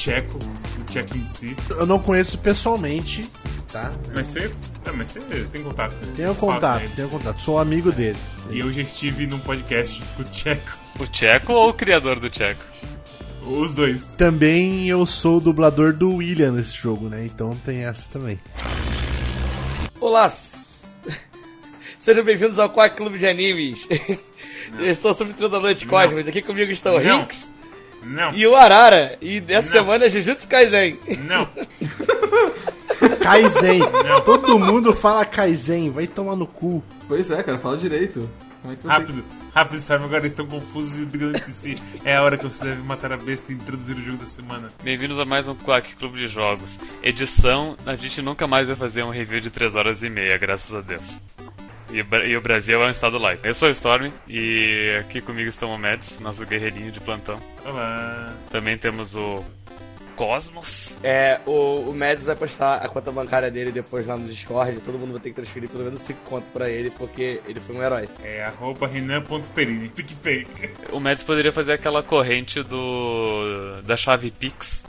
Tcheco, o Tcheco em si. Eu não conheço pessoalmente, tá? Mas você, não, mas você tem contato com ele. Tenho você contato, tenho contato. Sou amigo dele. E eu já estive num podcast com o Tcheco. O Tcheco ou o criador do Tcheco? Os dois. Também eu sou o dublador do William nesse jogo, né? Então tem essa também. Olá! Sejam bem-vindos ao Quack Clube de Animes. Eu estou sobre o da Noite Cosmos. Aqui comigo estão o Não. Rinks Não, e o Arara. E dessa Não. semana é Jujutsu Kaisen. não. Kaizen. Todo mundo fala Kaizen. Vai tomar no cu. Pois é, cara, fala direito. Como é que. Rápido, rápido, sabe? Agora eles estão confusos e brigando entre si. É a hora que você deve matar a besta e introduzir o jogo da semana. Bem-vindos a mais um Quack Clube de Jogos. Edição, a gente nunca mais vai fazer um review de 3 horas e meia, graças a Deus. E, o Bra- e o Brasil é um estado live. Eu sou o Storm e aqui comigo estão o Mads, nosso guerreirinho de plantão. Olá. Também temos o Cosmos. É, o, o Mads vai postar a conta bancária dele depois lá no Discord. Todo mundo vai ter que transferir pelo menos 5 conto pra ele, porque ele foi um herói. É arroba renan.perini. PicPay. O Mads poderia fazer aquela corrente do da chave Pix.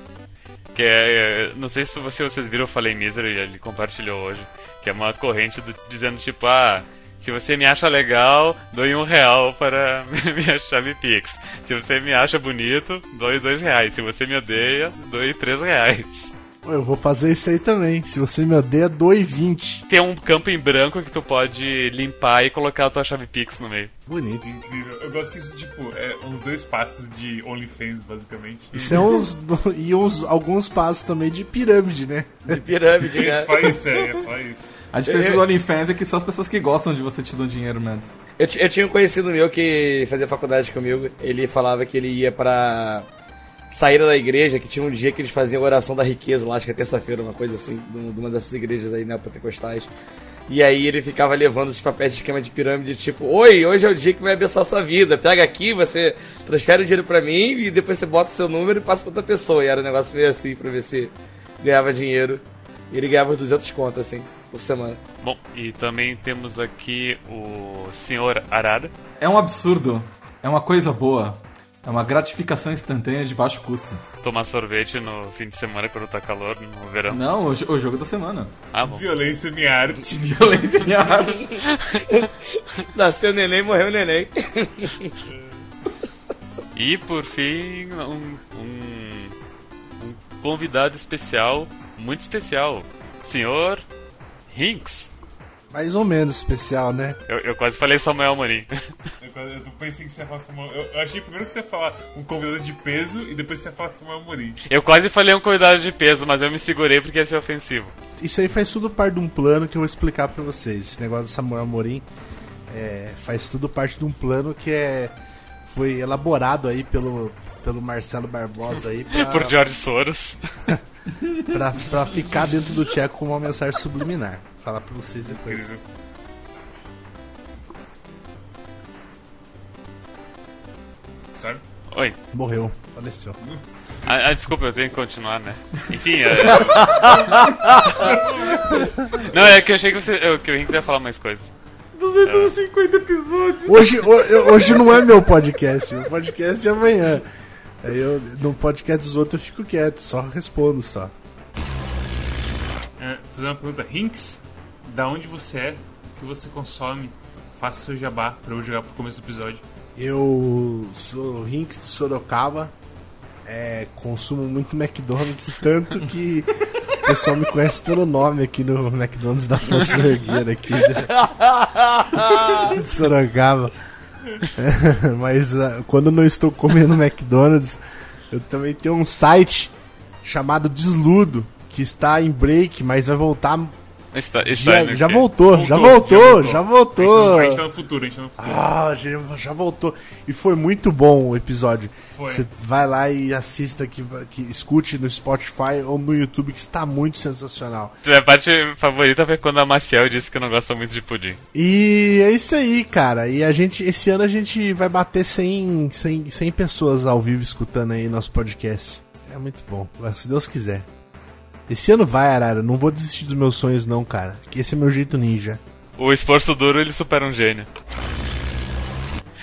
Que é. Não sei se você- vocês viram, eu falei Misery, ele compartilhou hoje. Que é uma corrente do- dizendo tipo, ah, se você me acha legal, doe um real para minha chave Pix. Se você me acha bonito, doe dois reais. Se você me odeia, doe três reais. Eu vou fazer isso aí também. Se você me odeia, doe 20. Tem um campo em branco que tu pode limpar e colocar a tua chave Pix no meio. Bonito. Incrível. Eu gosto que isso, tipo, é uns dois passos de OnlyFans, basicamente. Isso é uns. E uns, alguns passos também de pirâmide, né? De pirâmide, Isso, né? faz isso aí, faz isso. A diferença Eu- do OnlyFans é que só as pessoas que gostam de você te dão dinheiro, Mads. Eu, eu tinha um conhecido meu que fazia faculdade comigo. Ele falava que ele ia pra saída da igreja, que tinha um dia que eles faziam oração da riqueza lá, acho que é terça-feira, uma coisa assim, de uma dessas igrejas aí, né, pentecostais. E aí ele ficava levando esses papéis de esquema de pirâmide, tipo, oi, hoje é o dia que vai abençoar a sua vida. Pega aqui, você transfere o dinheiro pra mim e depois você bota o seu número e passa pra outra pessoa. E era um negócio meio assim pra ver se ganhava dinheiro. E ele ganhava uns 200 contas, assim, por semana. Bom, e também temos aqui o senhor Arara. É um absurdo. É uma coisa boa. É uma gratificação instantânea de baixo custo. Tomar sorvete no fim de semana quando tá calor, no verão. Não, o, o jogo da semana. Ah, bom. Violência é minha arte. Violência em arte. Nasceu neném, morreu neném. E por fim, um, um, um convidado especial, muito especial, senhor Hinks. Mais ou menos especial, né? Eu, eu quase falei Samuel Morim. Eu, quase- eu pensei que você ia falar Samuel. Eu, eu achei primeiro que você ia falar um convidado de peso e depois você ia falar Samuel Morim. Eu quase falei um convidado de peso, mas eu me segurei porque ia ser ofensivo. Isso aí faz tudo parte de um plano que eu vou explicar pra vocês. Esse negócio do Samuel Amorim é, faz tudo parte de um plano que é foi elaborado aí pelo, pelo Marcelo Barbosa aí pra, Por George Soros. pra, pra ficar dentro do Tcheco com uma mensagem subliminar. Falar pra vocês depois. Incrível. Sabe? Oi. Morreu, faleceu. Ah, ah, desculpa, eu tenho que continuar, né? Enfim, é... Não, é que eu achei que, você, eu- que o Hinks ia falar mais coisas. 250 episódios. Hoje, ho- hoje não é meu podcast, meu podcast é amanhã. Aí eu, no podcast dos outros eu fico quieto, só respondo só. É, fazer uma pergunta. Hinks, da onde você é? O que você consome? Faça seu jabá pra eu jogar pro começo do episódio. Eu sou Rinks de Sorocaba, é, consumo muito McDonald's, tanto que o pessoal me conhece pelo nome aqui no McDonald's da Força Ergueira aqui de, de Sorocaba. Mas ah, quando não estou comendo McDonald's, eu também tenho um site chamado Desludo, que está em break, mas vai voltar. Já, já quê? voltou, já voltou, já voltou. A gente, tá no, a gente tá no futuro, a gente tá no futuro. Ah, já, já voltou. E foi muito bom o episódio. Você vai lá e assista, que, que escute no Spotify ou no YouTube, que está muito sensacional. A parte favorita foi quando a Maciel disse que não gosta muito de pudim. E é isso aí, cara. E a gente, esse ano a gente vai bater 100, 100, 100 pessoas ao vivo escutando aí nosso podcast. É muito bom, se Deus quiser. Esse ano vai, Arara. Não vou desistir dos meus sonhos, não, cara. Que esse é meu jeito ninja. O esforço duro, ele supera um gênio.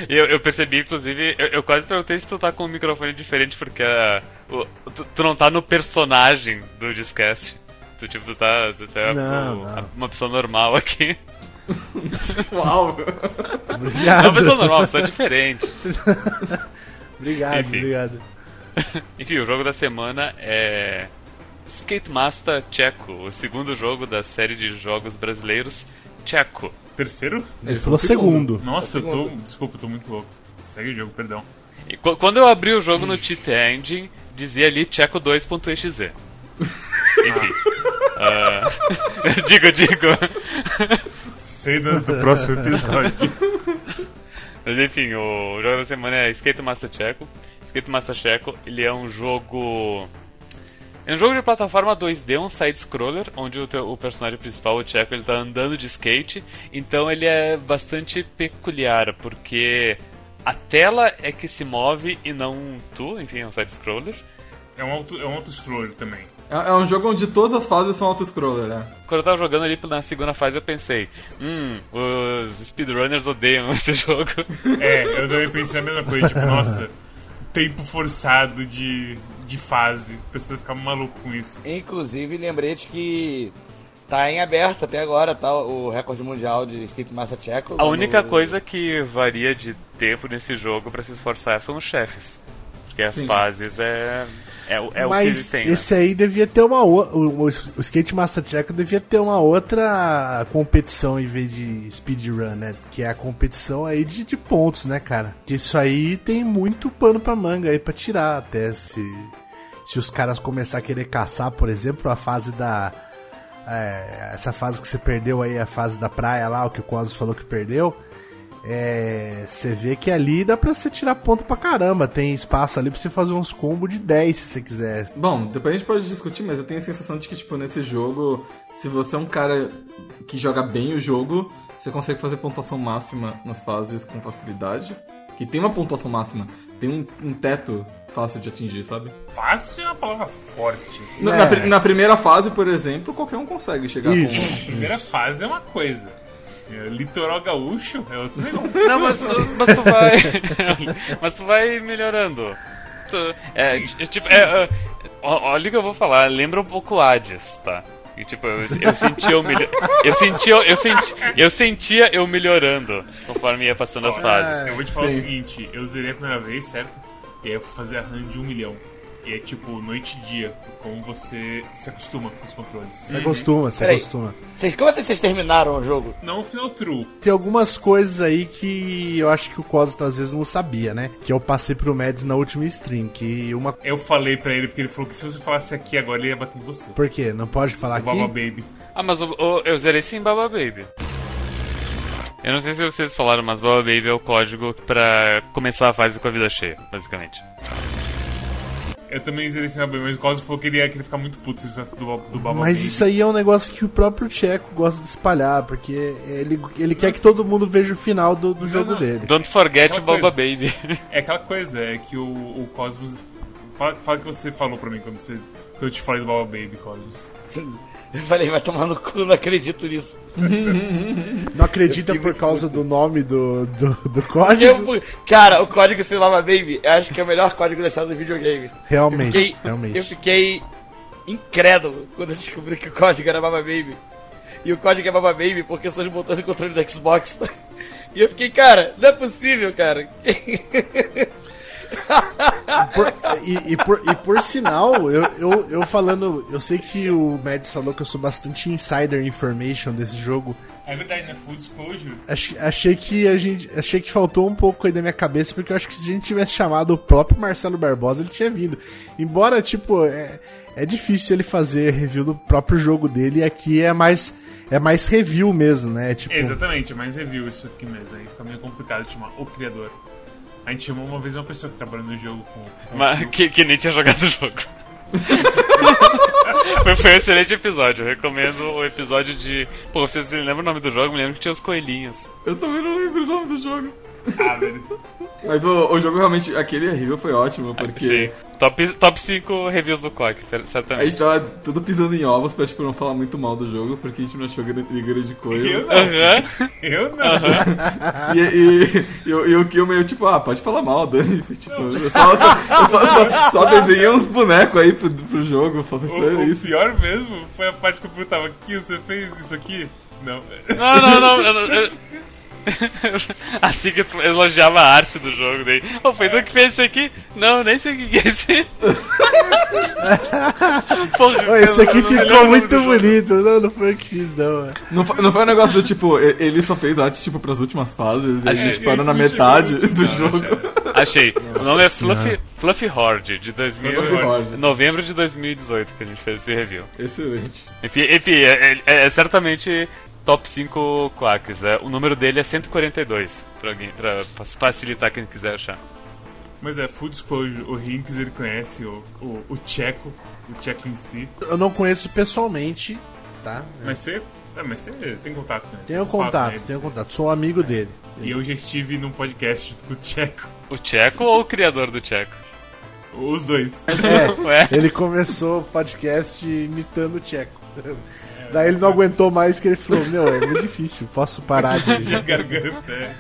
Eu, eu percebi, inclusive, eu, eu quase perguntei se tu tá com um microfone diferente, porque ah, o- tu, tu não tá no personagem do Discast. Tu, tipo, tu tá, tu tá Não, o- não. uma pessoa normal aqui. Uau! Não Obrigado. uma pessoa normal, uma pessoa diferente. Obrigado, Enfim. obrigado. Enfim, o jogo da semana é Skate Master Checo, o segundo jogo da série de jogos brasileiros Checo. Terceiro? Ele falou segundo. Nossa, eu tô. Desculpa, eu tô muito louco. Segue o jogo, perdão. E qu- quando eu abri o jogo no Cheat Engine, dizia ali Checo 2.exe. Enfim. ah, digo, digo. Cenas do próximo episódio. Mas enfim, o jogo da semana é Skate Master Checo. Skate Master Checo, ele é um jogo. É um jogo de plataforma 2D, um side-scroller, onde o, teu- o personagem principal, o Checo, ele tá andando de skate. Então ele é bastante peculiar, porque a tela é que se move e não tu, enfim, é um side-scroller. É um auto, é um auto-scroller também. É, é um jogo onde todas as fases são auto-scroller, né? Quando eu tava jogando ali na segunda fase, eu pensei: hum, os speedrunners odeiam esse jogo. É, eu também pensei a mesma coisa, tipo, nossa, tempo forçado de, de fase. A pessoa vai ficar maluco com isso. Inclusive, lembrei de que tá em aberto até agora, tá? O recorde mundial de Skate Massa Checo. A única No- coisa que varia de tempo nesse jogo pra se esforçar são os chefes. Porque as Sim. fases é. É, o- é o que eles Mas né? esse aí devia ter uma outra. O, o Skate Master Checo devia ter uma outra competição em vez de speedrun, né? Que é a competição aí de, de pontos, né, cara? Que isso aí tem muito pano pra manga aí pra tirar até se. Se os caras começar a querer caçar, por exemplo, a fase da. é, essa fase que você perdeu aí, a fase da praia lá, o que o Cosmos falou que perdeu. É, você vê que ali dá pra você tirar ponto pra caramba. Tem espaço ali pra você fazer uns combos de 10 se você quiser. Bom, depois a gente pode discutir, mas eu tenho a sensação de que, tipo, nesse jogo, se você é um cara que joga bem o jogo, você consegue fazer pontuação máxima nas fases com facilidade. Que tem uma pontuação máxima, tem um, um teto fácil de atingir, sabe? Fácil é uma palavra forte. Na, É. na na primeira fase, por exemplo, qualquer um consegue chegar Isso. A primeira fase é uma coisa. É, Litoral gaúcho é outro negócio. Não, mas, mas tu vai. mas tu vai melhorando. Tu- é, tipo, é, é, olha o que eu vou falar, lembra um pouco Hades, tá? E, tipo, eu, eu sentia eu, melho- eu sentia eu senti, eu sentia eu melhorando conforme ia passando as fases. Eu vou te falar o Sim. seguinte, eu zerei a primeira vez, certo? E aí eu fui fazer a run de um milhão. E é tipo noite e dia, como você se acostuma com os controles. Você acostuma, você Peraí. acostuma. Vocês, como assim vocês terminaram o jogo? Não o final true. Tem algumas coisas aí que eu acho que o Cosmo às vezes não sabia, né? Que eu passei pro Mads na última stream. Que uma. Eu falei pra ele, porque ele falou que se você falasse aqui agora, ele ia bater em você. Por quê? Não pode falar O Baba aqui? Baby. Ah, mas o- o- eu zerei sem Baba Baby. Eu não sei se vocês falaram, mas Baba Baby é o código pra começar a fase com a vida cheia, basicamente. Eu também zerei sem Baba Baby, mas o Cosmo falou que ele ia querer ficar muito puto se ele usasse do, do Baba Mas Baby. isso aí é um negócio que o próprio Tcheco gosta de espalhar, porque ele, ele quer que todo mundo veja o final do, do jogo não. dele. Don't forget Aquela Baba coisa. Baby. É aquela coisa, é que o, o Cosmos. Fala, fala que você falou pra mim quando, você, quando eu te falei do Baba Baby, Cosmos. Eu falei, vai tomar no cu, não acredito nisso. Não acredita por causa do nome do, do, do Eu, código? fui- cara, o código Sem Lava Baby, eu acho que é o melhor código da história do videogame. Realmente, Fiquei- realmente. Eu fiquei incrédulo quando eu descobri que o código era Baba Baby. E o código é Baba Baby porque são os botões do controle do Xbox. E eu fiquei, cara, não é possível, cara. Por- e, e por, e por sinal, eu, eu, eu falando. Eu sei que o Mads falou que eu sou bastante insider information desse jogo. É verdade, né? Full disclosure. Ach- Achei que a gente. Achei que faltou um pouco aí da minha cabeça, porque eu acho que se a gente tivesse chamado o próprio Marcelo Barbosa, ele tinha vindo. Embora, tipo, é, é difícil ele fazer review do próprio jogo dele, e aqui é mais. É mais review mesmo, né? Tipo, Exatamente, é mais review isso aqui mesmo. Aí fica meio complicado de chamar o criador. A gente chamou uma vez uma pessoa que trabalha no jogo com. com Mas, que, que nem tinha jogado o jogo. foi, foi um excelente episódio. Eu recomendo o episódio de. Pô, vocês lembram o nome do jogo? Me lembro que tinha os coelhinhos. Eu também não lembro o nome do jogo. Ah, velho. Mas o, o jogo realmente, aquele review foi ótimo, Sim. porque Top, top 5 reviews do Quack, a gente certamente. tava tudo pisando em ovos pra tipo, não falar muito mal do jogo, porque a gente não achou grande, grande coisa. Eu não. Aham. Eu não. E, e, e, o- e o Kill meio tipo, ah, pode falar mal, dane-se. Tipo, eu só, eu só, só, só desenhei uns bonecos aí pro, pro jogo, só O, isso. pior mesmo foi a parte que eu perguntava: Aqui, você fez isso aqui? Não. Não, não, não. eu- eu- Assim que tu elogiava a arte do jogo daí. Ô, foi tu que fez isso aqui? Não, nem sei o que é esse. Porra, esse aqui ficou muito bonito. Não, não foi eu que fiz, não. mano. Não foi, não foi um negócio do tipo, ele só fez arte tipo pras últimas fases e a gente É, parou na metade do não, jogo. Achei. o nome é. Fluffy, Fluffy Horde, de 2000, Fluffy Horde. novembro de 2018 que a gente fez esse review. Excelente. Enfim, enfim é, é- é certamente top 5 quacks. É, o número dele é 142, pra, alguém, pra facilitar quem quiser achar. Mas é, full disclosure, o Rinks ele conhece o, o, o Tcheco, o Tcheco em si. Eu não conheço pessoalmente, tá? Mas você. É, mas você tem contato com ele. Tenho você contato, eles. tenho contato. Sou amigo dele. E eu já estive num podcast com o Tcheco. O Tcheco ou o criador do Tcheco? Os dois. É, Ué? ele começou o podcast imitando o Tcheco. Daí ele não aguentou mais que ele falou, meu, é muito difícil, posso parar de, de garganta. é.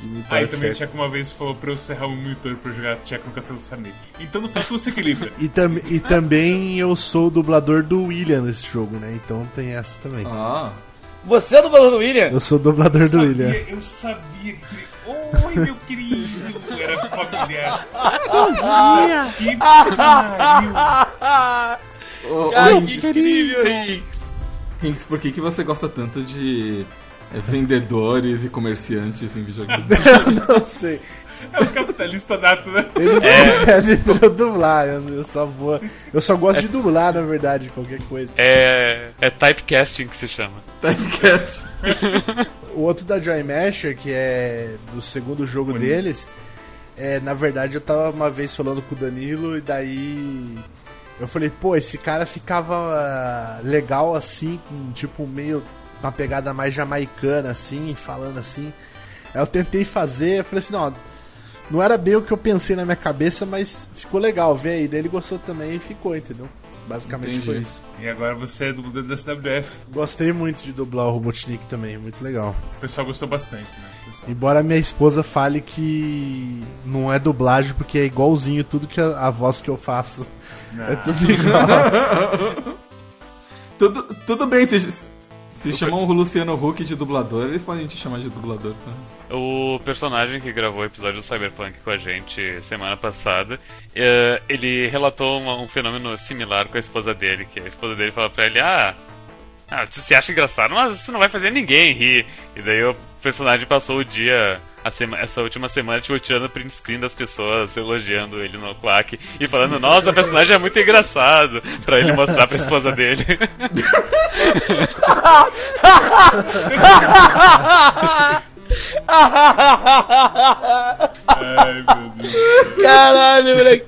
de Aí o também o Tcheco. Uma vez falou pra eu serrar o monitor pra eu jogar Tcheco no Castelo Sarney. Então no fato você equilibra. E, tam e também eu sou o dublador do William nesse jogo, né? Então tem essa também. Ah. Você é dublador do William? Eu sou o dublador do William. Sabia, eu sabia que. Oi, meu querido! Era familiar. Bom dia! Que pariu! Cara, Rinks, que incrível, Rinks. Rinks, por que, que você gosta tanto de é, vendedores e comerciantes em videogames? não sei. É o capitalista nato, né? Eles pedem pra eu dublar, eu, eu só vou. Eu só gosto de dublar, na verdade, qualquer coisa. É, é typecasting que se chama. Typecast. O outro da Joy Masher, que é do segundo jogo deles, é, na verdade eu tava uma vez falando com o Danilo e daí eu falei, pô, esse cara ficava ah, legal assim, com, tipo meio uma pegada mais jamaicana assim, falando assim. Aí eu tentei fazer, eu falei assim, não, não era bem o que eu pensei na minha cabeça, mas ficou legal, vê aí. Daí ele gostou também e ficou, entendeu? Basicamente Entendi. foi isso. E agora você é dublador da CWF. Gostei muito de dublar o Robotnik também, muito legal. O pessoal gostou bastante, né? Pessoal. Embora minha esposa fale que não é dublagem porque é igualzinho tudo que a, a voz que eu faço. É tudo igual. Tudo, tudo bem, se, se chamam o Luciano Huck de dublador, eles podem te chamar de dublador, tá? O personagem que gravou o episódio do Cyberpunk com a gente semana passada, eh, ele relatou um fenômeno similar com a esposa dele, que a esposa dele fala pra ele, ah, ah, você se acha engraçado, mas você não vai fazer ninguém rir. E daí o personagem passou o dia, essa última semana, tipo, tirando print screen das pessoas, elogiando ele no Quack e falando, nossa, o personagem é muito engraçado, pra ele mostrar pra esposa dele. Ai, meu Deus. Caralho, moleque.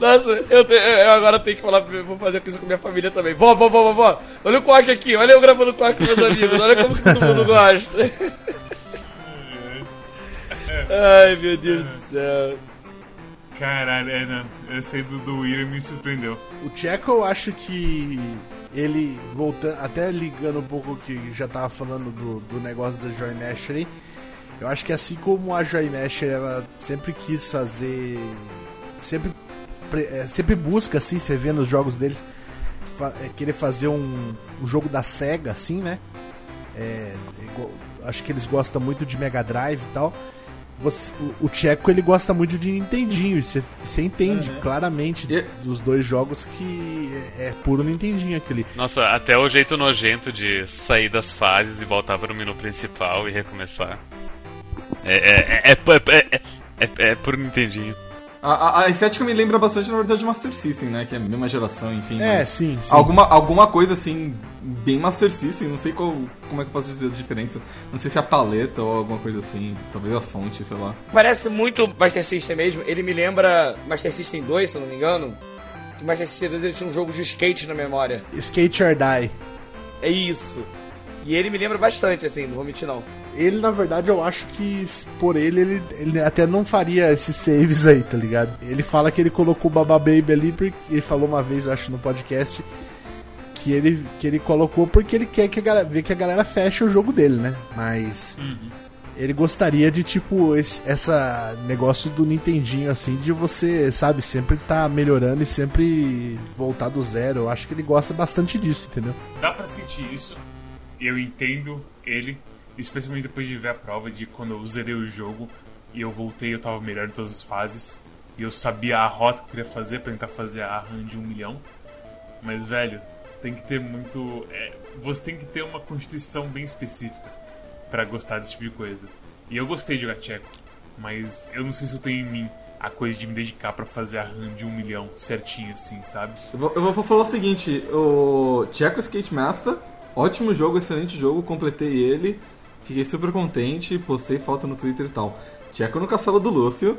Nossa, eu, te- eu agora tenho que falar, vou fazer isso com minha família também. Vó, vó, vó, vó, vó. Olha o Quack aqui, olha eu gravando o Quack com meus amigos. Olha como todo mundo gosta. Ai, meu Deus do céu. Caralho, é, não. Esse aí do, do William me surpreendeu. O Tcheco eu acho que ele, voltando, até ligando um pouco o que já tava falando do, do negócio da Joy Mesh aí, eu acho que assim como a Joy Mesh ela sempre quis fazer. Sempre, pre- é, sempre busca, assim, você vê nos jogos deles, fa- é, querer fazer um, um jogo da SEGA, assim, né? É, igual- acho que eles gostam muito de Mega Drive e tal. Você- o, o Tcheco ele gosta muito de Nintendinho, e você, você entende claramente E- dos dois jogos que é, é puro Nintendinho aquele. Nossa, até o jeito nojento de sair das fases e voltar para o menu principal e recomeçar. É, é, é, é, é, é, é, é por Nintendinho. A, a, a estética me lembra bastante, na verdade, Master System, né? Que é a mesma geração, enfim. É, sim, sim. Alguma, alguma coisa assim, bem Master System, não sei qual, como é que eu posso dizer a diferença. Não sei se é a paleta ou alguma coisa assim, talvez a fonte, sei lá. Parece muito Master System mesmo. Ele me lembra Master System 2, se eu não me engano. Que Master System 2 ele tinha um jogo de skate na memória. Skate or Die. É isso. E ele me lembra bastante, assim, não vou mentir não. Ele, na verdade, eu acho que por ele, ele, ele até não faria esses saves aí, tá ligado? Ele fala que ele colocou o Baba Baby ali, porque ele falou uma vez, eu acho, no podcast, que ele, que ele colocou porque ele quer que a galera, ver que a galera feche o jogo dele, né? Mas ele gostaria de, tipo, esse essa negócio do Nintendinho, assim, de você, sabe, sempre tá melhorando e sempre voltar do zero. Eu acho que ele gosta bastante disso, entendeu? Dá pra sentir isso. Eu entendo ele, especialmente depois de ver a prova de quando eu zerei o jogo e eu voltei, eu tava melhor em todas as fases. E eu sabia a rota que eu queria fazer pra tentar fazer a run de um milhão. Mas, velho, tem que ter muito. é, você tem que ter uma constituição bem específica pra gostar desse tipo de coisa. E eu gostei de jogar Tcheco, mas eu não sei se eu tenho em mim a coisa de me dedicar pra fazer a run de um milhão certinho assim, sabe? Eu vou, eu vou falar o seguinte, o Checo Skate Master, ótimo jogo, excelente jogo, completei ele, fiquei super contente, postei foto no Twitter e tal. Checo no Castelo do Lúcio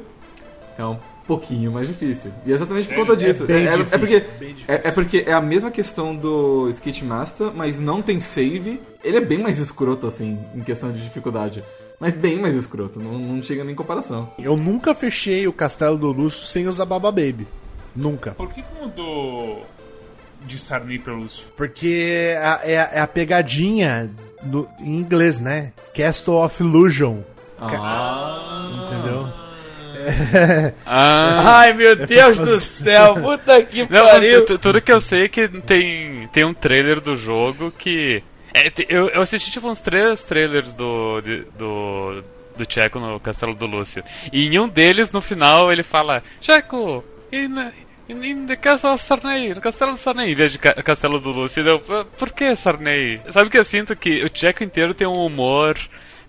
é um pouquinho mais difícil. E é exatamente por conta disso. É bem é, é difícil, porque, bem difícil. é, é porque é a mesma questão do Skate Master, mas não tem save. Ele é bem mais escroto, assim, em questão de dificuldade. Mas bem mais escroto, não, não chega nem em comparação. Eu nunca fechei o Castelo do Lúcio sem usar Baba Baby. Nunca. Por que, que mudou de Sarney pra Lúcio? Porque é a, é a- é a pegadinha do- em inglês, né? Castle of Illusion. Ah, Entendeu? Ah. Ai, meu Deus do céu, puta que Não, pariu. tu- tudo que eu sei é que tem, tem um trailer do jogo que. é, eu, eu assisti tipo uns três trailers do, do, do Checo no Castelo do Lúcio. E em um deles, no final, ele fala: Checo, in, in, in the Castle of Sarney, no Castelo do Sarney, em vez de ca Castelo do Lúcio. Eu, "Por- que Sarney? Sabe que eu sinto que o Checo inteiro tem um humor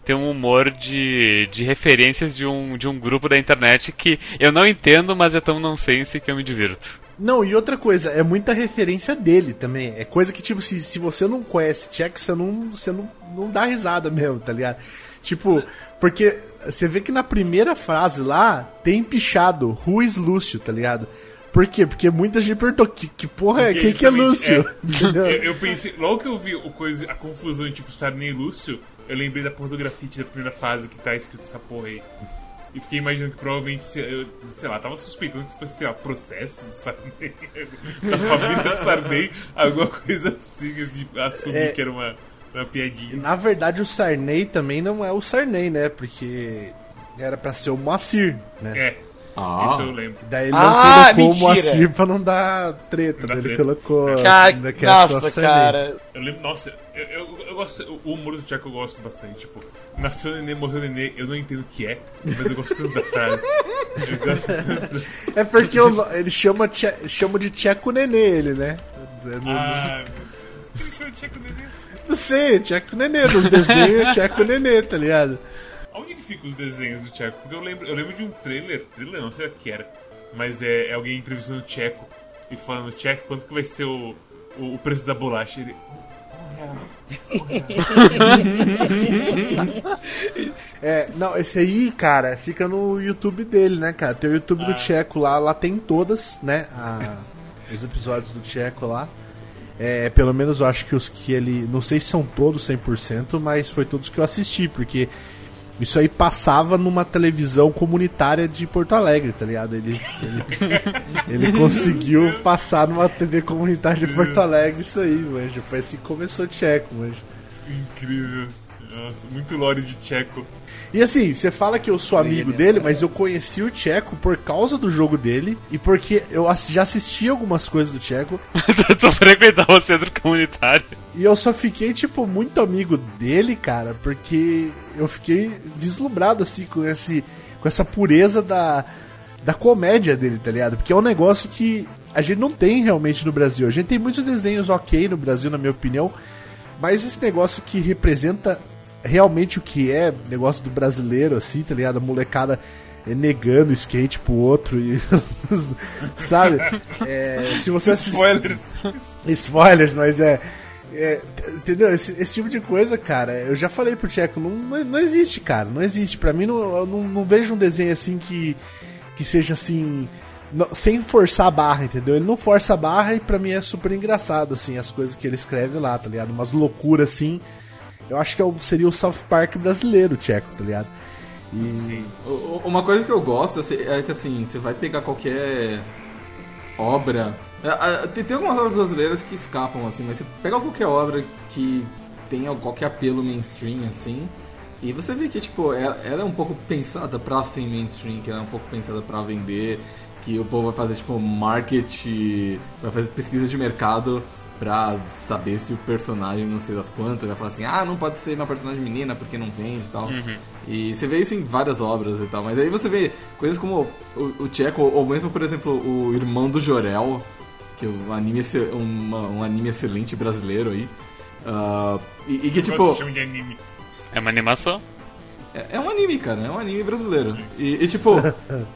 tem um humor de, de referências de um, de um grupo da internet que eu não entendo, mas é tão nonsense que eu me divirto. Não, e outra coisa, é muita referência dele também. É coisa que, tipo, se, se você não conhece Tcheco, você não, você não, não dá risada mesmo, tá ligado? Tipo, porque você vê que na primeira frase lá tem pichado is Lúcio, tá ligado? Por quê? Porque muita gente perguntou que, que porra é, quem que é Lúcio? é. Eu, eu pensei, logo que eu vi o coisa, a confusão tipo Sarney e Lúcio, eu lembrei da porra do grafite da primeira fase que tá escrito essa porra aí. E fiquei imaginando que provavelmente, eu, sei lá, tava suspeitando que fosse, sei lá, processo de Sarney, da família Sarney, alguma coisa assim, de assumir É. que era uma, uma piadinha. Na verdade, o Sarney também não é o Sarney, né? Porque era pra ser o Moacir, né? É, Ah. isso eu lembro. Daí ele não Ah, colocou mentira. o Moacir pra não dar treta. Não daí dar ele treta. colocou. Cara, nossa, cara. Eu lembro, nossa, eu, eu, eu gosto, o humor do Tcheco eu gosto bastante. Tipo, nasceu nenê, morreu nenê, eu não entendo o que é, mas eu gosto tanto da frase. Eu gosto tanto. É porque no- ele chama, tche, chama de Tcheco Nenê, ele, né? Eu Não, Ah, meu. Ele chama de Tcheco nenê. não sei, Tcheco Nenê. Nos desenhos é Tcheco Nenê, tá ligado? Onde que ficam os desenhos do Tcheco? Porque eu lembro, eu lembro de um trailer, trailer não sei o que era, mas é, é alguém entrevistando o Tcheco e falando, Tcheco, quanto que vai ser o, o, o preço da bolacha? Ele. É, não, esse aí, cara, fica no YouTube dele, né, cara? Tem o YouTube do Tcheco lá, lá tem todas, né? a- os episódios do Tcheco lá. É, pelo menos eu acho que os que ele. Não sei se são todos 100%, mas foi todos que eu assisti, porque isso aí passava numa televisão comunitária de Porto Alegre, tá ligado? Ele, ele, ele conseguiu passar numa TV comunitária de Porto Alegre, isso aí, manjo. Foi assim que começou o Tcheco, manjo. Incrível. Nossa, muito lore de Tcheco. E assim, você fala que eu sou amigo dele, mas eu conheci o Tcheco por causa do jogo dele e porque eu já assisti algumas coisas do Tcheco tu frequentava o centro comunitário. e eu só fiquei, tipo, muito amigo dele, cara, porque eu fiquei vislumbrado, assim, com, esse, com essa pureza da, da comédia dele, tá ligado? Porque é um negócio que a gente não tem realmente no Brasil. A gente tem muitos desenhos ok no Brasil, na minha opinião, mas esse negócio que representa realmente o que é negócio do brasileiro, assim, tá ligado? A molecada é, negando o skate pro outro e. sabe? É, se você assistir. Spoilers. Spoilers, mas é. é, entendeu? Esse, esse tipo de coisa, cara, eu já falei pro Tcheco, não, não, existe, cara. Não existe. Pra mim, não, eu não, não vejo um desenho assim que, que seja assim. não- sem forçar a barra, entendeu? Ele não força a barra e pra mim é super engraçado, assim, as coisas que ele escreve lá, tá ligado? Umas loucuras assim Eu acho que é seria o South Park brasileiro, Tcheco, tá ligado? E Sim. Uma coisa que eu gosto assim, é que assim, você vai pegar qualquer obra. é, é, Tem, algumas obras brasileiras que escapam, assim, mas você pega qualquer obra que tenha qualquer apelo mainstream, assim, e você vê que, tipo, ela é um pouco pensada pra ser mainstream, que ela é um pouco pensada pra vender, que o povo vai fazer, tipo, market, vai fazer pesquisa de mercado pra saber se o personagem não sei das quantas, vai falar assim, ah, não pode ser uma personagem menina porque não vende e tal. E você vê isso em várias obras e tal, mas aí você vê coisas como o, o Tcheco, ou mesmo, por exemplo, o Irmão do Jorel, que é um anime, uma- um anime excelente brasileiro aí. Ah, e, e que, tipo. É uma animação? É, é um anime, cara, é um anime brasileiro. E, e, tipo,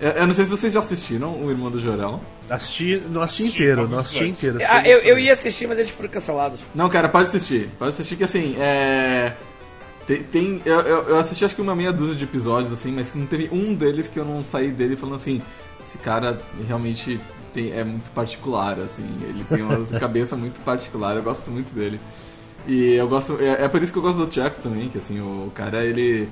eu, eu não sei se vocês já assistiram o Irmão do Jorel. assisti, não assisti inteiro, não assisti inteiro. Ah, eu, eu ia assistir, mas eles foram cancelados. Não, cara, pode assistir. Pode assistir que assim, é. Tem. tem- eu, eu, eu assisti acho que uma meia dúzia de episódios, assim, mas não teve um deles que eu não saí dele falando assim, esse cara realmente tem, é muito particular, assim, ele tem uma cabeça muito particular, eu gosto muito dele. E eu gosto. É, é por isso que eu gosto do Chuck também, que assim, o cara, ele.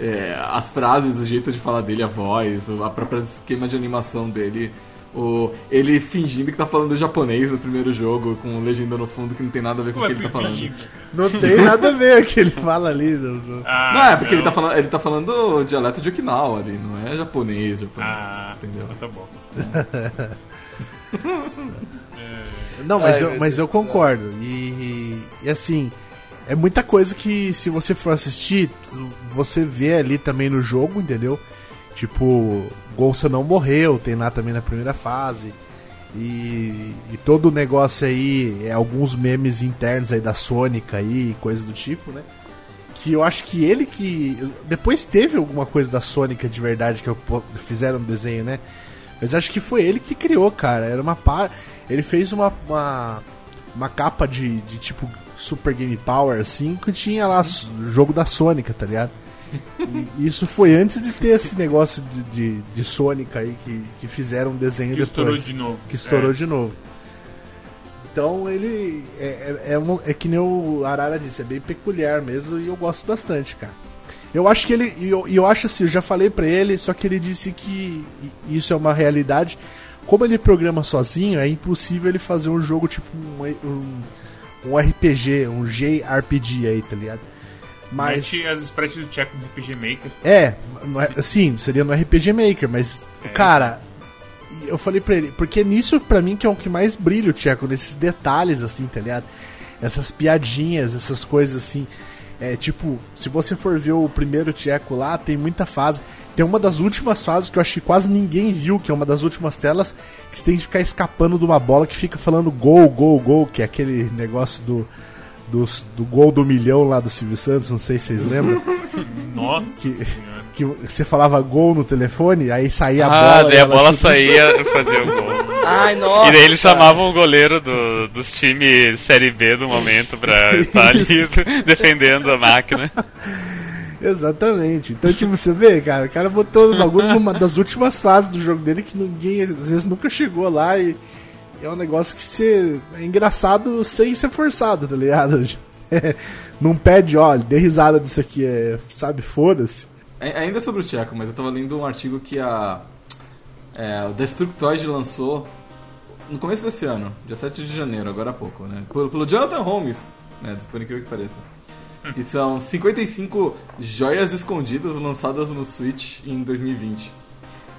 É, as frases, o jeito de falar dele, a voz, o- a própria esquema de animação dele. O, ele fingindo que tá falando japonês no primeiro jogo, com legenda no fundo que não tem nada a ver com o que ele assim, tá falando. fingindo? Não tem nada a ver o que ele fala ali. não- não- Ah, não, é porque Ele, tá falando, ele tá falando dialeto de Okinawa ali, não é japonês, japonês. Ah, entendeu? Tá bom. Não, mas, Ai, eu, mas eu concordo. E, e- e, assim, é muita coisa que se você for assistir, você vê ali também no jogo, entendeu? Tipo, Golsa não morreu, tem lá também na primeira fase. E, e todo o negócio aí, é alguns memes internos aí da Sônica aí, coisa do tipo, né? Que eu acho que ele que. Depois teve alguma coisa da Sônica de verdade que eu fizeram um desenho, né? Mas acho que foi ele que criou, cara. Era uma par. Ele fez uma, uma, uma capa de, de tipo Super Game Power, assim, que tinha lá jogo da Sônica, tá ligado? E isso foi antes de ter esse negócio de, de, de Sônica aí que, que fizeram um desenho Que depois. estourou de novo. Que estourou É. de novo. Então ele é, é, é, um- é que nem o Arara disse, é bem peculiar mesmo e eu gosto bastante, cara. Eu acho que ele. E eu, eu acho assim, eu já falei pra ele, só que ele disse que isso é uma realidade. Como ele programa sozinho, é impossível ele fazer um jogo tipo um, um, um RPG, um JRPG aí, tá ligado? Mas. Mete as sprites do Checo no RPG Maker. É, no- sim, seria no RPG Maker, mas, cara, eu falei pra ele, porque nisso pra mim que é o que mais brilha o Tcheco, nesses detalhes, assim, tá ligado? Essas piadinhas, essas coisas assim. É tipo, se você for ver o primeiro Tcheco lá, tem muita fase. Tem uma das últimas fases que eu acho que quase ninguém viu, que é uma das últimas telas, que você tem que ficar escapando de uma bola que fica falando gol, gol, gol, que é aquele negócio do, do, do gol do milhão lá do Silvio Santos, não sei se vocês lembram. Nossa Que- senhora. que você falava gol no telefone, aí saía a ah, bola. daí e a bola tipo, saía e fazia o gol. Ai, nossa. E daí eles chamavam o goleiro do, dos times Série B do momento pra estar ali defendendo a máquina. Exatamente. Então, tipo, você vê, cara, o cara botou no bagulho numa das últimas fases do jogo dele que ninguém, às vezes, nunca chegou lá e é um negócio que você. É engraçado sem ser forçado, tá ligado? Não pede, olha, dê risada disso aqui, é, sabe, foda-se. Ainda sobre o Tcheco, mas eu tava lendo um artigo que a. É, o Destructoid lançou no começo desse ano, dia 7 de janeiro, agora há pouco, né? Pelo, pelo Jonathan Holmes, né? Por incrível que pareça. Que são 55 joias escondidas lançadas no Switch em 2020.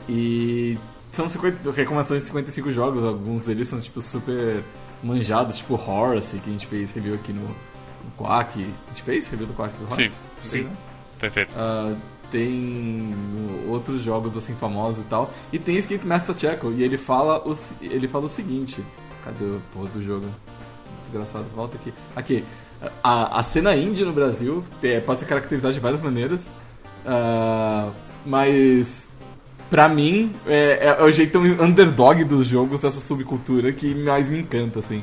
E são 50, recomendações de 55 jogos, alguns deles são tipo super manjados, tipo Horace, que a gente fez review aqui no, no Quack. A gente fez review do Quack do Horace? Sim, sim. né? Perfeito. Ah, tem outros jogos assim famosos e tal. E tem Escape Master Checo. E ele fala o, ele fala o seguinte: cadê o porra do jogo? Desgraçado, volta aqui. Aqui. A, a cena indie no Brasil é, pode ser caracterizada de várias maneiras. ah, mas. Pra mim, é, é- é o jeito underdog dos jogos dessa subcultura que mais me encanta, assim.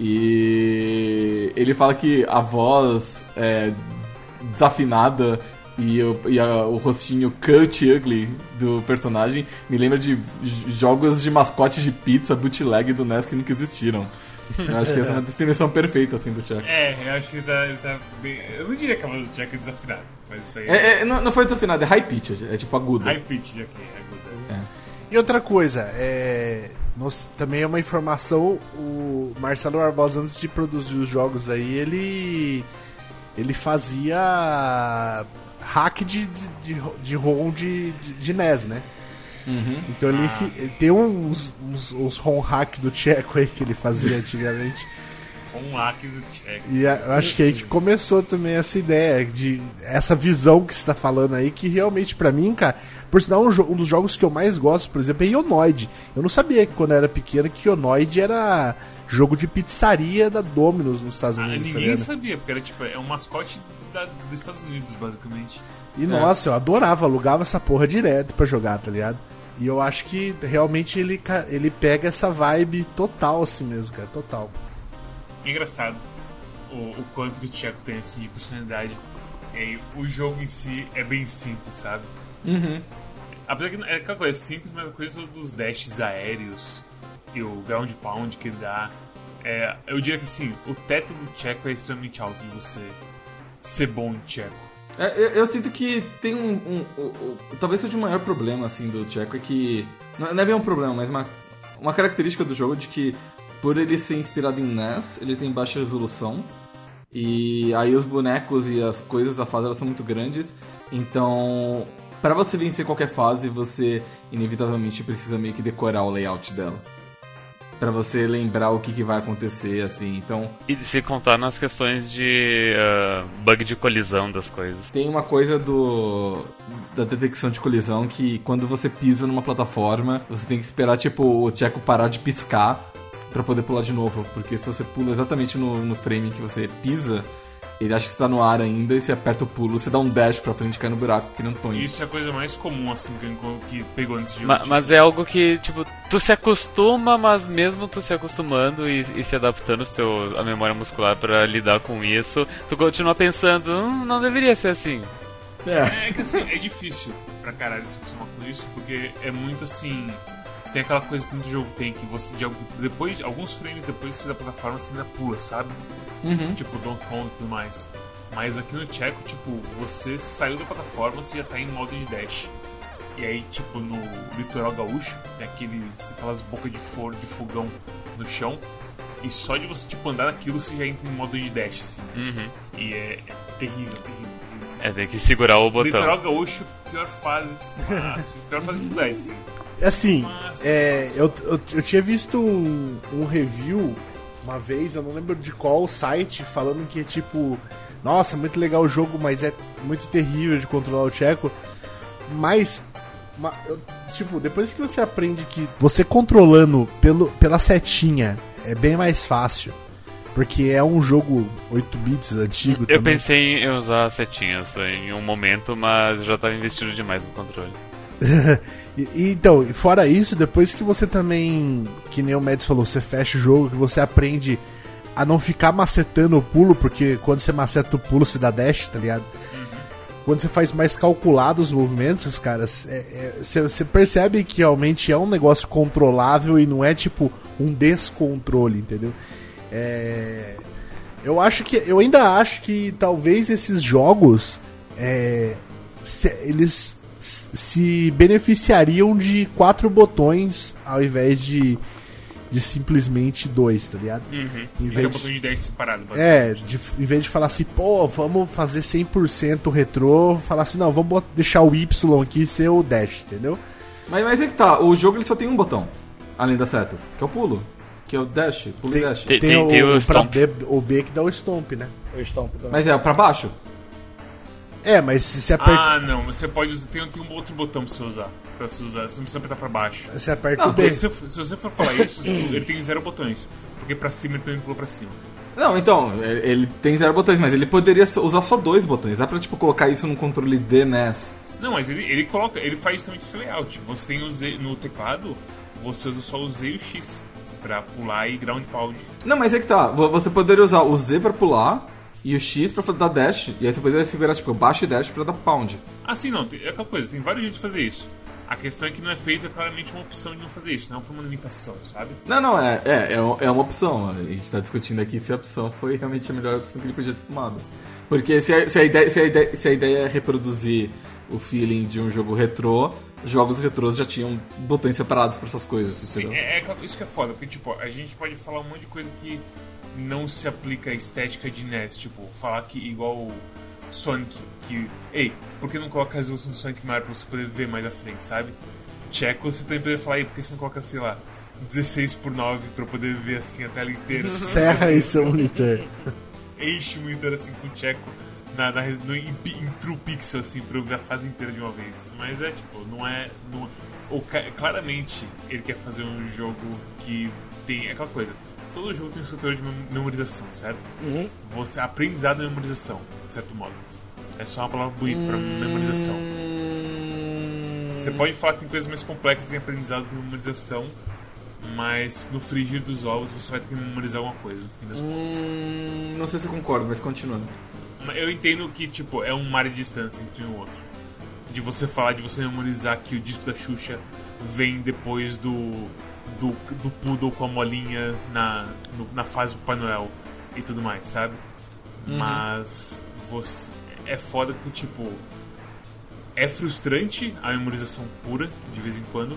E ele fala que a voz é, desafinada e, o, e a- o rostinho cut ugly do personagem me lembra de jogos de mascotes de pizza bootleg do NES que nunca existiram. Eu acho que essa é uma definição perfeita, assim, do Chuck. É, eu acho que ele tá, ele tá bem. Eu não diria que a voz do Chuck é desafinada, mas isso aí É, é, não, não foi desafinado, é high pitch, é tipo agudo. high pitch de aqui, é aguda. E outra coisa, é. nós- também é uma informação, o Marcelo Barbosa, antes de produzir os jogos aí, ele. Ele fazia hack de, de, de, de ROM de, de, de NES, né? Então ele, fi- ele tem uns, uns, uns ROM hack do Tcheco aí que ele fazia antigamente. Um hack do Chuck. E a- eu acho que é aí que começou também essa ideia de essa visão que você tá falando aí, que realmente pra mim, cara, por sinal, um, um dos jogos que eu mais gosto, por exemplo, é Ionoid. Eu não sabia que quando eu era pequeno que Ionoid era jogo de pizzaria da Domino's nos Estados Ah, Unidos. tá ninguém ligado? sabia, porque era tipo, é um mascote da- dos Estados Unidos, basicamente. E nossa, eu adorava, alugava essa porra direto pra jogar, tá ligado? E eu acho que realmente ele, ele pega essa vibe total assim mesmo, cara, total. É engraçado o, o quanto que o Tcheco tem assim de personalidade. E o jogo em si é bem simples, sabe? Uhum. Apesar que é aquela coisa simples, mas a coisa dos dashes aéreos e o ground pound que ele dá. É, eu diria que sim, o teto do Tcheco é extremamente alto de você ser bom em Tcheco. É, eu, eu sinto que tem um. um- o- o- talvez seja o maior problema assim do Checo é que. Não, não é bem um problema, mas uma, uma característica do jogo de que, por ele ser inspirado em NES, ele tem baixa resolução. E aí os bonecos e as coisas da fase elas são muito grandes. Então, para você vencer qualquer fase, você inevitavelmente precisa meio que decorar o layout dela. Pra você lembrar o que, que vai acontecer, assim. Então, E se contar nas questões de ah, bug de colisão das coisas. Tem uma coisa do da detecção de colisão que quando você pisa numa plataforma, você tem que esperar tipo o Tcheco parar de piscar pra poder pular de novo, porque se você pula exatamente no, no frame que você pisa, ele acha que você tá no ar ainda e você aperta o pulo, você dá um dash pra frente e cai no buraco que não Tony. Isso é a coisa mais comum, assim, que, pegou nesse jogo. Ma- mas é algo que, tipo, tu se acostuma, mas mesmo tu se acostumando e, e se adaptando o teu, a memória muscular pra lidar com isso, tu continua pensando, hum, não deveria ser assim. É. É que assim, é difícil pra caralho se acostumar com isso, porque é muito assim. Tem aquela coisa que muito jogo tem, que você de, depois, alguns frames depois de sair da plataforma você ainda pula, sabe? Uhum. Tipo Donkey Kong e tudo mais. Mas aqui no Tcheco, tipo, você saiu da plataforma, você já tá em modo de dash. E aí, tipo, no litoral gaúcho, tem aqueles, aquelas bocas de forno, de fogão no chão. E só de você, tipo, andar naquilo, você já entra em modo de dash, assim. Uhum. E é, é terrível, terrível, terrível. É, tem que segurar o botão. Litoral gaúcho, pior fase fácil. pior fase de dificuldade, assim. Assim, Mas- é, eu, eu, eu tinha visto um, um review uma vez, eu não lembro de qual site, falando que é tipo, nossa, muito legal o jogo, mas é muito terrível de controlar o Tcheco. Mas, ma- eu- tipo, depois que você aprende que você controlando pelo, pela setinha é bem mais fácil. Porque é um jogo 8 bits antigo Eu também. pensei em usar setinhas em um momento, mas já tava investido demais no controle. E, e, então, fora isso, depois que você também, que nem o Mads falou, você fecha o jogo, que você aprende a não ficar macetando o pulo, porque quando você maceta o pulo, você dá dash, tá ligado? Quando você faz mais calculados os movimentos, cara, é- é- você você percebe que realmente é um negócio controlável e não é tipo um descontrole, entendeu? É, eu acho que. Eu ainda acho que talvez esses jogos. é, se- eles se beneficiariam de quatro botões ao invés de, de simplesmente dois, tá ligado? Em Uhum. E tem vez um de- botão de dash separado. é, de, em vez de falar assim, pô, vamos fazer 100% retrô, falar assim, não, vamos deixar o Y aqui ser o dash, entendeu? Mas, mas é que tá, o jogo ele só tem um botão, além das setas, que é o pulo, que é o dash, pulo e Tem- dash. Tem- Tem, o, tem o stomp. B, o B que dá o stomp, né? Estompo também. Mas é pra baixo? É, mas se você aperta, Ah, não, você pode usar. Tem, tem um outro botão pra você usar. Pra você usar. Você não precisa apertar pra baixo. você aperta Não, o B. Se, você- se você for falar isso, ele tem zero botões. Porque pra cima ele também pulou pra cima. Não, então, é- ele tem zero botões, mas ele poderia usar só dois botões. Dá pra, tipo, colocar isso num controle de NES. Não, mas ele, ele coloca. Ele faz justamente esse layout. Você tem o Z no teclado, você usa só o Z e o X pra pular e ground pound. Não, mas é que tá, vo- você poderia usar o Z pra pular e o X pra dar dash, e aí você poderia segurar, tipo, baixo e dash pra dar pound. Ah, sim, não. É aquela coisa, tem vários jeitos de fazer isso. A questão é que não é feito é claramente uma opção de não fazer isso, não é uma limitação, sabe? Não, não, é, é, é uma opção. A gente tá discutindo aqui se a opção foi realmente a melhor opção que ele podia ter tomado. Porque se a, se a, ideia, se a, ideia, se a ideia é reproduzir o feeling de um jogo retrô, jogos retrôs já tinham botões separados para essas coisas. Sim, é, é, isso que é foda, porque tipo, a gente pode falar um monte de coisa que não se aplica à estética de NES, tipo, falar que igual Sonic, que, ei, por que não coloca a resolução do Sonic maior pra você poder ver mais à frente, sabe? Checo, você também poderia falar, ei, por que você não coloca, sei lá, 16 por 9 pra eu poder ver assim a tela inteira? Serra aí seu monitor. Enche o monitor assim com o Checo na, na, no, em, em True Pixel, assim, pra eu ver a fase inteira de uma vez. Mas é tipo, não é. Não, ou, claramente ele quer fazer um jogo que tem. É aquela coisa. Todo jogo tem um setor de memorização, certo? Uhum. Você aprendizado é memorização, de certo modo. É só uma palavra bonita pra hum... memorização. Você pode falar que tem coisas mais complexas em aprendizado que memorização, mas no frigir dos ovos você vai ter que memorizar alguma coisa, no fim das contas. Hum, não sei se concordo, mas continuando. Eu entendo que, tipo, é um mar de distância entre um e outro. De você falar, de você memorizar que o disco da Xuxa vem depois do, do, do Poodle com a molinha na, no, na fase do Pai Noel e tudo mais, sabe? Uhum. Mas você, é foda que, tipo, é frustrante a memorização pura, de vez em quando,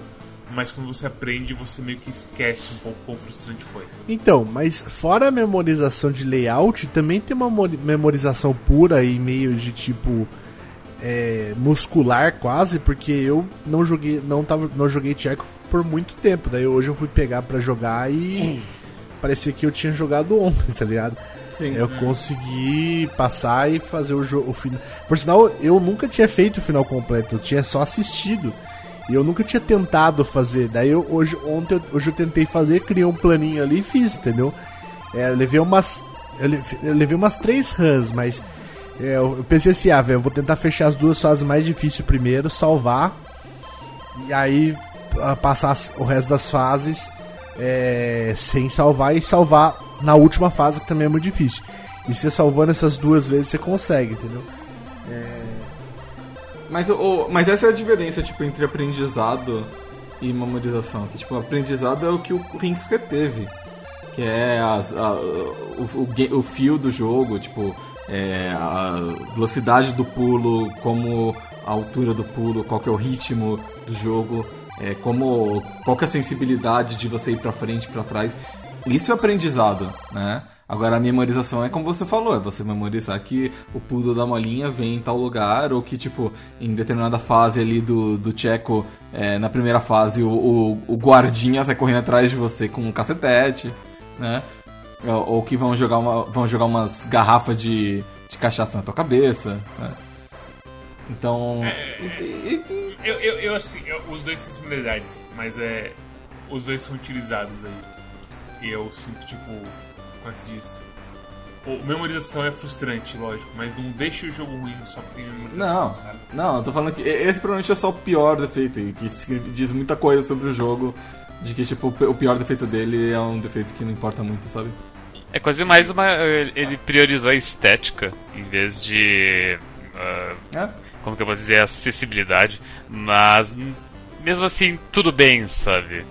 mas quando você aprende, você meio que esquece um pouco quão frustrante foi. Então, mas fora a memorização de layout, também tem uma memorização pura e meio de tipo é, muscular quase, porque eu não joguei, não tava, não joguei Tcheco por muito tempo. Daí hoje eu fui pegar para jogar e parecia que eu tinha jogado ontem, tá ligado? Sim, eu é. consegui passar e fazer o jogo. final. Por sinal, eu nunca tinha feito o final completo, eu tinha só assistido. E eu nunca tinha tentado fazer. Daí eu, hoje, ontem, hoje eu tentei fazer, criei um planinho ali e fiz, entendeu? É, levei umas. Eu levei umas três runs, mas é, eu pensei assim, ah, velho, eu vou tentar fechar as duas fases mais difíceis primeiro, salvar. E aí passar o resto das fases é, sem salvar e salvar na última fase, que também é muito difícil. E você salvando essas duas vezes, você consegue, entendeu? É, mas, mas essa é a diferença, tipo, entre aprendizado e memorização. Que, tipo, aprendizado é o que o Rinks teve. Que é as, a, o, o, o fio do jogo, tipo, é, a velocidade do pulo, como a altura do pulo, qual que é o ritmo do jogo, é, como, qual é a sensibilidade de você ir pra frente, para trás. Isso é aprendizado, né? Agora a memorização é como você falou, é você memorizar que o pulo da molinha vem em tal lugar, ou que, tipo, em determinada fase ali do, do Checo, é, na primeira fase, o, o, o, guardinha sai correndo atrás de você com um cacetete, né? Ou, ou que vão jogar, uma, vão jogar umas garrafas de, de cachaça na tua cabeça, né? Então. É, eu, eu, eu, assim, eu, os dois têm similaridades, mas é. Os dois são utilizados aí. E eu sinto, tipo como é que se diz? O, memorização é frustrante, lógico, mas não deixa o jogo ruim só porque tem memorização, não, sabe? Não, eu tô falando que esse provavelmente é só o pior defeito, e que diz muita coisa sobre o jogo, de que, tipo, o pior defeito dele é um defeito que não importa muito, sabe? É quase mais uma. Ele priorizou a estética em vez de. Uh, é? Como que eu vou dizer? Acessibilidade. Mas mesmo assim, tudo bem, sabe?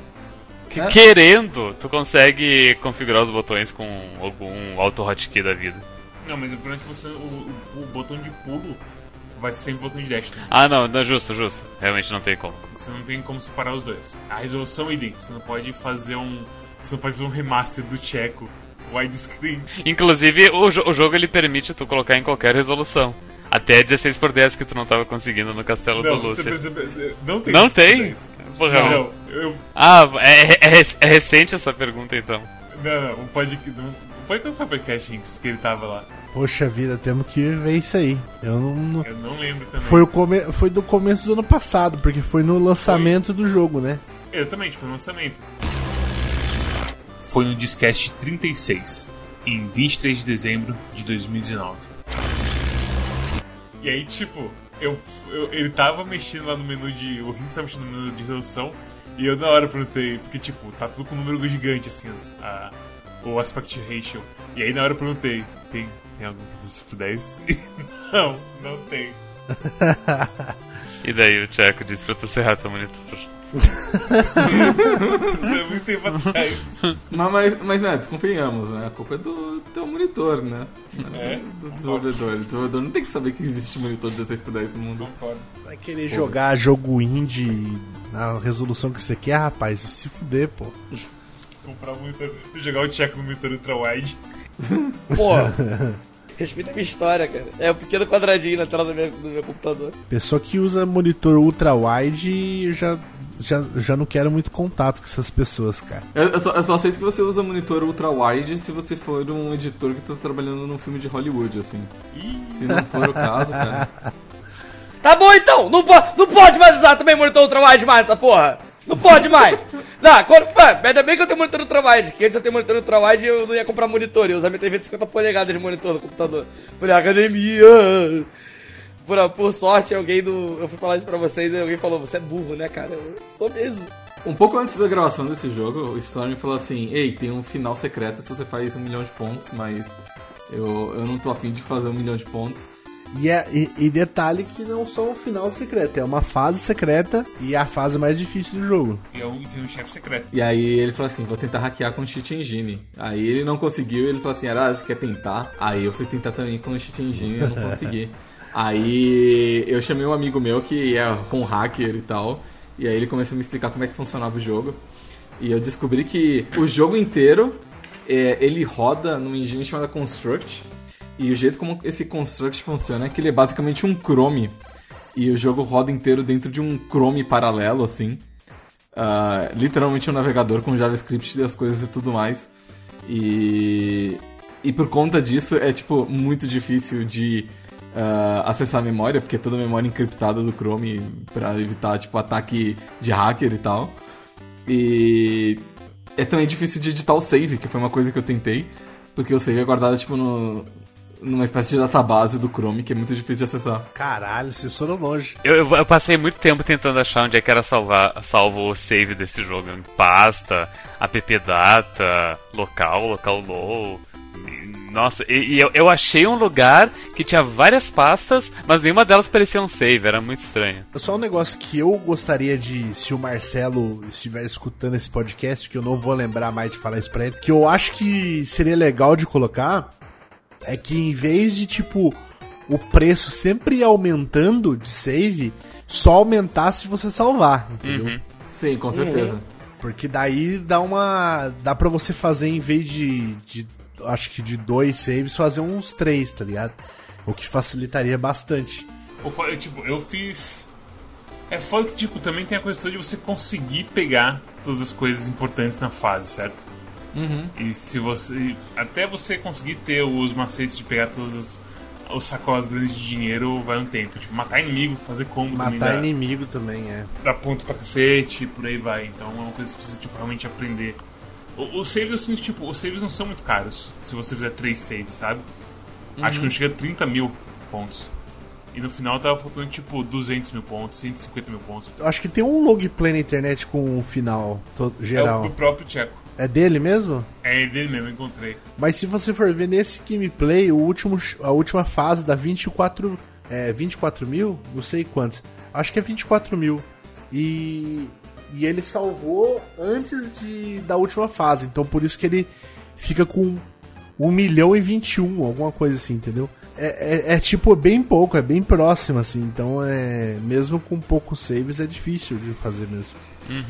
É. Querendo, tu consegue configurar os botões com algum auto hotkey da vida. Não, mas o problema é que você, o, o, o botão de pulo vai ser sempre botão de dash também. Ah, não, não, justo, justo. Realmente não tem como. Você não tem como separar os dois. A resolução é idem. Você não pode fazer um. Você não pode fazer um remaster do Checo widescreen. Inclusive, o, o jogo ele permite tu colocar em qualquer resolução. Até 16 por 10 que tu não tava conseguindo no Castelo não, do Lúcia. Não tem. Não tem? Porra, não, não, eu... Ah, é, é, é, recente essa pergunta então. Não, não, podcast. Não, foi quando foi o podcast que ele tava lá? Poxa vida, temos que ver isso aí. Eu não. não... Eu não lembro também. Foi, o come... foi do começo do ano passado, porque foi no lançamento foi... do jogo, né? Exatamente, foi no lançamento. Foi no Discast 36, em 23 de dezembro de 2019. E aí, tipo, eu, eu, ele tava mexendo lá no menu de. O Ring tava mexendo no menu de resolução. E eu na hora perguntei, porque tipo, tá tudo com um número gigante assim, a, o aspect ratio. E aí na hora eu perguntei, tem, tem algum que 10? não, não tem. E daí o Tcheco disse pra tu serrar teu monitor. Isso foi muito tempo atrás. Mas, mas, mas né, desconfiamos, né? A culpa é do teu monitor, né? É? Do desenvolvedor. O desenvolvedor não tem que saber que existe monitor 16 por 10 no mundo. Concordo. Vai querer jogar jogo indie na resolução que você quer, rapaz? Se fuder, pô. Comprar um monitor. Jogar o check no monitor ultra wide. Pô, respeita a minha história, cara. É um pequeno quadradinho na tela do meu, do meu computador. Pessoa que usa monitor ultra wide, eu já, já, já não quero muito contato com essas pessoas, cara. Eu, eu só, eu só aceito que você usa monitor ultra wide se você for um editor que tá trabalhando num filme de Hollywood, assim. Se não for o caso, cara. Tá bom então, não, po não pode mais usar também monitor ultrawide mais essa porra. Não pode mais. Não, quando, mano, ainda bem que eu tenho monitor ultrawide, que antes eu tenho monitor ultrawide eu não ia comprar monitor, eu usar minha TV de 50 polegadas de monitor no computador. Falei, academia. Por, por sorte, alguém do. Eu fui falar isso pra vocês e alguém falou, você é burro, né, cara? Eu sou mesmo. Um pouco antes da gravação desse jogo, o Storm falou assim: Ei, tem um final secreto se você faz um milhão de pontos, mas eu, eu não tô afim de fazer um milhão de pontos. E, é, e, e detalhe que não só um final secreto, é uma fase secreta e é a fase mais difícil do jogo. E eu tenho um chefe secreto. E aí ele falou assim: Vou tentar hackear com o Cheat Engine. Aí ele não conseguiu, ele falou assim: Ah, você quer tentar? Aí eu fui tentar também com o Cheat Engine e eu não consegui. aí eu chamei um amigo meu que é um hacker e tal. E aí ele começou a me explicar como é que funcionava o jogo. E eu descobri que o jogo inteiro é, ele roda num engine chamado Construct. E o jeito como esse Construct funciona é que ele é basicamente um Chrome. E o jogo roda inteiro dentro de um Chrome paralelo, assim. Ah, literalmente um navegador com JavaScript e as coisas e tudo mais. E, e por conta disso é tipo muito difícil de ah, acessar a memória, porque é toda a memória encriptada do Chrome para evitar tipo ataque de hacker e tal. E é também difícil de editar o save, que foi uma coisa que eu tentei, porque o save é guardado tipo no, numa espécie de database do Chrome que é muito difícil de acessar. Caralho, vocês foram longe. Eu, eu, eu passei muito tempo tentando achar onde é que era salvar, salvo o save desse jogo. Pasta, appdata, local, local low. Nossa, e, e eu, eu achei um lugar que tinha várias pastas, mas nenhuma delas parecia um save, era muito estranho. Só um negócio que eu gostaria de, se o Marcelo estiver escutando esse podcast, que eu não vou lembrar mais de falar isso pra ele, que eu acho que seria legal de colocar, é que em vez de, tipo, o preço sempre ir aumentando de save, só aumentar se você salvar, entendeu? Uhum. Sim, com certeza. Porque daí dá uma. dá pra você fazer em vez de. de acho que de dois saves, fazer uns três, tá ligado? O que facilitaria bastante. Eu, tipo, eu fiz. É foda que, tipo, também tem a questão de você conseguir pegar todas as coisas importantes na fase, certo? E se você. Até você conseguir ter os macetes de pegar todas as. Os sacolas grandes de dinheiro vai um tempo. Tipo, matar inimigo, fazer combo também Matar inimigo também, é. dá ponto pra cacete, por aí vai. Então é uma coisa que você precisa tipo, realmente aprender. O- Os saves, eu sinto, tipo, os saves não são muito caros. Se você fizer três saves, sabe? Acho que não chega a 30 mil pontos. E no final tava faltando tipo 200 mil pontos, 150 mil pontos. Acho que tem um log play na internet com um final to- É o geral. do próprio Tcheco. É dele mesmo? É dele mesmo, encontrei. Mas se você for ver nesse gameplay, o último, a última fase dá 24, é, 24 mil? Não sei quantos. Acho que é 24 mil. E, e ele salvou antes de, da última fase. Então por isso que ele fica com 1 milhão e 21, alguma coisa assim, entendeu? É, é, é, tipo bem pouco, é bem próximo assim. Então é mesmo com poucos saves é difícil de fazer mesmo.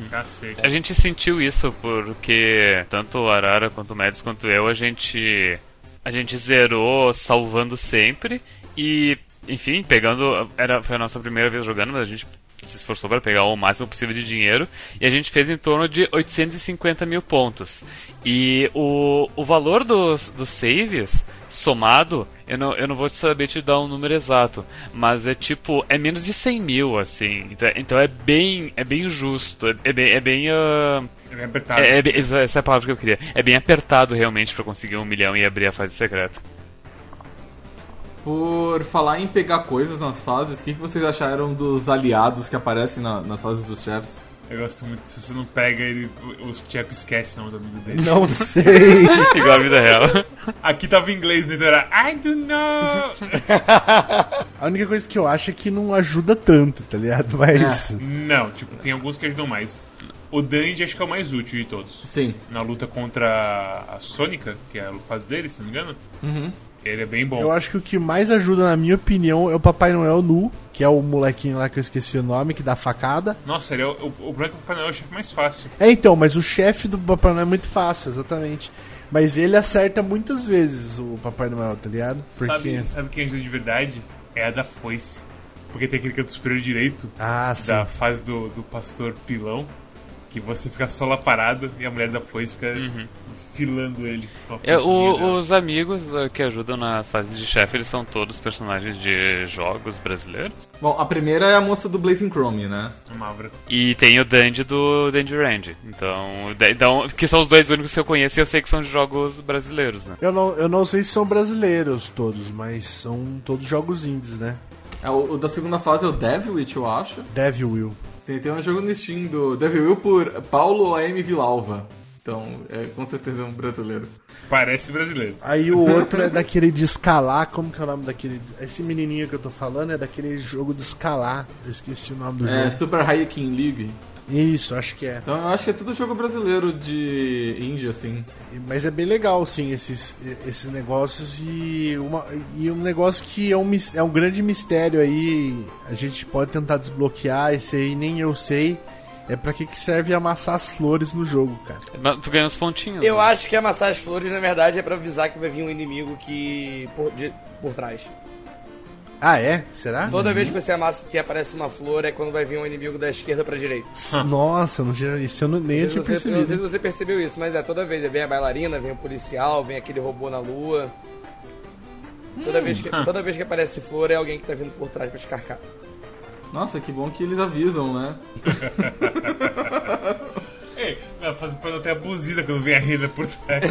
Cacete. A gente sentiu isso porque tanto o Arara quanto o Médios quanto eu, a gente a gente zerou salvando sempre e enfim, pegando era foi a nossa primeira vez jogando, mas a gente se esforçou para pegar o máximo possível de dinheiro e a gente fez em torno de 850 mil pontos. E o, o valor dos, dos saves somado, eu não, eu não vou saber te dar um número exato, mas é tipo, é menos de 100 mil, assim. Então, então é bem é bem justo, é, é bem. É bem ah, É bem apertado. é, é bem- essa essa é a palavra que eu queria. É bem apertado realmente para conseguir um milhão e abrir a fase secreta. Por falar em pegar coisas nas fases, o que, que vocês acharam dos aliados que aparecem na- nas fases dos chefes? Eu gosto muito que se você não pega ele, os tchecos esquecem o nome do amigo dele. Não sei. Igual a vida real. Aqui tava em inglês, né? Então era I do know. A única coisa que eu acho é que não ajuda tanto, tá ligado? Mas. não, tipo, tem alguns que ajudam mais. O Dandy acho que é o mais útil de todos. Sim. Na luta contra a Sônica, que é a fase dele, se não me engano. Ele é bem bom. Eu acho que o que mais ajuda, na minha opinião, é o Papai Noel nu, que é o molequinho lá que eu esqueci o nome, que dá facada. Nossa, ele é o, o, o Branco Papai Noel é o chefe mais fácil. É, então, mas o chefe do Papai Noel é muito fácil, exatamente. Mas ele acerta muitas vezes o Papai Noel, tá ligado? Porque. Sabe, sabe quem ajuda de verdade? É a da foice. Porque tem aquele canto superior direito Ah, sim. da fase do, do pastor pilão. Que você fica só lá parado e a mulher da foice fica filando ele. com a É, o- os amigos uh, que ajudam nas fases de chefe, eles são todos personagens de jogos brasileiros. Bom, a primeira é a moça do Blazing Chrome, né? Mavra. E tem o Dandy do Dandy Range. Então, então, que são os dois únicos que eu conheço e eu sei que são de jogos brasileiros, né? Eu não, eu não sei se são brasileiros todos, mas são todos jogos indies, né? É, o, o da segunda fase é o Devil Witch, eu acho. Devil Will. Tem, tem um jogo no Steam do Devil Will por Paulo A.M. Vilalva. Então, é com certeza um brasileiro. Parece brasileiro. Aí o outro é daquele de escalar, como que é o nome daquele. Esse menininho que eu tô falando é daquele jogo de escalar. Eu esqueci o nome do É jogo. Super Hiking League. Isso, acho que é. Então eu acho que é tudo jogo brasileiro de indie, assim. Mas é bem legal, sim, esses, esses negócios e, uma, e um negócio que é um, é um grande mistério aí. A gente pode tentar desbloquear, esse aí nem eu sei. É pra que, que serve amassar as flores no jogo, cara. Mas Tu ganha uns pontinhos. Eu né? acho que amassar as flores, na verdade, é pra avisar que vai vir um inimigo que. por, de- por trás. Ah, é? Será? Toda vez que você amassa que aparece uma flor é quando vai vir um inimigo da esquerda pra direita. Nossa, não isso eu não, nem eu tinha você, eu não sei se percebido. você percebeu isso, mas é toda vez. Vem a bailarina, vem o policial, vem aquele robô na lua. Toda, vez que, toda vez que aparece flor é alguém que tá vindo por trás pra descarcar. Nossa, que bom que eles avisam, né? Ei, faz ter a buzina quando vem a renda por trás.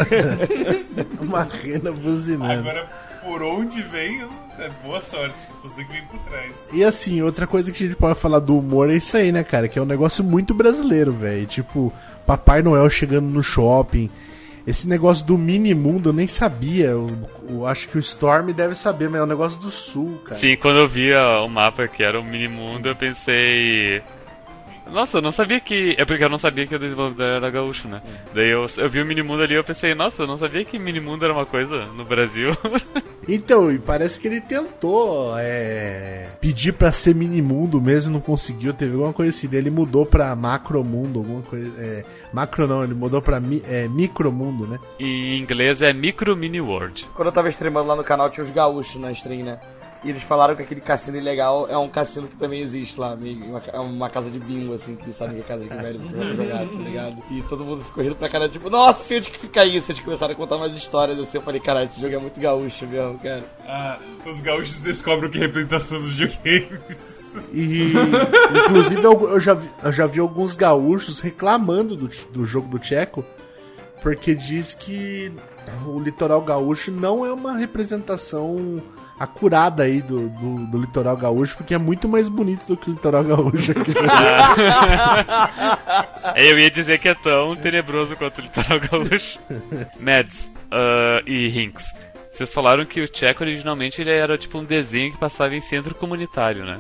Uma rena buzinando. Agora, por onde vem, é boa sorte. Só sei que vem por trás. E assim, outra coisa que a gente pode falar do humor é isso aí, né, cara? Que é um negócio muito brasileiro, velho. Tipo, Papai Noel chegando no shopping. Esse negócio do mini mundo eu nem sabia. Eu, eu acho que o Storm deve saber, mas é um negócio do sul, cara. Sim, quando eu vi ó, o mapa que era o Minimundo, eu pensei. Nossa, eu não sabia que. É porque eu não sabia que o desenvolvedor era gaúcho, né? Daí eu, eu vi o Minimundo ali e eu pensei, nossa, eu não sabia que Minimundo era uma coisa no Brasil. Então, e parece que ele tentou é, pedir pra ser mini mundo mesmo, não conseguiu. Teve alguma coisa assim. Daí ele mudou pra macro mundo, alguma coisa. É, macro não, ele mudou pra mi, é, micro mundo, né? e em inglês é Micro Mini World. Quando eu tava streamando lá no canal, tinha os gaúchos na stream, né? E eles falaram que aquele cassino ilegal é um cassino que também existe lá, meio- uma, é uma casa de bingo, assim, que eles sabem que é casa de velho jogar, tá ligado? E todo mundo ficou rindo pra cara, tipo, nossa, sei onde que fica isso? Eles começaram a contar mais histórias assim, eu falei, caralho, esse jogo é muito gaúcho mesmo, cara. Ah, os gaúchos descobrem o que é representação dos videogames. E, inclusive, eu, eu já vi, eu já vi alguns gaúchos reclamando do, do jogo do Tcheco, porque diz que o litoral gaúcho não é uma representação acurada aí do, do, do litoral gaúcho, porque é muito mais bonito do que o litoral gaúcho aqui. Eu ia dizer que é tão tenebroso quanto o Litoral Gaúcho. Mads ah, e Hinks, vocês falaram que o Tcheco originalmente ele era tipo um desenho que passava em centro comunitário, né?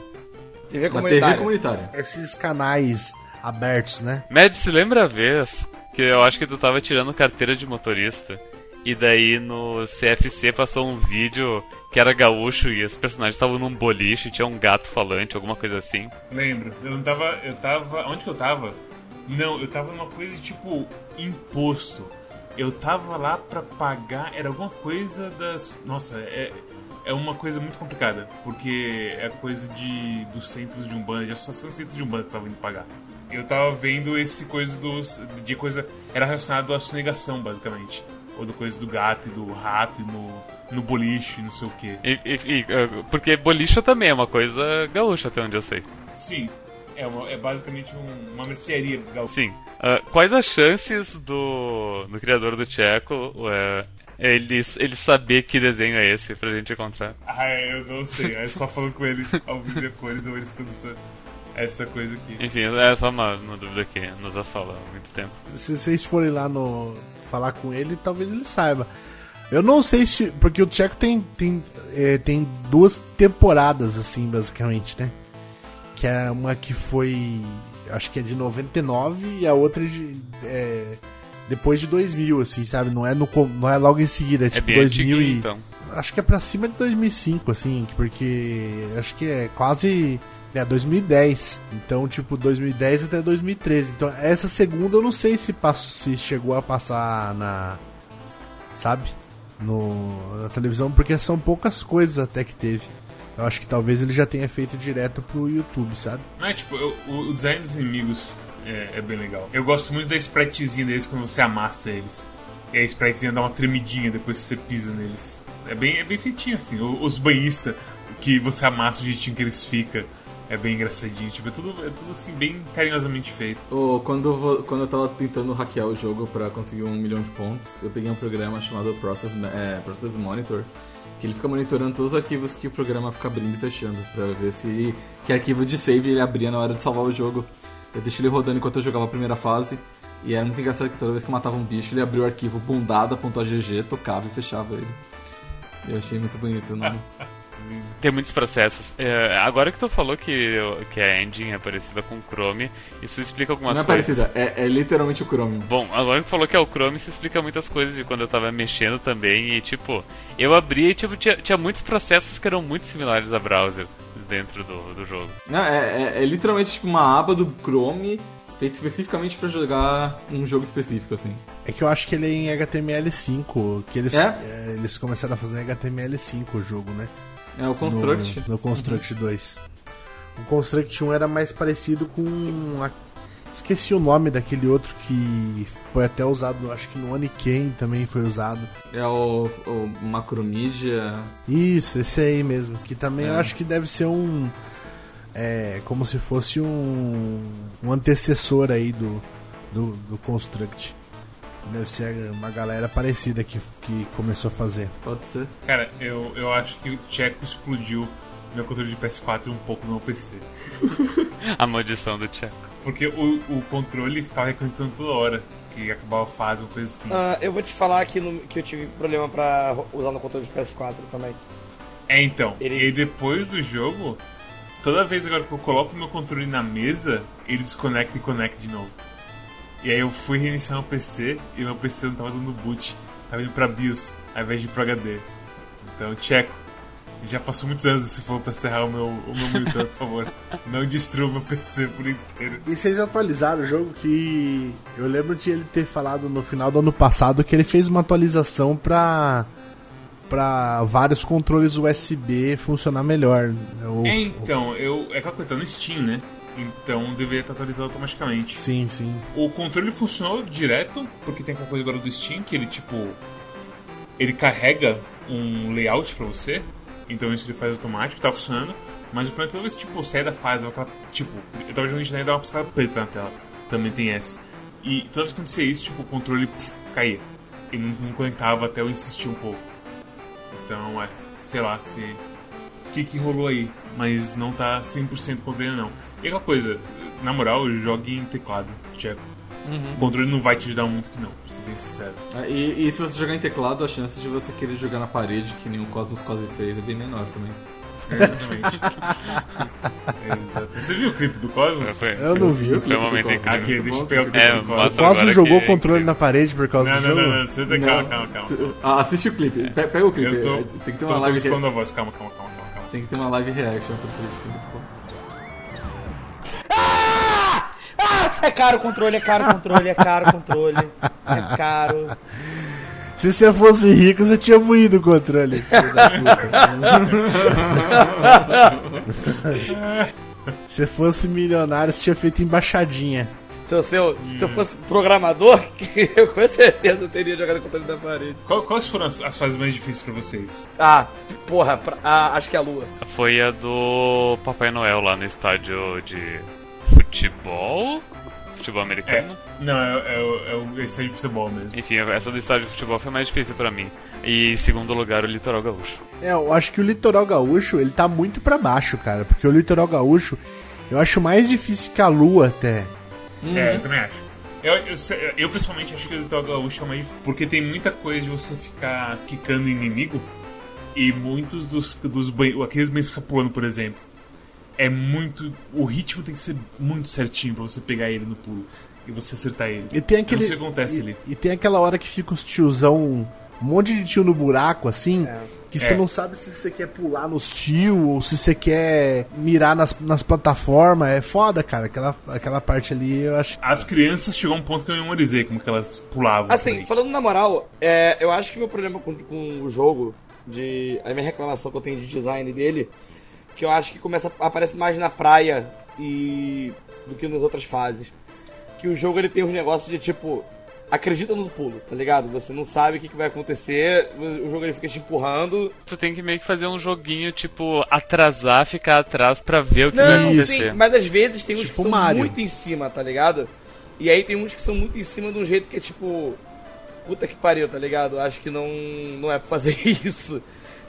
TV Na TV comunitária. comunitária. Esses canais abertos, né? Mads, se lembra a vez que eu acho que tu tava tirando carteira de motorista e daí no CFC passou um vídeo que era gaúcho e os personagens estavam num boliche, tinha um gato falante, alguma coisa assim. Lembro, eu não tava. Eu tava. Onde que eu tava? Não, eu tava numa coisa tipo imposto. Eu tava lá pra pagar. Era alguma coisa das. Nossa, é. É uma coisa muito complicada, porque é coisa de dos centros de Umbanda, de associação de centros de Umbanda que tava indo pagar. Eu tava vendo esse coisa dos. de coisa. Era relacionado à sonegação, basicamente. Ou do coisa do gato e do rato e no, no boliche, não sei o quê. E, e- e, ah, porque boliche também é uma coisa gaúcha, até onde eu sei. Sim, é, uma- é basicamente um- uma mercearia gaúcha. Sim. Ah, quais as chances do, do criador do Tcheco é, ele, ele saber que desenho é esse pra gente encontrar? Ah, eu não sei. É só falando com ele ao vivo cores ou eles pensando. Essa coisa aqui. Enfim, é só uma, uma dúvida que nos assola há muito tempo. Se vocês forem lá no. falar com ele, talvez ele saiba. Eu não sei se. Porque o Tcheco tem, tem, é, tem duas temporadas, assim, basicamente, né? Que é uma que foi. Acho que é de 99 e a outra de. É, depois de 2000, assim, sabe? Não é, no, não é logo em seguida, é É tipo bem 2000 antiguinho, e. então. Acho que é pra cima de 2005, assim, porque acho que é quase. É 2010. Então, tipo, 2010 até 2013. Então, essa segunda eu não sei se, passou, se chegou a passar na. Sabe? No, na televisão, porque são poucas coisas até que teve. Eu acho que talvez ele já tenha feito direto pro YouTube, sabe? É tipo, eu- o, design dos inimigos é, é bem legal. Eu gosto muito da spritezinha deles quando você amassa eles. E a spritezinha dá uma tremidinha depois que você pisa neles. É bem, é bem feitinho assim. Os banhistas que você amassa o jeitinho que eles ficam. É bem engraçadinho. Tipo, é tudo, é tudo assim, bem carinhosamente feito. Ô, quando, quando eu tava tentando hackear o jogo pra conseguir um milhão de pontos, eu peguei um programa chamado Process, é, Process Monitor, que ele fica monitorando todos os arquivos que o programa fica abrindo e fechando, pra ver se que arquivo de save ele abria na hora de salvar o jogo. Eu deixei ele rodando enquanto eu jogava a primeira fase, e era muito engraçado que toda vez que eu matava um bicho, ele abria o arquivo bundada.agg, tocava e fechava ele. Eu achei muito bonito o nome. Tem muitos processos. É, agora que tu falou que, que a engine é parecida com o Chrome, isso explica algumas Não é coisas. parecida, é, é literalmente o Chromium. Bom, agora que tu falou que é o Chrome, isso explica muitas coisas de quando eu tava mexendo também. E, tipo, eu abri e, tipo, tinha, tinha muitos processos que eram muito similares a browser dentro do, do jogo. Não, é, é- é literalmente tipo uma aba do Chrome feita especificamente pra jogar um jogo específico, assim. É que eu acho que ele é em HTML5, que eles, É? é, eles começaram a fazer em HTML5 o jogo, né? É o Construct. No, no Construct 2. O Construct 1 era mais parecido com. a- Esqueci o nome daquele outro que foi até usado, acho que no Oniken também foi usado. É o, o Macromedia. Isso, esse aí mesmo. Que também É. eu acho que deve ser um. É, como se fosse um, um antecessor aí do, do, do Construct. Deve ser uma galera parecida que, que começou a fazer. Pode ser. Cara, eu, eu acho que o Tcheco explodiu meu controle de PS4 um pouco no meu PC. A maldição do Tcheco. Porque o, o controle ficava reconectando toda hora. Que acabava a fase, uma coisa assim. Ah, eu vou te falar que, no- que eu tive problema pra usar no controle de PS4 também. É, então. Ele- E depois do jogo, toda vez agora que eu coloco meu controle na mesa, ele desconecta e conecta de novo. E aí eu fui reiniciar meu PC e meu PC não tava dando boot. Tava indo pra BIOS ao invés de ir pro HD. Então, Tcheco. Já passou muitos anos se for pra serrar o meu, o meu monitor, por favor. Não destrua meu PC por inteiro. E vocês atualizaram o jogo que eu lembro de ele ter falado no final do ano passado que ele fez uma atualização pra para vários controles USB funcionar melhor. O- É, então, eu. É aquela coisa, tá no Steam, né? Então deveria estar atualizado automaticamente. Sim, sim. O controle funcionou direto, porque tem aquela coisa agora do Steam que ele tipo. Ele carrega um layout pra você, então isso ele faz automático, tá funcionando. Mas o problema é toda vez que tipo, sai da fase, aquela, tipo, eu tava jogando e dá uma piscada preta na tela. Também tem essa. E toda vez que acontecia isso, tipo, o controle pff, caía. Ele não, não conectava até eu insistir um pouco. Então, é, sei lá se. O que, que rolou aí? Mas não tá 100% controle não. E aquela coisa, na moral, jogue em teclado, Tcheco. O controle não vai te ajudar muito que não, pra ser bem sincero. Ah, E, e se você jogar em teclado, a chance de você querer jogar na parede, que nem o Cosmos quase fez, é bem menor também. Exatamente. Exato. Você viu o clipe do Cosmos? Eu não vi. foi um momento Aqui, deixa eu pegar o clipe É, do Cosmos. O Cosmo agora jogou o que- controle na parede por causa Não, do não, jogo? não, não, você calma, calma, calma. calma. Ah, assiste o clipe. Pe- Pega o clipe. Eu tô, Tem que ter tô uma live transpondo re... a voz, calma, calma, calma, calma. calma. Tem que ter uma live reaction pra clipe. É caro o controle, é caro o controle, é caro o controle. É caro. Se você fosse rico, você tinha moído o controle. filho da puta. Se fosse milionário, você tinha feito embaixadinha. Se eu, se eu, se eu fosse programador, eu com certeza teria jogado o controle da parede. Qual- quais foram as, as fases mais difíceis pra vocês? Ah, porra, pra- ah, acho que é a lua. Foi a do Papai Noel lá no estádio de futebol. Futebol É, americano. não, é, é, o- é o estádio de futebol mesmo. Enfim, essa do estádio de futebol foi mais difícil pra mim. E em segundo lugar, o Litoral Gaúcho. É, eu acho que o litoral gaúcho, ele tá muito pra baixo, cara. Porque o litoral gaúcho, Eu acho mais difícil que a lua até. É, eu também acho. Eu, eu, eu, pessoalmente acho que o Litoral Gaúcho é mais. Porque tem muita coisa de você ficar quicando inimigo. E muitos dos, dos banhos. Aqueles banhos que fica pulando, por exemplo. É muito. O ritmo tem que ser muito certinho pra você pegar ele no pulo. E você acertar ele. E tem aquele. que acontece e, ali. e tem aquela hora que fica os tiozão. Um monte de tio no buraco, assim. Que você É. não sabe se você quer pular nos tio ou se você quer mirar nas, nas plataformas. É foda, cara. Aquela, aquela parte ali eu acho. As crianças chegou a um ponto que eu memorizei como que elas pulavam. Assim, aí. falando na moral, é, eu acho que meu problema com, com o jogo, de a minha reclamação que eu tenho de design dele, que eu acho que começa aparece mais na praia e do que nas outras fases. Que o jogo ele tem uns negócios de tipo acredita no pulo, tá ligado? Você não sabe o que, que vai acontecer, o jogo ele fica te empurrando. Tu tem que meio que fazer um joguinho, tipo, atrasar, ficar atrás pra ver o que vai Não, acontecer. sim, mas às vezes tem uns Tipo que são Mario. muito em cima, tá ligado? E aí tem uns que são muito em cima de um jeito que é tipo. Puta que pariu, tá ligado? Acho que não, não é pra fazer isso.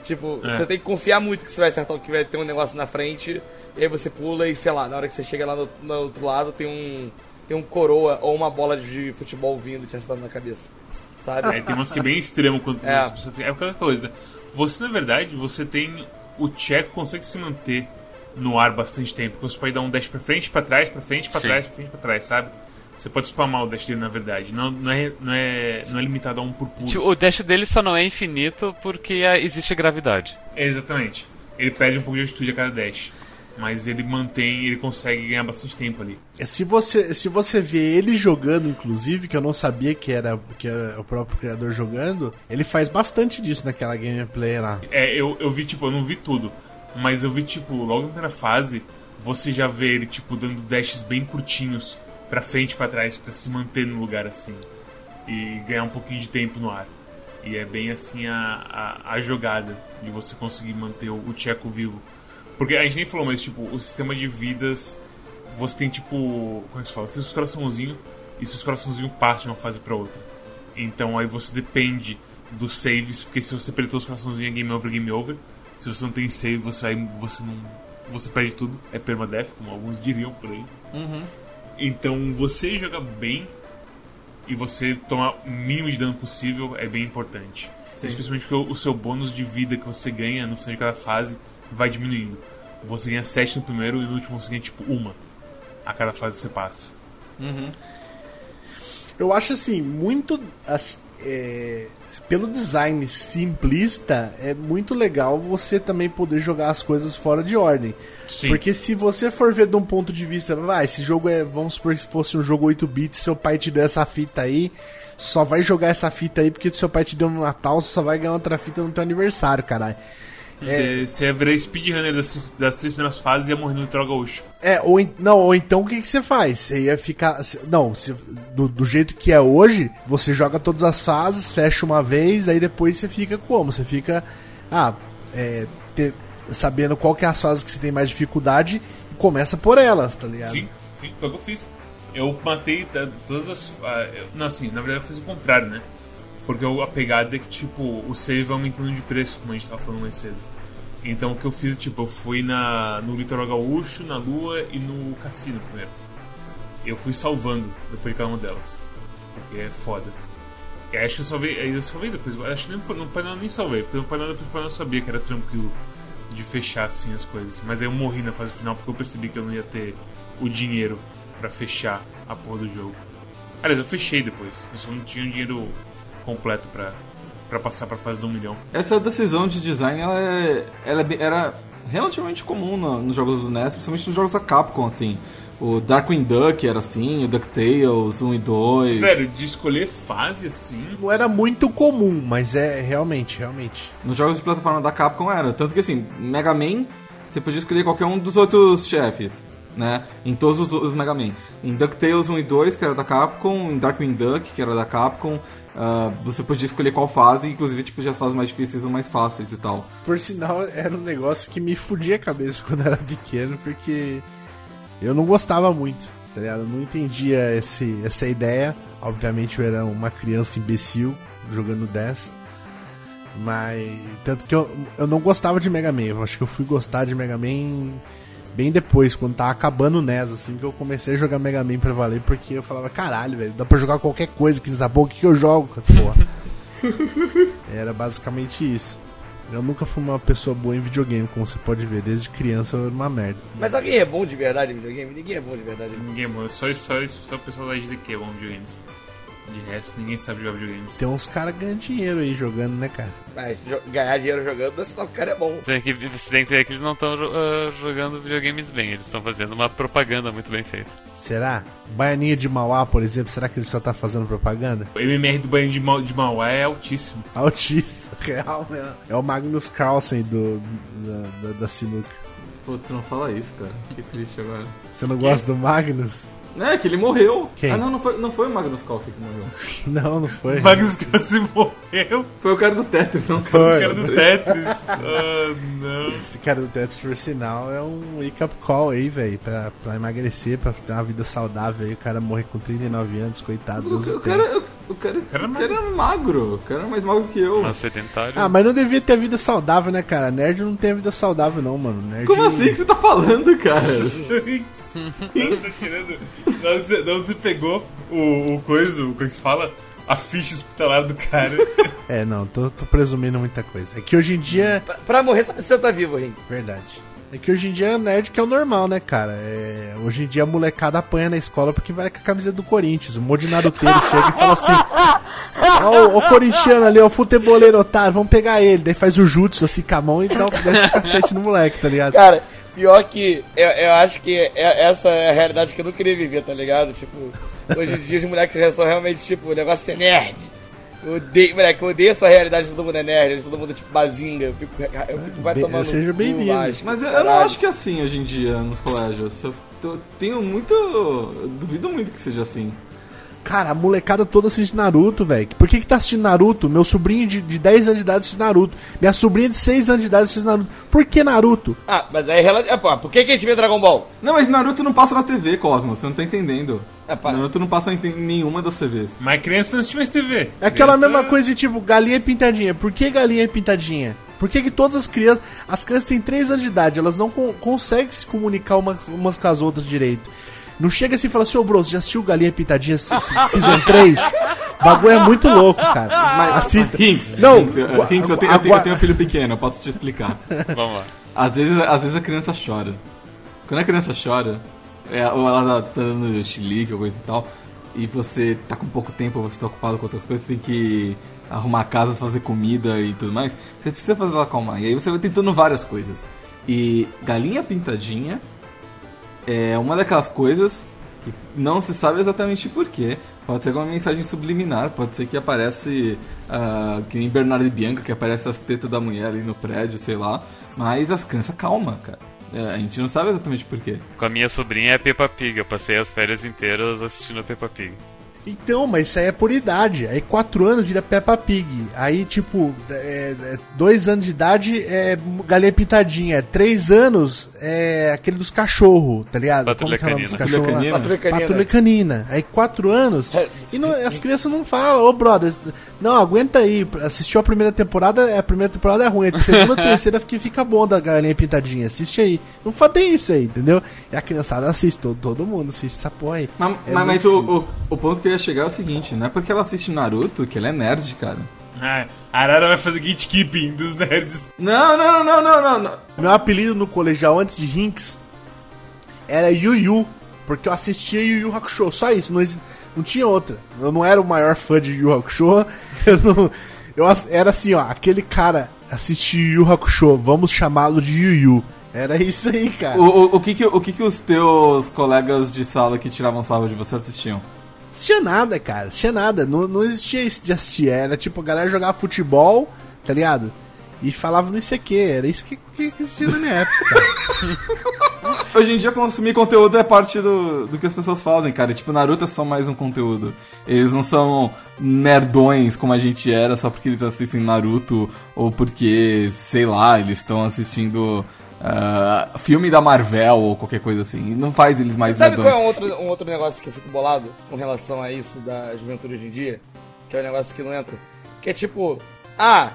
Tipo, É. você tem que confiar muito que você vai acertar, que vai ter um negócio na frente, e aí você pula e sei lá, na hora que você chega lá no, no outro lado tem um. Tem um coroa ou uma bola de futebol vindo te acertando na cabeça. Sabe? É, tem umas que é bem extremo quanto É. ficar. É aquela coisa, né? Você, na verdade, você tem. O Checo consegue se manter no ar bastante tempo. Você pode dar um dash pra frente, pra trás, pra frente, pra Sim. trás, pra frente, pra trás, sabe? Você pode spamar o dash dele, na verdade. Não, não, é, não, é, não é limitado a um por pulo. Tipo, O dash dele só não é infinito porque ah, existe gravidade. É, exatamente. Ele perde um pouco de altitude a cada dash. Mas ele mantém, ele consegue ganhar bastante tempo ali. É, Se você, se você vê ele jogando, inclusive, que eu não sabia que era, que era o próprio criador jogando, ele faz bastante disso naquela gameplay lá. É, eu, eu vi, tipo, eu não vi tudo. Mas eu vi, tipo, logo na primeira fase, você já vê ele, tipo, dando dashes bem curtinhos pra frente pra trás, pra se manter no lugar assim. E ganhar um pouquinho de tempo no ar. E é bem assim a, a, a jogada de você conseguir manter o, o Tcheco vivo. Porque a gente nem falou, mas, tipo, o sistema de vidas, você tem, tipo, como é que se fala? Você tem os coraçãozinhos, e seus coraçãozinhos passam de uma fase pra outra. Então aí você depende dos saves, porque se você perder os coraçãozinhos é game over, game over. Se você não tem save, você vai. você não. Você perde tudo. É permadeath, como alguns diriam por aí. Então você jogar bem e você tomar o mínimo de dano possível é bem importante. Especialmente porque o, seu bônus de vida que você ganha no final de cada fase vai diminuindo. Você ganha 7 no primeiro e no último você ganha tipo uma a cada fase que você passa. Eu acho assim, muito. as- é, pelo design simplista, é muito legal você também poder jogar as coisas fora de ordem. Sim. Porque se você for ver de um ponto de vista, vai, esse jogo é, vamos supor que se fosse um jogo 8 bits, seu pai te deu essa fita aí, só vai jogar essa fita aí porque seu pai te deu no Natal, você só vai ganhar outra fita no teu aniversário, caralho. Você, você ia virar speedrunner das, das três primeiras fases e ia morrer no Litoral Gaúcho. É, ou, não, ou então o que, que você faz? Você ia ficar. se- Não, se- do, do jeito que é hoje, você joga todas as fases, fecha uma vez, aí depois você fica como? Você fica. Ah, é, te- sabendo qual que é as fases que você tem mais dificuldade e começa por elas, tá ligado? Sim, sim, foi o que eu fiz. Eu matei todas as. ah, não, assim, na verdade eu fiz o contrário, né? Porque a pegada é que, tipo, o save aumentando de preço, como a gente tava falando mais cedo. Então o que eu fiz, tipo, eu fui na, no Litoral Gaúcho, na Lua e no Cassino primeiro. Eu fui salvando depois de cada uma delas. Porque é foda. E acho que eu salvei. aí Eu salvei depois. Acho que nem, no painel nem salvei, porque no painel depois eu sabia que era tranquilo de fechar assim as coisas. Mas aí eu morri na fase final porque eu percebi que eu não ia ter o dinheiro pra fechar a porra do jogo. Aliás, eu fechei depois. Eu só não tinha o dinheiro completo pra, pra passar pra fase do 1 milhão. Essa decisão de design, ela, é, ela é era relativamente comum no- nos jogos do NES, principalmente nos jogos da Capcom, assim. O Darkwing Duck era assim, o DuckTales 1 e 2. Velho, de escolher fase assim. Não era muito comum, mas é realmente, realmente. Nos jogos de plataforma da Capcom era. Tanto que assim, Mega Man, você podia escolher qualquer um dos outros chefes, né? Em todos os, os Mega Man. Em DuckTales 1 e 2, que era da Capcom, em Darkwing Duck, que era da Capcom, ah, você podia escolher qual fase, inclusive tipo, as fases mais difíceis ou mais fáceis e tal. Por sinal, era um negócio que me fudia a cabeça quando era pequeno, porque eu não gostava muito, tá ligado? Eu não entendia esse, essa ideia. Obviamente eu era uma criança imbecil jogando 10. Mas. Tanto que eu, eu não gostava de Mega Man. Eu acho que eu fui gostar de Mega Man bem depois, quando tava acabando o NES, assim, que eu comecei a jogar Mega Man pra valer, porque eu falava, caralho, velho, dá pra jogar qualquer coisa aqui nessa boca, o que, que eu jogo, porra? Era basicamente isso. Eu nunca fui uma pessoa boa em videogame, como você pode ver. Desde criança eu era uma merda. Mas alguém é bom de verdade em videogame? Ninguém é bom de verdade. Ninguém, mano. Só, só, só o pessoal da GDQ é bom em videogames. De resto, ninguém sabe jogar videogames. Tem uns caras ganhando dinheiro aí jogando, né, cara? Mas ganhar dinheiro jogando não sinal que o cara é bom. Tem que, você tem que ver que eles não estão jogando videogames bem, eles estão fazendo uma propaganda muito bem feita. Será? Baianinha de Mauá, por exemplo, será que ele só tá fazendo propaganda? O MMR do banho de, Ma de Mauá é altíssimo. Autista, real, né? É o Magnus Carlsen do, da, da, da sinuca. Putz, não fala isso, cara. Que triste agora. Você não gosta do Magnus? É, que ele morreu. Quem? Ah, não, não foi, não foi o Magnus Carlsen que morreu. Não, não foi. Magnus Carlsen morreu. Foi o cara do Tetris, não o Foi. cara O cara do Tetris. Ah, não. Esse cara do Tetris, por sinal, é um wake-up call aí, velho, pra, pra emagrecer, pra ter uma vida saudável aí. O cara morre com 39 anos, coitado. O, o o cara, o, cara, é o cara é magro. O cara é mais magro que eu. Mas sedentário. Ah, mas não devia ter vida saudável, né, cara? Nerd não tem vida saudável, não, mano. Nerd... Como assim que você tá falando, cara? tá tirando. Da onde você, você pegou o, o coisa, o que se fala? A ficha hospitalar do cara. É, não, tô, tô presumindo muita coisa. É que hoje em dia. Pra, pra morrer, precisa estar vivo, Ring. Verdade. É que hoje em dia é nerd que é o normal, né, cara? É, hoje em dia a molecada apanha na escola porque vai com a camisa do Corinthians. O monte de chega e fala assim: Ó, o, o corintiano ali, ó, o futeboleiro otário, vamos pegar ele. Daí faz o jutsu assim com a mão e dá o cacete no moleque, tá ligado? Cara, pior que eu, eu acho que é- essa é a realidade que eu não queria viver, tá ligado? Tipo, hoje em dia os moleques são realmente, tipo, o negócio é nerd. Eu odeio, moleque, eu odeio essa realidade de todo mundo é nerd, todo mundo é tipo bazinga. Eu fico, eu fico vai tomando. seja bem-vindo. Mas eu, eu não acho que é assim hoje em dia nos colégios. Eu tenho muito. eu duvido muito que seja assim. Cara, a molecada toda assiste Naruto, velho. Por que que tá assistindo Naruto? Meu sobrinho de, de 10 anos de idade assiste Naruto. Minha sobrinha de 6 anos de idade assiste Naruto. Por que Naruto? Ah, mas aí relativo. É, pô, por que, que a gente vê Dragon Ball? Não, mas Naruto não passa na TV, Cosmo. Você não tá entendendo. É, pá. Naruto não passa em nenhuma das TVs. Mas criança não assiste mais TV. É aquela Criança- mesma coisa de tipo, galinha pintadinha. Por que galinha pintadinha? Por que, que todas as crianças. As crianças têm 3 anos de idade, elas não con- conseguem se comunicar umas, umas com as outras direito. Não chega assim e fala assim, ô bro, você já assistiu Galinha Pintadinha se- se- Season 3? O bagulho é muito louco, cara. Assista. Hinks. Não, Hinks, eu- tenho, eu, tenho, eu tenho um filho pequeno, eu posso te explicar. Vamos lá. Às vezes, às vezes a criança chora. Quando a criança chora, é, ou ela tá dando chilique ou coisa e tal, e você tá com pouco tempo, você tá ocupado com outras coisas, você tem que arrumar a casa, fazer comida e tudo mais, você precisa fazer ela acalmar. E aí você vai tentando várias coisas. E galinha pintadinha é uma daquelas coisas que não se sabe exatamente porquê. Pode ser alguma mensagem subliminar, pode ser que aparece, ah, que nem Bernardo e Bianca, que aparece as tetas da mulher ali no prédio, sei lá. Mas as crianças, calma, cara. É, a gente não sabe exatamente porquê. Com a minha sobrinha é Peppa Pig, eu passei as férias inteiras assistindo a Peppa Pig. Então, mas isso aí é por idade. Aí 4 anos vira Peppa Pig. Aí, tipo, 2 anos de idade é galinha pintadinha. 3 anos é aquele dos cachorros, tá ligado? Patrulha Como que é o nome dos cachorros lá? Patrulha Canina. Patrulha Canina. Aí 4 anos. É. E não- as crianças não falam, ô brother, não, aguenta aí. Assistiu a primeira temporada, é, a primeira temporada é ruim. A segunda, a terceira que fica bom da galinha pintadinha. Assiste aí. Não fa- tem isso aí, entendeu? E a criançada assiste, todo, todo mundo assiste essa porra aí. Mas, É mas- mas o, o, o ponto que eu ia chegar é o seguinte, não é porque ela assiste Naruto que ela é nerd, cara. Ah, a Arara vai fazer gatekeeping dos nerds. Não, não, não, não, não, não. Meu apelido no colegial antes de Rinks era Yu Yu, porque eu assistia Yu Yu Hakusho, só isso, não, exi- não tinha outra. Eu não era o maior fã de Yu Hakusho, eu não, eu era assim, ó, aquele cara assistia Yu Yu Hakusho, vamos chamá-lo de Yu Yu. Era isso aí, cara. O, o, o, que, que, o que, que os teus colegas de sala que tiravam salva de você assistiam? assistia nada, cara. Assistia nada. Não, não existia isso de assistir. Era tipo, a galera jogava futebol, tá ligado? E falava no ICQ. Era isso que, que, que existia na minha época. Hoje em dia consumir conteúdo é parte do, do que as pessoas fazem, cara. Tipo, Naruto é só mais um conteúdo. Eles não são nerdões como a gente era só porque eles assistem Naruto ou porque, sei lá, eles estão assistindo ah, filme da Marvel ou qualquer coisa assim. E não faz eles mais Você sabe nerdões. qual é um outro, um outro negócio que eu fico bolado com relação a isso da juventude hoje em dia? Que é um negócio que não entra. Que é tipo, ah,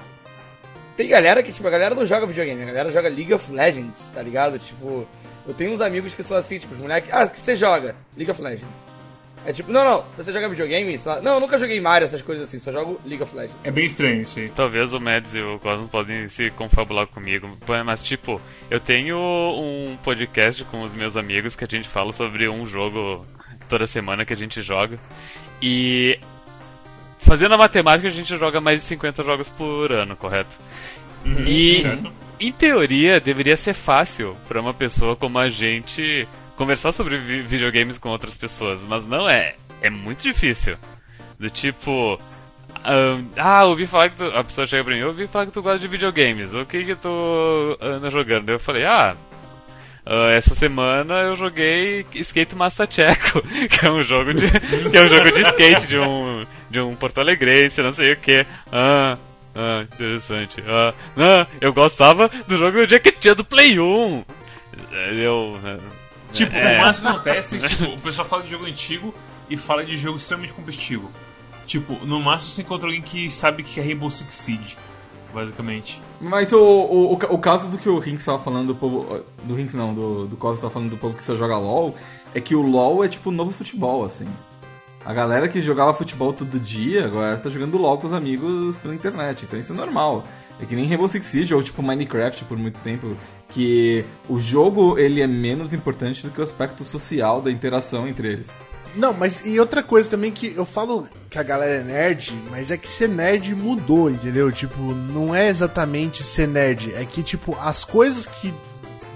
tem galera que, tipo, a galera não joga videogame, a galera joga League of Legends, tá ligado? Tipo, Eu tenho uns amigos que são assim, tipo, os moleques, ah, o que você joga? League of Legends. É tipo, não, não, você joga videogame? Sei lá, Não, eu nunca joguei Mario, essas coisas assim, só jogo League of Legends. É bem estranho isso aí. Talvez o Mads e o Cosmos podem se confabular comigo, mas tipo, eu tenho um podcast com os meus amigos que a gente fala sobre um jogo toda semana que a gente joga. E fazendo a matemática, a gente joga mais de 50 jogos por ano, correto? E certo. em teoria deveria ser fácil para uma pessoa como a gente conversar sobre vi- videogames com outras pessoas, mas não é. É muito difícil. Do tipo. ahn, ah, ouvi falar que tu. A pessoa chega pra mim, ouvi falar que tu gosta de videogames. O que que tu anda jogando? Eu falei, ah. ah, essa semana eu joguei Skate Master Checo, que é um jogo de que é um jogo de skate de um de um Porto Alegrense, não sei o que. Ah, ah, interessante. Ah, não, eu gostava do jogo do Jack Chan do Play 1. Eu Tipo, É. o máximo que acontece é que tipo, o pessoal fala de jogo antigo e fala de jogo extremamente competitivo. Tipo, no máximo você encontra alguém que sabe que é Rainbow Six Siege, basicamente. Mas o, o, o, ca- o caso do que o Rinks tava falando do povo. Do Rinks não, do, do Costa tava falando do povo que só joga LOL, é que o LOL é tipo o novo futebol, assim. A galera que jogava futebol todo dia agora tá jogando LOL com os amigos pela internet, então isso é normal. É que nem Rainbow Six Siege ou tipo Minecraft por muito tempo, que o jogo ele é menos importante do que o aspecto social da interação entre eles. Não, mas e outra coisa também que eu falo que a galera é nerd, mas é que ser nerd mudou, entendeu? Tipo, não é exatamente ser nerd, é que tipo as coisas que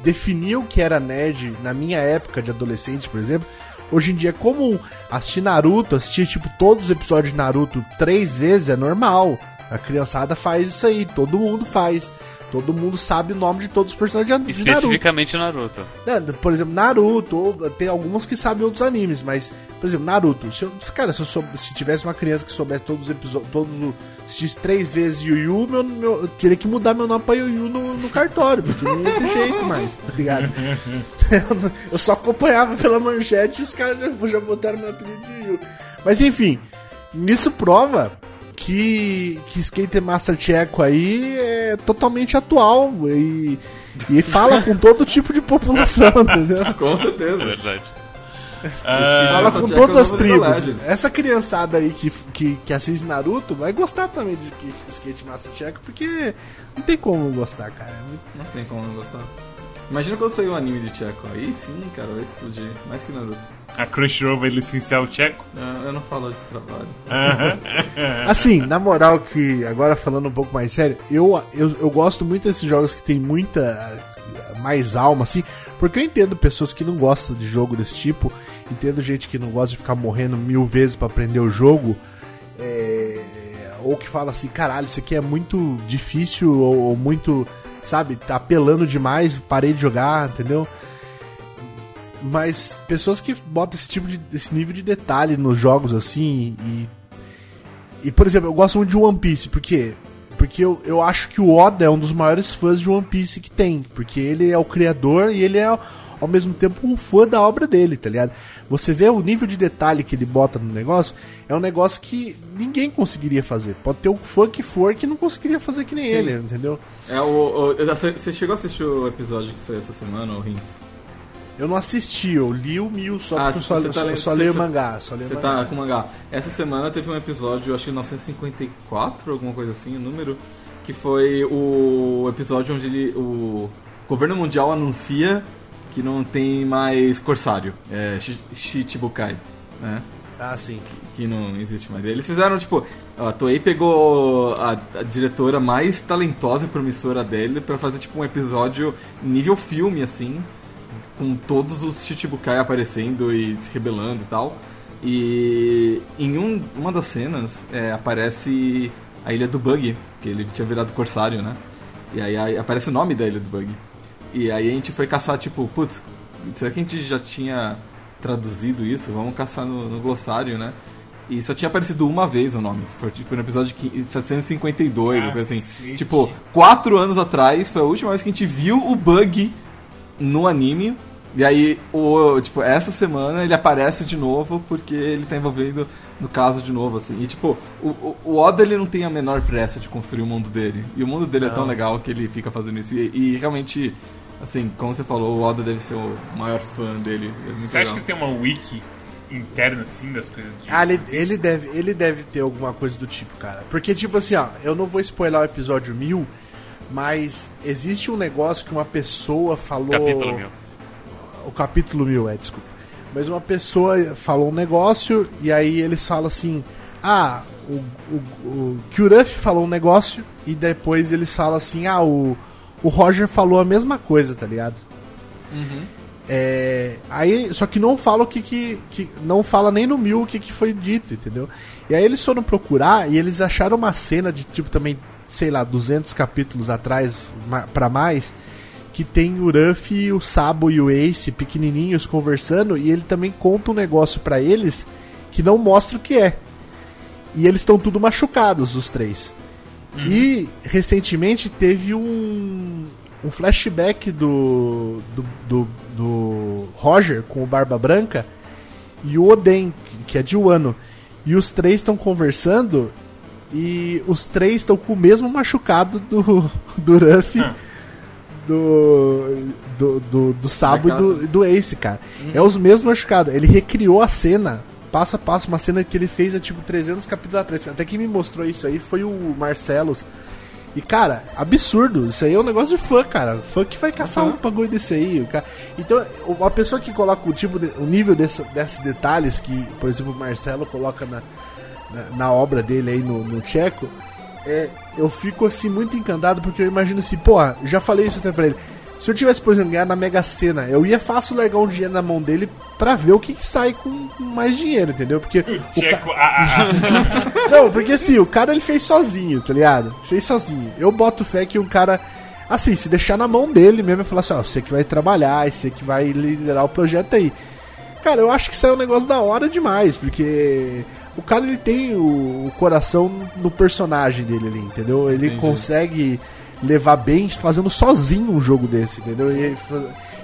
definiam que era nerd na minha época de adolescente, por exemplo, hoje em dia é comum. Assistir Naruto, assistir tipo todos os episódios de Naruto três vezes é normal. A criançada faz isso aí, todo mundo faz. Todo mundo sabe o nome de todos os personagens de Naruto. especificamente Naruto. É, por exemplo, Naruto, ou tem alguns que sabem outros animes, mas, por exemplo, Naruto. Se eu, cara, se, eu se tivesse uma criança que soubesse todos os episódios, todos os. Assistisse três vezes Yu Yu, meu, meu, eu teria que mudar meu nome pra Yu Yu no, no cartório, porque não ia ter jeito mais, tá ligado? Eu, só acompanhava pela manchete e os caras já, já botaram meu apelido de Yu Yu. Mas enfim, isso prova que, que Skater Master Checo aí é totalmente atual e, e fala com todo tipo de população, entendeu? Com É certeza. verdade. Ah, Fala com Checo todas é o as tribos. Essa criançada aí que, que, que assiste Naruto vai gostar também de Skate Master Checo, porque não tem como não gostar, cara. Não tem como não gostar. Imagina quando sair o anime de Tcheco. Aí sim, cara, vai explodir. Mais que Naruto. a Crunchyroll vai licenciar o Tcheco. Eu, eu não falo de trabalho. Assim, na moral que, agora falando um pouco mais sério, eu, eu, eu gosto muito desses jogos que tem muita mais alma, assim, porque eu entendo pessoas que não gostam de jogo desse tipo, entendo gente que não gosta de ficar morrendo mil vezes pra aprender o jogo, é, ou que fala assim, caralho, isso aqui é muito difícil, ou, ou muito, sabe, tá apelando demais, parei de jogar, entendeu? Mas pessoas que botam esse tipo de esse nível de detalhe nos jogos assim e e, por exemplo, eu gosto muito de One Piece, por quê? Porque eu, eu acho que o Oda é um dos maiores fãs de One Piece que tem. Porque ele é o criador e ele é, ao mesmo tempo, um fã da obra dele, tá ligado? Você vê o nível de detalhe que ele bota no negócio, é um negócio que ninguém conseguiria fazer. Pode ter o fã que for que não conseguiria fazer que nem ele, entendeu? É, o, o- você chegou a assistir o episódio que saiu essa semana, o Rins? Eu não assisti, eu li o mil, só, Ah, porque eu só, tá só, lendo- só leio o você- mangá. Só leio Você mangá. tá com mangá. Essa semana teve um episódio, acho que 954, alguma coisa assim, o número, que foi o episódio onde ele, o governo mundial anuncia que não tem mais corsário, é Shi- Shichibukai, né? Ah, sim. que não existe mais. Eles fizeram, tipo, a Toei pegou a, a diretora mais talentosa e promissora dele pra fazer, tipo, um episódio nível filme, assim, com todos os Chichibukai aparecendo e se rebelando e tal. E em um, uma das cenas é, aparece a Ilha do Bug, que ele tinha virado corsário, né? E aí, aí aparece o nome da Ilha do Bug. E aí a gente foi caçar, tipo, putz, será que a gente já tinha traduzido isso? Vamos caçar no, no glossário, né? E só tinha aparecido uma vez o nome. Foi tipo no episódio qui- 752, uma coisa assim. Tipo, quatro anos atrás foi a última vez que a gente viu o bug no anime. E aí, o, tipo, essa semana ele aparece de novo porque ele tá envolvido no caso de novo, assim. E tipo, o, o, Oda ele não tem a menor pressa de construir o mundo dele. E o mundo dele é tão Não. legal que ele fica fazendo isso. E, e realmente, Assim, como você falou, o Oda deve ser o maior fã dele. É Você acha que legal. tem uma wiki interna, assim, das coisas de Ah, ele, ele, deve, ele deve ter alguma coisa do tipo, cara. Porque, tipo assim, ó, eu não vou spoiler o episódio 1000, mas existe um negócio que uma pessoa falou. Capítulo mil. O capítulo 1000, é, desculpa. Mas uma pessoa falou um negócio e aí eles falam assim: Ah, o, o, o Kyuruf falou um negócio e depois eles falam assim: Ah, o, o Roger falou a mesma coisa, tá ligado? É, aí, só que não fala o que, que, que não fala nem no mil o que, que foi dito, entendeu? E aí eles foram procurar e eles acharam uma cena de tipo também, sei lá, 200 capítulos atrás pra mais, que tem o Ruffy, o Sabo e o Ace pequenininhos conversando e ele também conta um negócio pra eles que não mostra o que é. E eles estão tudo machucados, os três. E recentemente teve um, um flashback do, do, do, do Roger com o Barba Branca e o Oden, que- que é de Wano. E os três estão conversando e os três estão com o mesmo machucado do, do Ruffy, Ah. do, do, do, do Sabo e do, do Ace, cara. É os mesmos machucados. Ele recriou a cena, passo a passo, uma cena que ele fez há tipo 300 capítulos atrás. Até quem me mostrou isso aí foi o Marcelos. E, cara, absurdo. Isso aí é um negócio de fã, cara. Fã que vai caçar um bagulho desse aí. cara- Então, uma pessoa que coloca o tipo, de- o nível desse, desses detalhes que, por exemplo, o Marcelo coloca na, na, na obra dele aí no, no Tcheco, é, eu fico assim muito encantado porque eu imagino assim, pô, já falei isso até pra ele. Se eu tivesse, por exemplo, ganhado na Mega Sena, eu ia fácil largar um dinheiro na mão dele pra ver o que, que sai com mais dinheiro, entendeu? Porque o ca- ah, ah. não, porque assim, o cara ele fez sozinho, tá ligado? Fez sozinho. Eu boto fé que um cara, assim, se deixar na mão dele mesmo e falar assim, ó, você que vai trabalhar, você que vai liderar o projeto aí. Cara, eu acho que isso é um negócio da hora demais, porque o cara ele tem o, coração no personagem dele ali, entendeu? Ele Entendi. consegue levar bem fazendo sozinho um jogo desse, entendeu? Ele,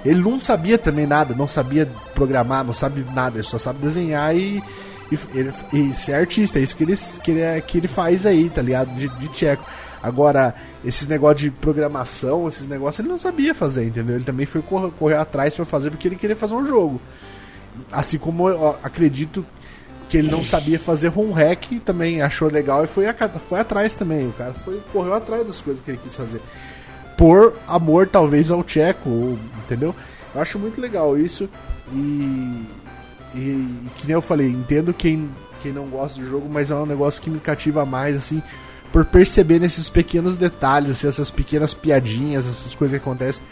ele não sabia também nada, não sabia programar, não sabe nada, ele só sabe desenhar e, e, ele- e ser artista, é isso que ele, que ele, é- que ele faz aí, tá ligado? De, de tcheco. Agora, esses negócios de programação, esses negócios ele não sabia fazer, entendeu? Ele também foi correr, correr atrás pra fazer porque ele queria fazer um jogo. Assim como eu acredito que ele não sabia fazer home hack, também achou legal e foi, a- foi atrás também. O cara foi, correu atrás das coisas que ele quis fazer. Por amor, talvez, ao tcheco, entendeu? Eu acho muito legal isso. E, e, e que nem eu falei, entendo quem, quem não gosta do jogo, mas é um negócio que me cativa mais, assim, por perceber nesses pequenos detalhes, assim, essas pequenas piadinhas, essas coisas que acontecem,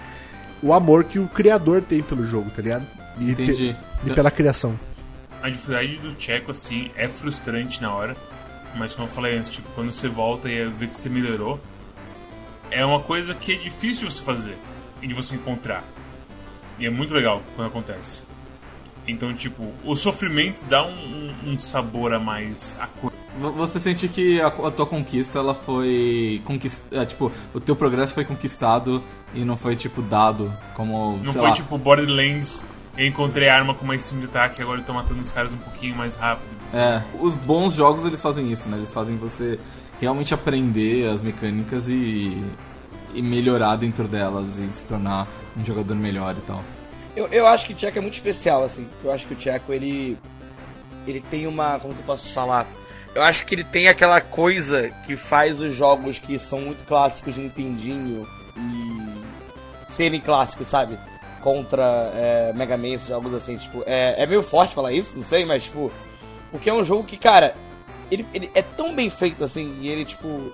o amor que o criador tem pelo jogo, tá ligado? E, pe- Entendi. e pela criação. A dificuldade do Tcheco, assim, é frustrante na hora. Mas como eu falei antes, tipo, quando você volta e vê que você melhorou, é uma coisa que é difícil de você fazer e de você encontrar. E é muito legal quando acontece. Então, tipo, o sofrimento dá um, um- sabor a mais à coisa. Vo- Você sente que a, a tua conquista, ela foi conquistada, tipo, o teu progresso foi conquistado e não foi, tipo, dado como, Não foi lá, tipo Borderlands, eu encontrei a arma com mais 5 de ataque, agora eu tô matando os caras um pouquinho mais rápido. É, os bons jogos eles fazem isso, né? Eles fazem você realmente aprender as mecânicas e, e melhorar dentro delas e se tornar um jogador melhor e tal. Eu, eu acho que o Tcheco é muito especial, assim. Eu acho que o Tcheco, ele. Ele tem uma. Como que eu posso falar? Eu acho que ele tem aquela coisa que faz os jogos que são muito clássicos de Nintendinho e. serem clássicos, sabe? Contra é, Mega Man, esses jogos assim, tipo. É, é meio forte falar isso, não sei, mas, tipo. Porque é um jogo que, cara. Ele, ele é tão bem feito assim, e ele, tipo.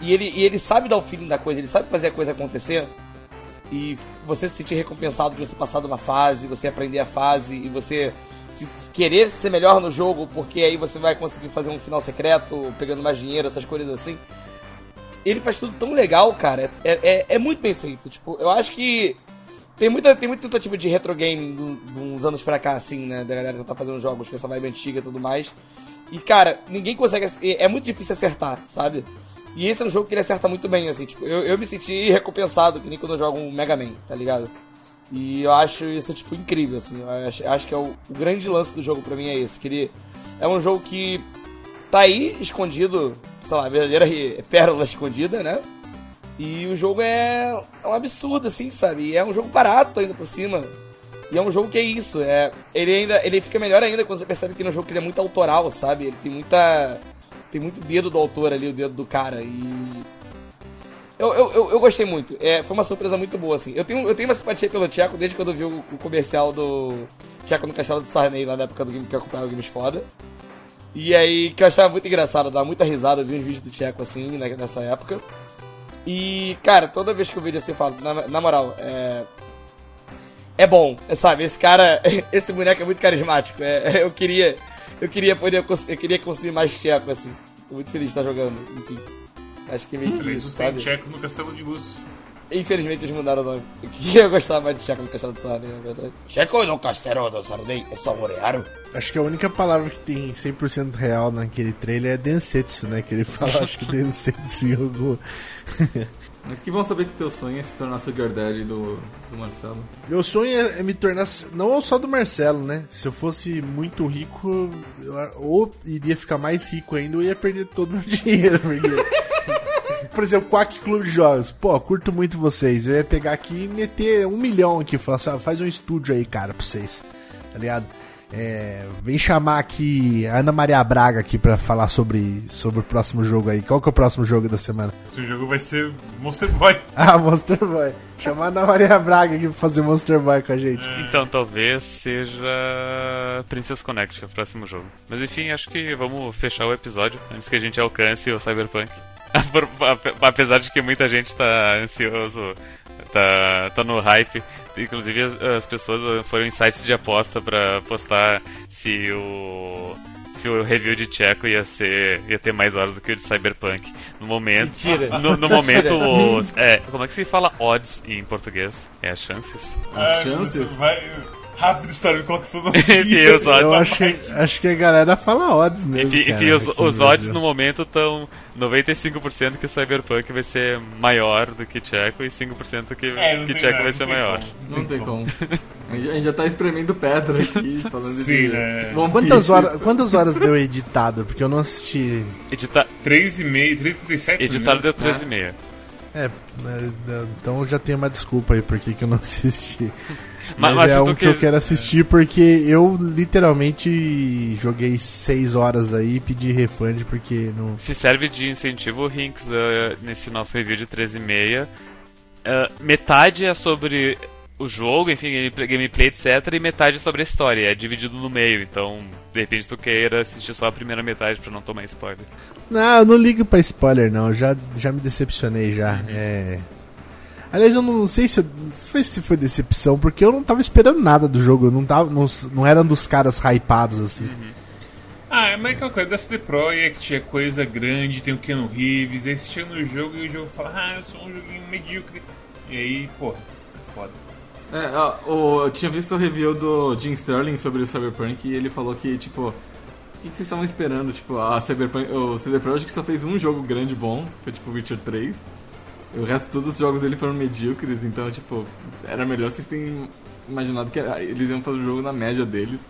E ele, e ele sabe dar o feeling da coisa, ele sabe fazer a coisa acontecer e você se sentir recompensado de você passar de uma fase, você aprender a fase e você se- querer ser melhor no jogo, porque aí você vai conseguir fazer um final secreto, pegando mais dinheiro, essas coisas assim. Ele faz tudo tão legal, cara. É, é, é muito bem feito. Tipo, eu acho que tem muita, tem muita tentativa de retro game de uns anos pra cá, assim, né? Da galera tentar fazendo jogos com essa vibe antiga e tudo mais. E, cara, ninguém consegue. É muito difícil acertar, sabe? E esse é um jogo que ele acerta muito bem, assim. Tipo, eu, eu me senti recompensado, que nem quando eu jogo um Mega Man, tá ligado? E eu acho isso, tipo, incrível, assim. Eu acho, acho que é o, o grande lance do jogo pra mim é esse. Que ele é um jogo que tá aí, escondido, sei lá, verdadeira pérola escondida, né? E o jogo é, é um absurdo, assim, sabe? E é um jogo barato ainda por cima. E é um jogo que é isso, é. Ele ainda. Ele fica melhor ainda quando você percebe que no jogo que ele é muito autoral, sabe? Ele tem muita. Tem muito dedo do autor ali, o dedo do cara. E. Eu, eu, eu, eu gostei muito. É, foi uma surpresa muito boa, assim. Eu tenho, eu tenho uma simpatia pelo Tcheco desde quando eu vi o, o comercial do Tcheco no Castelo do Sarney, lá na época do game que eu acompanhava Games Foda. E aí, que eu achava muito engraçado, dava muita risada, eu vi uns vídeos do Tcheco assim, né, nessa época. E, cara, toda vez que eu vejo assim, eu falo, na, na moral, é. É bom, é, sabe? Esse cara, esse boneco é muito carismático. É, eu queria. Eu queria poder. Eu queria consumir mais Tcheco, assim. Tô muito feliz de estar jogando, enfim. Acho que meio que Três isso, sabe? Tcheco no Castelo de Luz. Infelizmente eles mudaram o nome. Eu queria gostar mais de Tcheco no Castelo do Sarney, na verdade. Tcheco no Castelo do Sarney é saboreado. Acho que a única palavra que tem 100% real naquele trailer é Densetsu, né? Que ele fala, acho que Densetsu em algum... Mas que bom saber que teu sonho é se tornar Sugar Daddy do, do Marcelo. Meu sonho é, é me tornar, não só do Marcelo, né? Se eu fosse muito rico, eu, ou iria ficar mais rico ainda, ou ia perder todo o meu dinheiro. Porque... Por exemplo, Quack Clube de Jogos. Pô, curto muito vocês. Eu ia pegar aqui e meter um milhão aqui. Falar assim, ah, faz um estúdio aí, cara, pra vocês. Tá ligado? É, vem chamar aqui a Ana Maria Braga aqui pra falar sobre, sobre o próximo jogo aí. Qual que é o próximo jogo da semana? Esse jogo vai ser Monster Boy. Ah, Monster Boy. Chamar a Ana Maria Braga aqui pra fazer Monster Boy com a gente. Então talvez seja Princess Connect o próximo jogo. Mas enfim, acho que vamos fechar o episódio antes que a gente alcance o Cyberpunk. Apesar de que muita gente tá ansioso, tá, tá no hype. Inclusive as, as pessoas foram em sites de aposta pra postar se o se o review de Checo ia ser ia ter mais horas do que o de Cyberpunk. No momento, Mentira. no, no momento os, é, como é que se fala odds em português? É as chances. As Ah, chances. você Vai... Rápido história, coloca tudo Enfim, os odds Eu acho, que- acho que a galera fala odds mesmo. Enfim, cara, enfim, os, os odds no momento estão 95% que o Cyberpunk vai ser maior do que Checo e 5% que, É, que tem Checo nada, vai ser maior. Não tem como. A gente, já tá espremendo pedra aqui, falando Sim, de. né? One Quantas horas, quantas horas deu editado? Porque eu não assisti. Edita, 3,5, 3,37. editado deu né? 13,5. É, né, então eu já tenho uma desculpa aí por que que eu não assisti. Mas- Mas, é um tu que eu quero assistir porque eu literalmente joguei 6 horas aí e pedi refund porque não. Se serve de incentivo, Rinks, uh, nesse nosso review de 13,5, uh, metade é sobre o jogo, enfim, gameplay, etc, e metade é sobre a história. É dividido no meio, então de repente tu queira assistir só a primeira metade pra não tomar spoiler. Não, eu não ligo pra spoiler não, já, já me decepcionei já. Uhum. É. Aliás, eu não sei se, eu- se foi decepção, porque eu não tava esperando nada do jogo, eu não, tava, não, não era um dos caras hypados assim. Uhum. Ah, é mais aquela coisa da CD Projekt, tinha coisa grande, tem o Keanu Reeves, aí você chega no jogo e o jogo fala, ah, eu sou um joguinho medíocre. E aí, porra, é foda. É, ó, eu tinha visto o review do Jim Sterling sobre o Cyberpunk e ele falou que, tipo, o que, que vocês estavam esperando? Tipo, a Cyberpunk, o CD Projekt só fez um jogo grande bom, foi tipo Witcher 3. O resto todos os jogos dele foram medíocres, então, tipo, era melhor vocês terem imaginado que era- eles iam fazer o jogo na média deles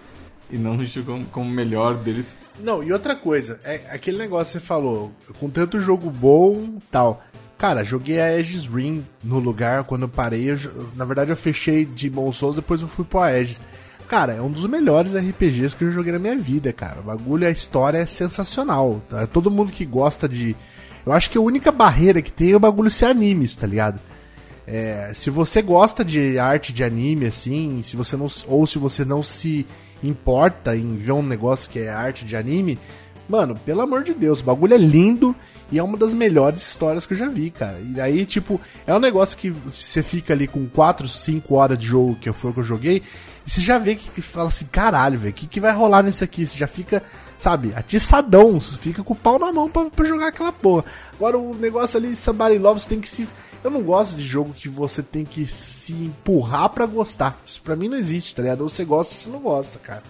e não como, como melhor deles. Não, e outra coisa, é aquele negócio que você falou, com tanto jogo bom tal. Cara, joguei a Aegis Ring no lugar quando eu parei. eu na verdade, eu fechei de Souls, depois eu fui pro Aegis. Cara, é um dos melhores RPGs que eu joguei na minha vida, cara. O bagulho, a história é sensacional. Tá? Todo mundo que gosta de. Eu acho que a única barreira que tem é o bagulho ser animes, tá ligado? É, se você gosta de arte de anime, assim, se você não, ou se você não se importa em ver um negócio que é arte de anime, mano, pelo amor de Deus, o bagulho é lindo e é uma das melhores histórias que eu já vi, cara. E aí, tipo, é um negócio que você fica ali com 4, 5 horas de jogo, que foi o que eu joguei, e você já vê que, que fala assim, caralho, velho, o que, que vai rolar nisso aqui? Você já fica, sabe, atiçadão, você fica com o pau na mão pra, jogar aquela porra. Agora o negócio ali, Somebody Love, você tem que se. Eu não gosto de jogo que você tem que se empurrar pra gostar. Isso pra mim não existe, tá ligado? Ou você gosta ou você não gosta, cara.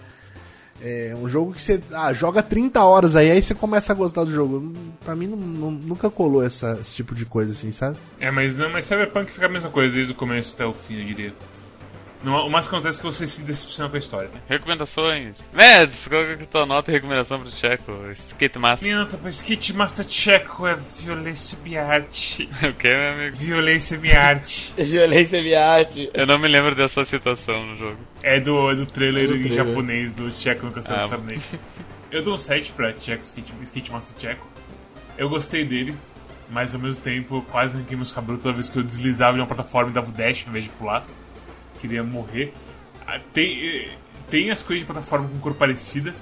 É um jogo que você ah, joga 30 horas aí, aí você começa a gostar do jogo. Pra mim não, não- nunca colou essa, esse tipo de coisa assim, sabe? É, mas não, mas Cyberpunk fica a mesma coisa desde o começo até o fim, eu diria. O mais que acontece é que você se decepciona com a história. Recomendações. Mads, qual que é a tua nota e recomendação pro Checo? Skate Master. Minha nota pra Skate Master Checo é violência arte. o que, meu amigo? Violência arte. Violência via arte. Eu não me lembro dessa citação no jogo. É do, é do trailer É do em trailer. japonês do Checo no Castelo Ah. do. Eu dou um 7 pra Checo Skate, Skate Master Checo. Eu gostei dele, mas ao mesmo tempo eu quase arranquei meus cabelos toda vez que eu deslizava de uma plataforma e dava o dash ao invés de pular. Queria morrer. Ah, Tem, eh, tem as coisas de plataforma com cor parecida,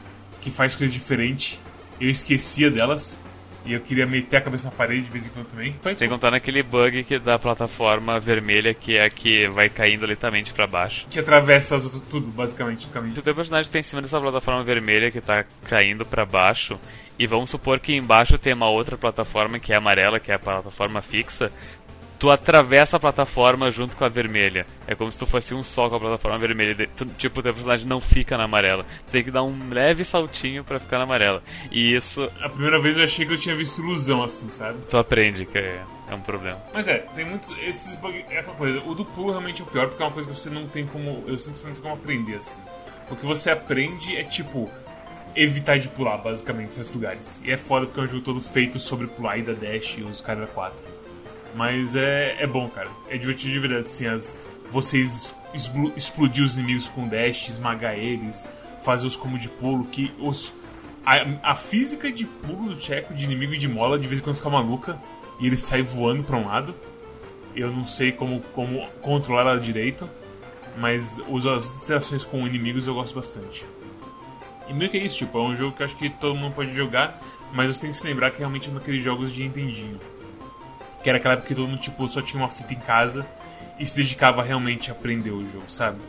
que faz coisas diferentes. Eu esquecia delas. E eu queria meter a cabeça na parede de vez em quando também. Foi Sem contar naquele bug que da plataforma vermelha que é a que vai caindo lentamente pra baixo. que atravessa as outras tudo, basicamente, no caminho. Se o teu personagem tá em cima dessa plataforma vermelha que tá caindo pra baixo, e vamos supor que embaixo tem uma outra plataforma que é amarela, que é a plataforma fixa, tu atravessa a plataforma junto com a vermelha. É como se tu fosse um só com a plataforma vermelha. Tu- tipo, o teu personagem não fica na amarela. Tu tem que dar um leve saltinho pra ficar na amarela. E isso A primeira vez eu achei que eu tinha visto ilusão assim, sabe? tu aprende, que é, é um problema. Mas é, tem muitos. Esses bugs. É aquela coisa. O do pulo realmente é o pior, porque é uma coisa que você não tem como. Eu sinto que você não tem como aprender assim. O que você aprende é tipo. Evitar de pular, basicamente, em certos lugares. E é foda porque é um jogo todo feito sobre pular e da Dash e os caras da 4. Mas é, é bom, cara. É divertido de verdade, assim, as, vocês explo- explodir os inimigos com dash, esmagar eles, fazer os como de pulo, que os. A, a física de pulo do Checo, de inimigo e de mola, de vez em quando fica maluca e ele sai voando pra um lado. Eu não sei como, como controlar ela direito, mas os, as interações com inimigos eu gosto bastante. E meio que é isso, tipo, é um jogo que acho que todo mundo pode jogar, mas você tem que se lembrar que realmente é um daqueles jogos de Nintendinho. Que era aquela época que todo mundo tipo, só tinha uma fita em casa e se dedicava realmente a aprender o jogo, sabe?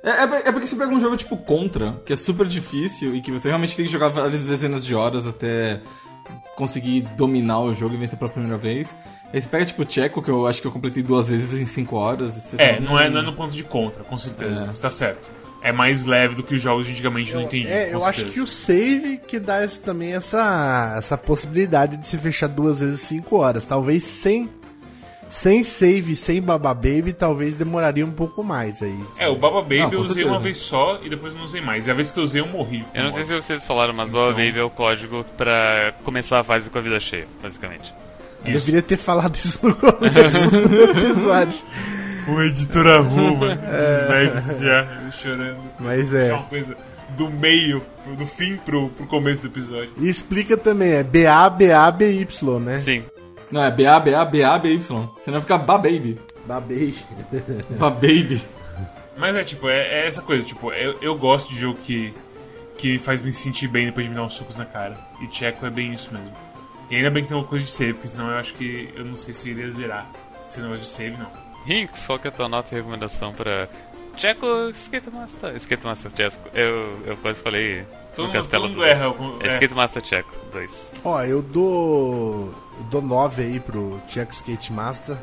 É, é, é porque você pega um jogo tipo Contra, que é super difícil e que você realmente tem que jogar várias dezenas de horas até conseguir dominar o jogo e vencer pela primeira vez. Aí você pega tipo Checo, que eu acho que eu completei duas vezes em cinco horas. É, não é, "Hum, não é no ponto de contra, com certeza, É. você tá certo. É mais leve do que os jogos antigamente não entendi. É, eu acho que o save que dá esse- também essa, essa possibilidade de se fechar duas vezes cinco horas. Talvez sem, sem save, sem Baba Baby, talvez demoraria um pouco mais aí. É, o Baba Baby Não, eu usei certeza. uma vez só e depois não usei mais. E a vez que eu usei eu morri. Eu não sei se vocês falaram, mas Baba Então- Baby é o código pra começar a fase com a vida cheia, basicamente. Eu Deveria ter falado isso no começo do episódio. O editor arruma, desmete já, chorando. Mas É é. uma coisa do meio, do fim pro, pro começo do episódio. E explica também, é B-A-B-A-B-Y, né? Sim. Não, é BA, BA, BA, BY. Senão fica Ba Baby. Babei. Ba Baby. Mas é tipo, é, é essa coisa, tipo, eu, eu gosto de jogo que, que me faz me sentir bem depois de me dar uns socos na cara. E Checo é bem isso mesmo. E ainda bem que tem uma coisa de save, porque senão eu acho que eu não sei se eu iria zerar. Se negócio de save, não. Rinks, qual que é a tua nota e recomendação pra Checo Skate Master? Skate Master Checo. Eu, eu quase falei Todo no mundo- Castelo mundo do erra, É é. Skate Master Checo 2. Ó, eu dou. Eu dou 9 aí pro Checo Skate Master.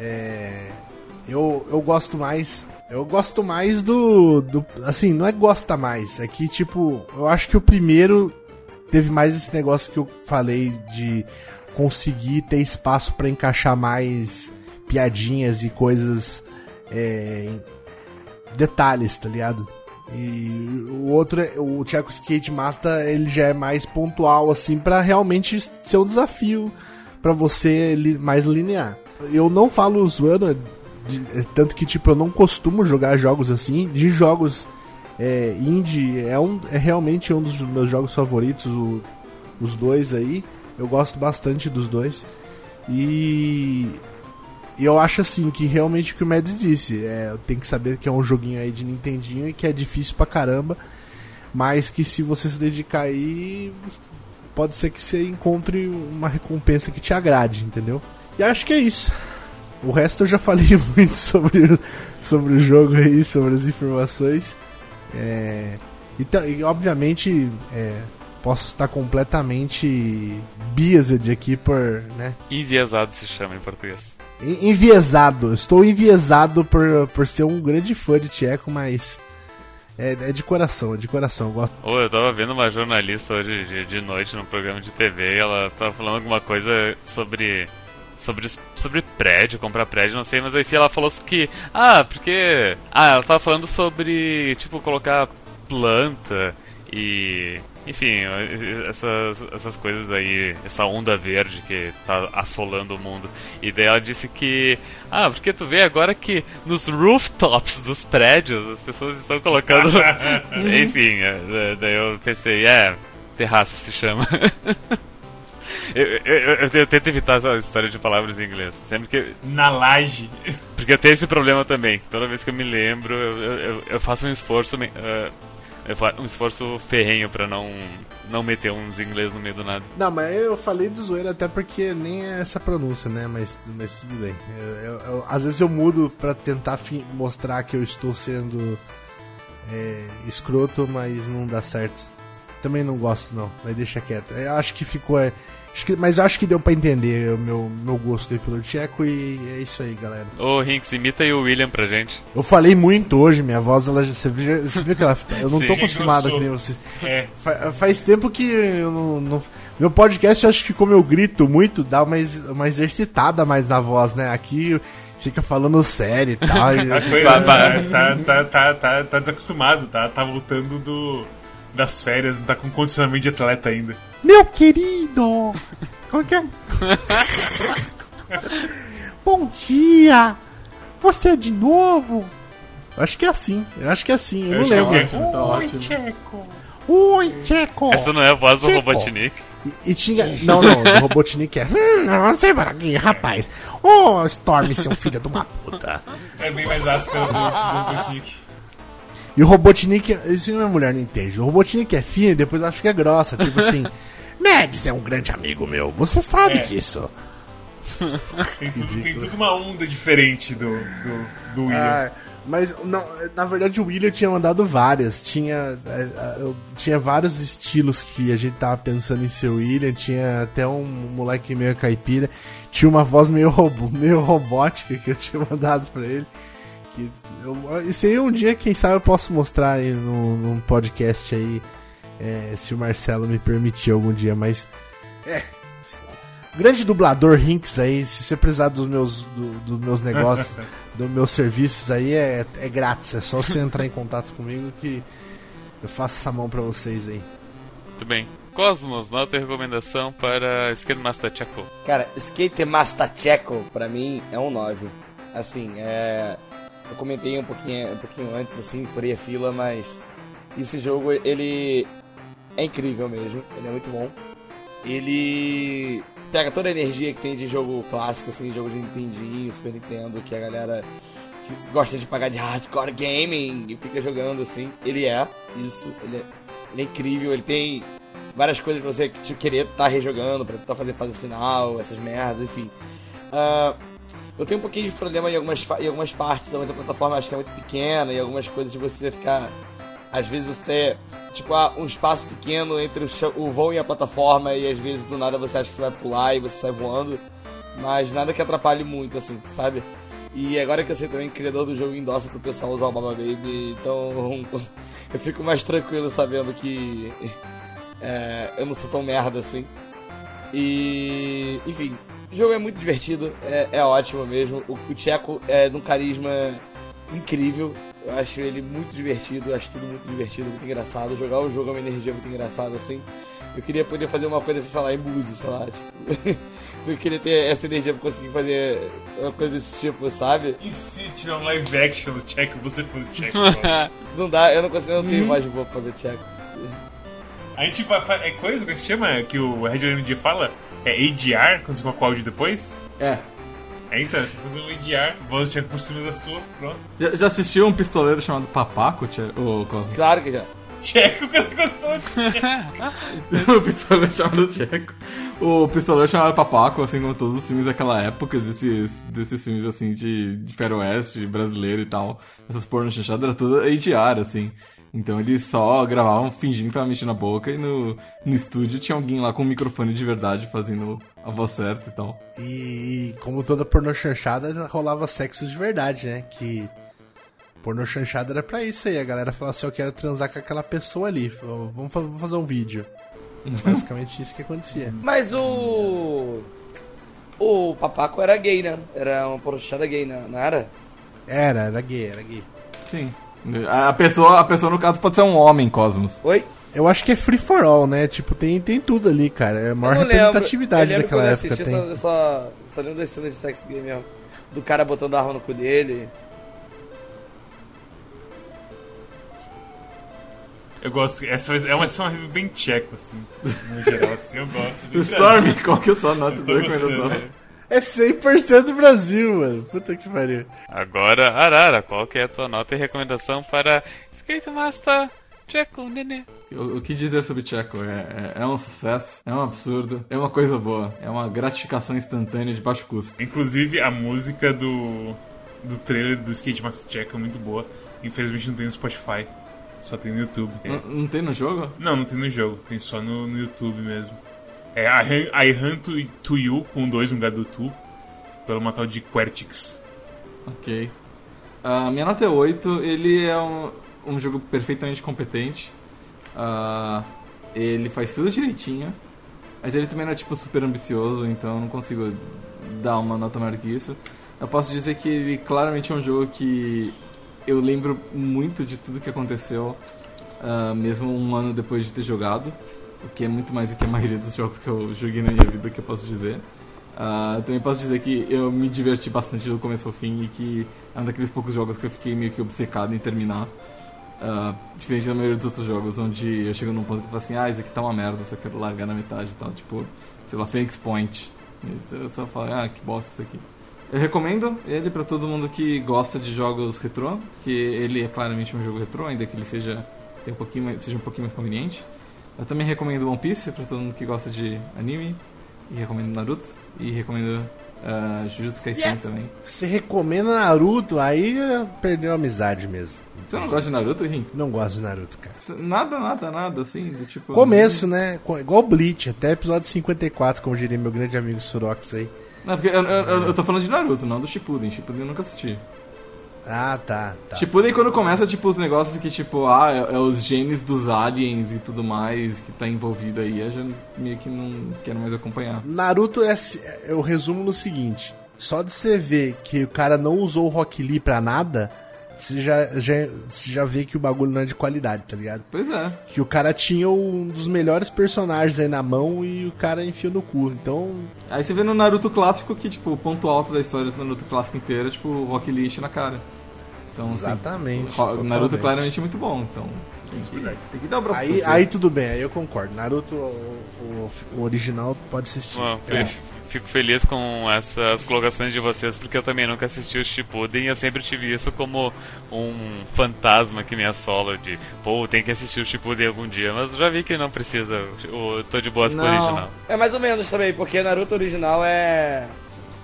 É. Eu, eu gosto mais. Eu gosto mais do, do. Assim, não é gosta mais. É que, tipo, eu acho que o primeiro teve mais esse negócio que eu falei de conseguir ter espaço pra encaixar mais piadinhas e coisas. É, detalhes, tá ligado? E o outro, é- o Checo Skate Master, ele já é mais pontual, assim, pra realmente ser um desafio pra você li- mais linear. Eu não falo zoando, de- é, tanto que, tipo, eu não costumo jogar jogos assim, de jogos é, indie, é, um, é realmente um dos meus jogos favoritos, o- os dois aí. Eu gosto bastante dos dois. E e eu acho assim que realmente o que o Mads disse, é, tem que saber que é um joguinho aí de Nintendinho e que é difícil pra caramba, mas que se você se dedicar aí, pode ser que você encontre uma recompensa que te agrade, entendeu? E acho que é isso. O resto eu já falei muito sobre, sobre o jogo aí, sobre as informações. É, e, ta- e, obviamente é, posso estar completamente biased aqui por, né, Enviesado se chama em português. En- Enviesado. Estou enviesado por, por ser um grande fã de Tcheco, mas é, é de coração, é de coração. Eu gosto. Ô, eu tava vendo uma jornalista hoje de, de noite num programa de TV e ela tava falando alguma coisa sobre sobre, sobre prédio, comprar prédio, não sei, mas aí ela falou que. Ah, porque. Ah, ela tava falando sobre, tipo, colocar planta e. Enfim, essas, essas coisas aí, essa onda verde que tá assolando o mundo. E daí ela disse que. Ah, porque tu vê agora que nos rooftops dos prédios as pessoas estão colocando. Enfim, é, daí eu pensei, é, terraço se chama. Eu, eu, eu, eu, tento evitar essa história de palavras em inglês. Sempre que. Na laje. Porque eu tenho esse problema também. Toda vez que eu me lembro, eu, eu faço um esforço. Uh, um esforço ferrenho pra não, não meter uns inglês no meio do nada. Não, mas eu falei do zoeiro até porque nem é essa pronúncia, né? Mas, mas tudo bem. Eu, eu, às vezes eu mudo pra tentar mostrar que eu estou sendo é, escroto, mas não dá certo. Também não gosto, não. Mas deixa quieto. Eu acho que ficou. É, Acho que, mas acho que deu pra entender o meu, meu gosto aí pelo Tcheco e é isso aí, galera. Ô, Rinks, imita aí o William pra gente. Eu falei muito hoje, minha voz, ela já, você, viu, você viu que ela. Eu não Sim, tô acostumado com você. É. Faz, faz tempo que eu não, não, Meu podcast, eu acho que como eu grito muito, dá uma, uma exercitada mais na voz, né? Aqui fica falando sério e tal. e, tá, tá, tá, tá, tá desacostumado, tá? Tá voltando do, das férias, não tá com condicionamento de atleta ainda. Meu querido! Como que é? Bom dia! Você é de novo? Eu acho que é assim. Eu acho que é assim. Eu, eu não lembro. É. Tá Oi, Tcheco! Oi, Tcheco! Essa não é a voz do Robotnik? E, e, tinha. Não, não, o Robotnik é. Hum, você para aqui, rapaz. Ô, oh, Storm, seu filho de uma puta. É bem mais áspero do, do Robotnik. E o Robotnik, isso uma mulher não entende. O Robotnik é fino e depois ela fica grossa. Tipo assim. Mads é um grande amigo meu, você sabe é. disso. tem, tudo, tem tudo uma onda diferente do, do, do William. Ah, mas não, na verdade o William tinha mandado várias. Tinha, é, é, tinha vários estilos que a gente tava pensando em ser o William. Tinha até um moleque meio caipira. Tinha uma voz meio, robô, meio robótica que eu tinha mandado pra ele. Que eu, isso aí um dia, quem sabe, eu posso mostrar aí num, num podcast aí é, se o Marcelo me permitir algum dia, mas. É. Grande dublador Rinks aí, se você precisar dos meus, do, dos meus negócios, dos meus serviços aí, é, é grátis. É só você entrar em contato comigo que eu faço essa mão pra vocês aí. Muito bem. Cosmos, nota e recomendação para Skate Master Checo. Cara, Skate Master Checo, pra mim, é um 9. Assim, é. Eu comentei um pouquinho, um pouquinho antes, assim, furei a fila, mas esse jogo, ele é incrível mesmo, ele é muito bom. Ele pega toda a energia que tem de jogo clássico, assim, jogo de Nintendinho, Super Nintendo, que a galera gosta de pagar de hardcore gaming e fica jogando assim. Ele é isso, ele é, ele é incrível, ele tem várias coisas pra você querer estar tá rejogando, pra tentar fazer fase final, essas merdas, enfim. Uh, eu tenho um pouquinho de problema em algumas, em algumas partes da plataforma, acho que é muito pequena, e algumas coisas de você ficar às vezes você tem, tipo, um espaço pequeno entre o, voo e a plataforma e às vezes do nada você acha que você vai pular e você sai voando. Mas nada que atrapalhe muito, assim, sabe? E agora que eu sei também criador do jogo endossa pro pessoal usar o Baba Baby, então eu fico mais tranquilo sabendo que é, eu não sou tão merda assim. E, enfim, o jogo é muito divertido, é, é ótimo mesmo. O, o Tcheco é de um carisma incrível. Eu acho ele muito divertido, eu acho tudo muito divertido, muito engraçado. Jogar o jogo é uma energia muito engraçada, assim. Eu queria poder fazer uma coisa, sei lá, em Búzios, sei lá, tipo. eu queria ter essa energia pra conseguir fazer uma coisa desse tipo, sabe? E se tiver um live action do Checo, você for o Checo? não dá, eu não consigo, eu não tenho mais de boa pra fazer Checo. A gente vai. É coisa que se chama, que o Red MD fala? É ADR, quando você coloca o áudio depois? É. É, então, você fazer um EDR, voz tinha por cima da sua, pronto. Já, já assistiu um pistoleiro chamado Papaco, o Cosmo? Claro que já. Tcheco, que você gostou de Tcheco. o pistoleiro chamado Tcheco. O pistoleiro chamado Papaco, assim como todos os filmes daquela época, desses, desses filmes assim de, de faroeste brasileiro e tal. Essas porno chanchadas era tudo ADR, assim. Então eles só gravavam fingindo que tava mexendo na boca e no, no estúdio tinha alguém lá com um microfone de verdade fazendo a voz certa e tal. E como toda pornô chanchada, rolava sexo de verdade, né? Que pornô chanchada era pra isso aí. A galera falava assim, eu quero transar com aquela pessoa ali. Vamos fazer um vídeo. Basicamente isso que acontecia. Mas o... O Papaco era gay, né? Era uma prostituta gay, né? não era? Era, era gay, era gay. Sim. A pessoa, a pessoa, no caso, pode ser um homem, Cosmos. Oi? Eu acho que é free for all, né? Tipo, tem, tem tudo ali, cara. É a maior Eu representatividade Eu lembro daquela eu época. Tem. Só, só, só lembro das cenas de sex game mesmo. Do cara botando a arma no cu dele. Eu gosto. Essa é uma, essa é uma review bem tcheco, assim. No geral, assim, eu gosto. Storm, qual que é a sua nota Eu de tô gostando, recomendação? É 100% Brasil, mano. Puta que pariu. Agora, Arara, qual que é a tua nota e recomendação para Skate Master Checo Nenê? O, o que dizer sobre Checo? É, é, é um sucesso, é um absurdo, é uma coisa boa, é uma gratificação instantânea de baixo custo. Inclusive, a música do, do trailer do Skate Master Check é muito boa. Infelizmente não tem no Spotify, só tem no YouTube. É. Não, não tem no jogo? Não, não tem no jogo, tem só no, no YouTube mesmo. É I Run to, to You, com dois no lugar do Tu, pelo uma tal de Quertix. Ok. A minha nota é 8, ele é um, um jogo perfeitamente competente. Ah, ele faz tudo direitinho. Mas ele também não é tipo super ambicioso, então não consigo dar uma nota maior que isso. Eu posso dizer que ele claramente é um jogo que eu lembro muito de tudo que aconteceu, ah, mesmo um ano depois de ter jogado. O que é muito mais do que a maioria dos jogos que eu joguei na minha vida, que eu posso dizer. Ah, também posso dizer que eu me diverti bastante do começo ao fim e que é um daqueles poucos jogos que eu fiquei meio que obcecado em terminar. Ah, diferente da maioria dos outros jogos, onde eu chego num ponto que eu falo assim, ah, isso aqui tá uma merda, só quero largar na metade e tal. Tipo, sei lá, Phoenix Point. E Eu só falo, ah, que bosta isso aqui. Eu recomendo ele pra todo mundo que gosta de jogos retrô, que ele é claramente um jogo retrô, ainda que ele seja, um pouquinho mais, seja um pouquinho mais conveniente. Eu também recomendo One Piece pra todo mundo que gosta de anime, e recomendo Naruto, e recomendo uh, Jujutsu Kaisen também. Você recomenda Naruto, aí perdeu a amizade mesmo. Você não gosta de Naruto, Rin? Não gosto de Naruto, cara. Nada, nada, nada, assim, do tipo... Começo, né? Igual Bleach, até episódio 54, como diria meu grande amigo Surox aí. Não, porque eu, eu, eu- eu tô falando de Naruto, não do Shippuden. Shippuden eu nunca assisti. Ah, tá, tá. Shippuden quando começa, tipo, os negócios que, tipo, ah, é, é os genes dos aliens e tudo mais que tá envolvido aí, eu já meio que não quero mais acompanhar. Naruto é, se- eu resumo no seguinte: só de você ver que o cara não usou o Rock Lee pra nada, você já, já, você já vê que o bagulho não é de qualidade, tá ligado? Pois é. Que o cara tinha um dos melhores personagens aí na mão e o cara enfiou no cu. Então, Aí você vê no Naruto clássico que, tipo, o ponto alto da história do Naruto clássico inteiro é, tipo, o Rock Lee na cara. Então, assim, exatamente. o Naruto totalmente. claramente é muito bom, então... Isso é verdade. Tem que dar o braço a Aí, aí tudo bem, aí eu concordo. Naruto, o, o- o original, pode assistir. Bom, É. Fico feliz com essas colocações de vocês, porque eu também nunca assisti o Shippuden e eu sempre tive isso como um fantasma que me assola de, pô, tem que assistir o Shippuden algum dia, mas já vi que não precisa, eu tô de boas com o Não. original. É mais ou menos também, porque Naruto original é.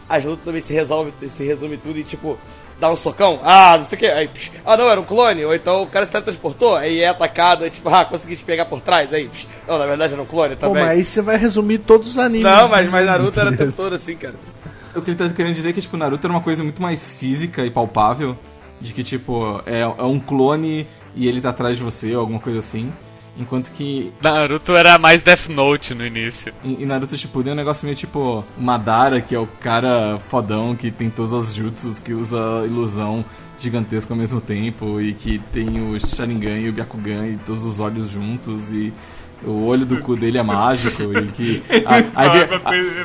As lutas também se resolve, se resume tudo e tipo, dá um socão, ah, não sei o que, aí, psh, ah não, era um clone, ou então o cara se teletransportou, aí é atacado, aí tipo, ah, consegui te pegar por trás, aí, psh, não, na verdade era um clone Pô, também. mas aí você vai resumir todos os animes. Não, mas, mas do mundo, Naruto era todo assim, cara. O que ele tá querendo dizer é que, tipo, Naruto era uma coisa muito mais física e palpável. De que, tipo, é, é um clone e ele tá atrás de você, ou alguma coisa assim. Enquanto que Naruto era mais Death Note no início. em, em Naruto Shippuden é um negócio meio tipo Madara, que é o cara fodão que tem todos os jutsus, que usa ilusão gigantesca ao mesmo tempo e que tem o Sharingan e o Byakugan e todos os olhos juntos e o olho do cu dele é mágico e que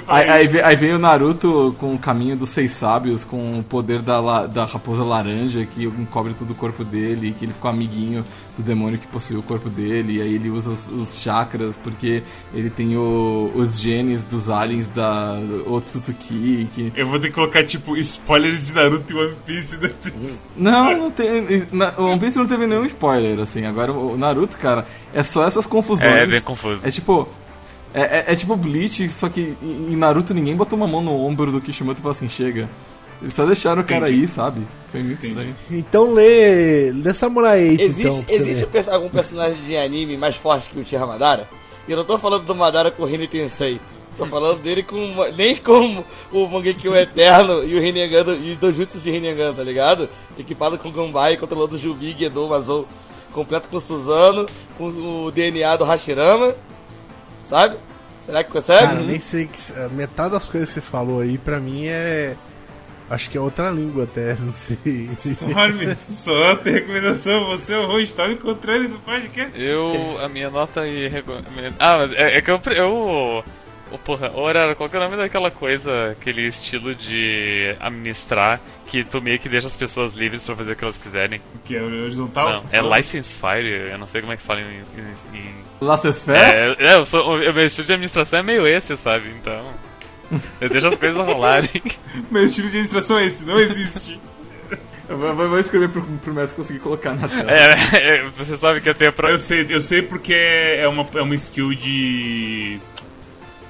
aí, vem, aí, vem- o Naruto com o caminho dos seis sábios com o poder da, da raposa laranja que encobre todo o corpo dele e que ele ficou amiguinho do demônio que possuiu o corpo dele e aí ele usa os, os chakras porque ele tem o- os genes dos aliens da Otsutsuki que Eu vou ter que colocar, tipo, spoilers de Naruto e One Piece depois. não, não tem. na- One Piece não teve nenhum spoiler, assim. Agora o Naruto, cara, é só essas confusões. É, bem confuso. É tipo. É, é- é tipo Bleach, só que em Naruto ninguém botou uma mão no ombro do Kishimoto e falou assim: chega. Eles só deixaram o cara aí, sabe? Foi muito estranho. Então lê, lê Samurai 8, Existe, então. existe ver. algum personagem de anime mais forte que o Uchiha Madara? E eu não tô falando do Madara com o Rini Tensei. Tô falando dele com. Nem com o Mangekyo Eterno e o Rinnegan do- e dois jutsus de Rinnegan, tá ligado? Equipado com Ganbai, controlando o Jubi, Gedo, Mazou. Completo com o Suzano, com o DNA do Hashirama. Sabe? Será que consegue? Cara, nem sei que. Metade das coisas que você falou aí, pra mim é. Acho que é outra língua até, não sei. Storm, só tem recomendação, você é o host, tá me encontrando do podcast. Eu, a minha nota e. recom- Ah, mas é, é que eu. eu oh, porra, Orara, qual que é o nome daquela coisa, aquele estilo de administrar que tu meio que deixa as pessoas livres pra fazer o que elas quiserem? Que é horizontal? Não, é? License Fire, eu não sei como é que fala em. em- em- Laissez-faire? É, é, eu sou, o meu estilo de administração é meio esse, sabe? Então. Eu deixo as coisas rolarem. Meu estilo de administração é esse, não existe. Eu vou, eu vou escrever pro, pro Mads conseguir colocar na tela. É, é, você sabe que eu tenho. Pro... Eu sei, eu sei porque é uma, é uma skill de.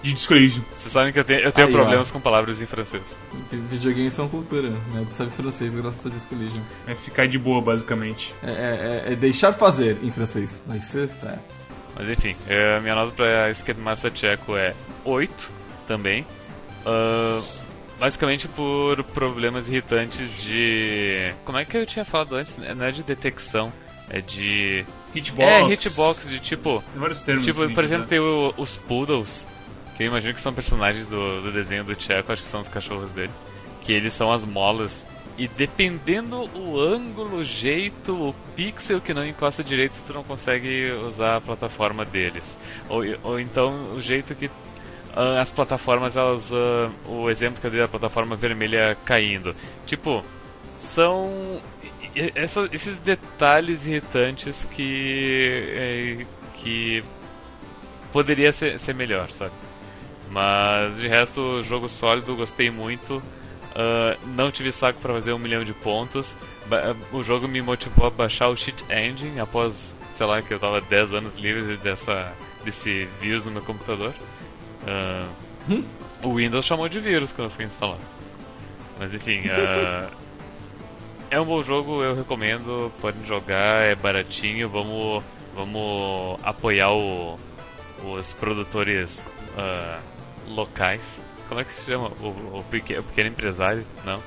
de discolégio. Você sabe que eu tenho, eu tenho Aí, problemas com palavras em francês. Vi- Videogames são cultura, né? Tu sabe francês graças a Disco Collision. É ficar de boa, basicamente. É, é, é- é deixar fazer em francês. Laissez-faire. Mas enfim, é, a minha nota pra Skate Master Tcheco é 8 também. Ah, basicamente por problemas irritantes de. Como é que eu tinha falado antes? Não é de detecção, é de. Hitbox. É, hitbox, de tipo. Tem vários termos. Tipo, assim, por exemplo, né? tem o- os Poodles, que eu imagino que são personagens do, do desenho do Tcheco, acho que são os cachorros dele. Que eles são as molas. E dependendo o ângulo, o jeito, o pixel que não encosta direito, tu não consegue usar a plataforma deles. Ou, ou então o jeito que ah, as plataformas, elas. ah, o exemplo que eu dei da plataforma vermelha caindo. Tipo, são essa- esses detalhes irritantes que. eh, que poderia ser, ser melhor, sabe? Mas de resto, jogo sólido, gostei muito. Ah, não tive saco pra fazer um milhão de pontos. Ba- o jogo me motivou a baixar o Cheat Engine após, sei lá, que eu tava 10 anos livre dessa, desse vírus no meu computador. Ah, O Windows chamou de vírus quando eu fui instalar. Mas enfim, ah, é um bom jogo, eu recomendo, podem jogar, é baratinho, vamos, vamos apoiar o- os produtores ah, locais. Como é que se chama? O, o peque- o pequeno empresário? Não?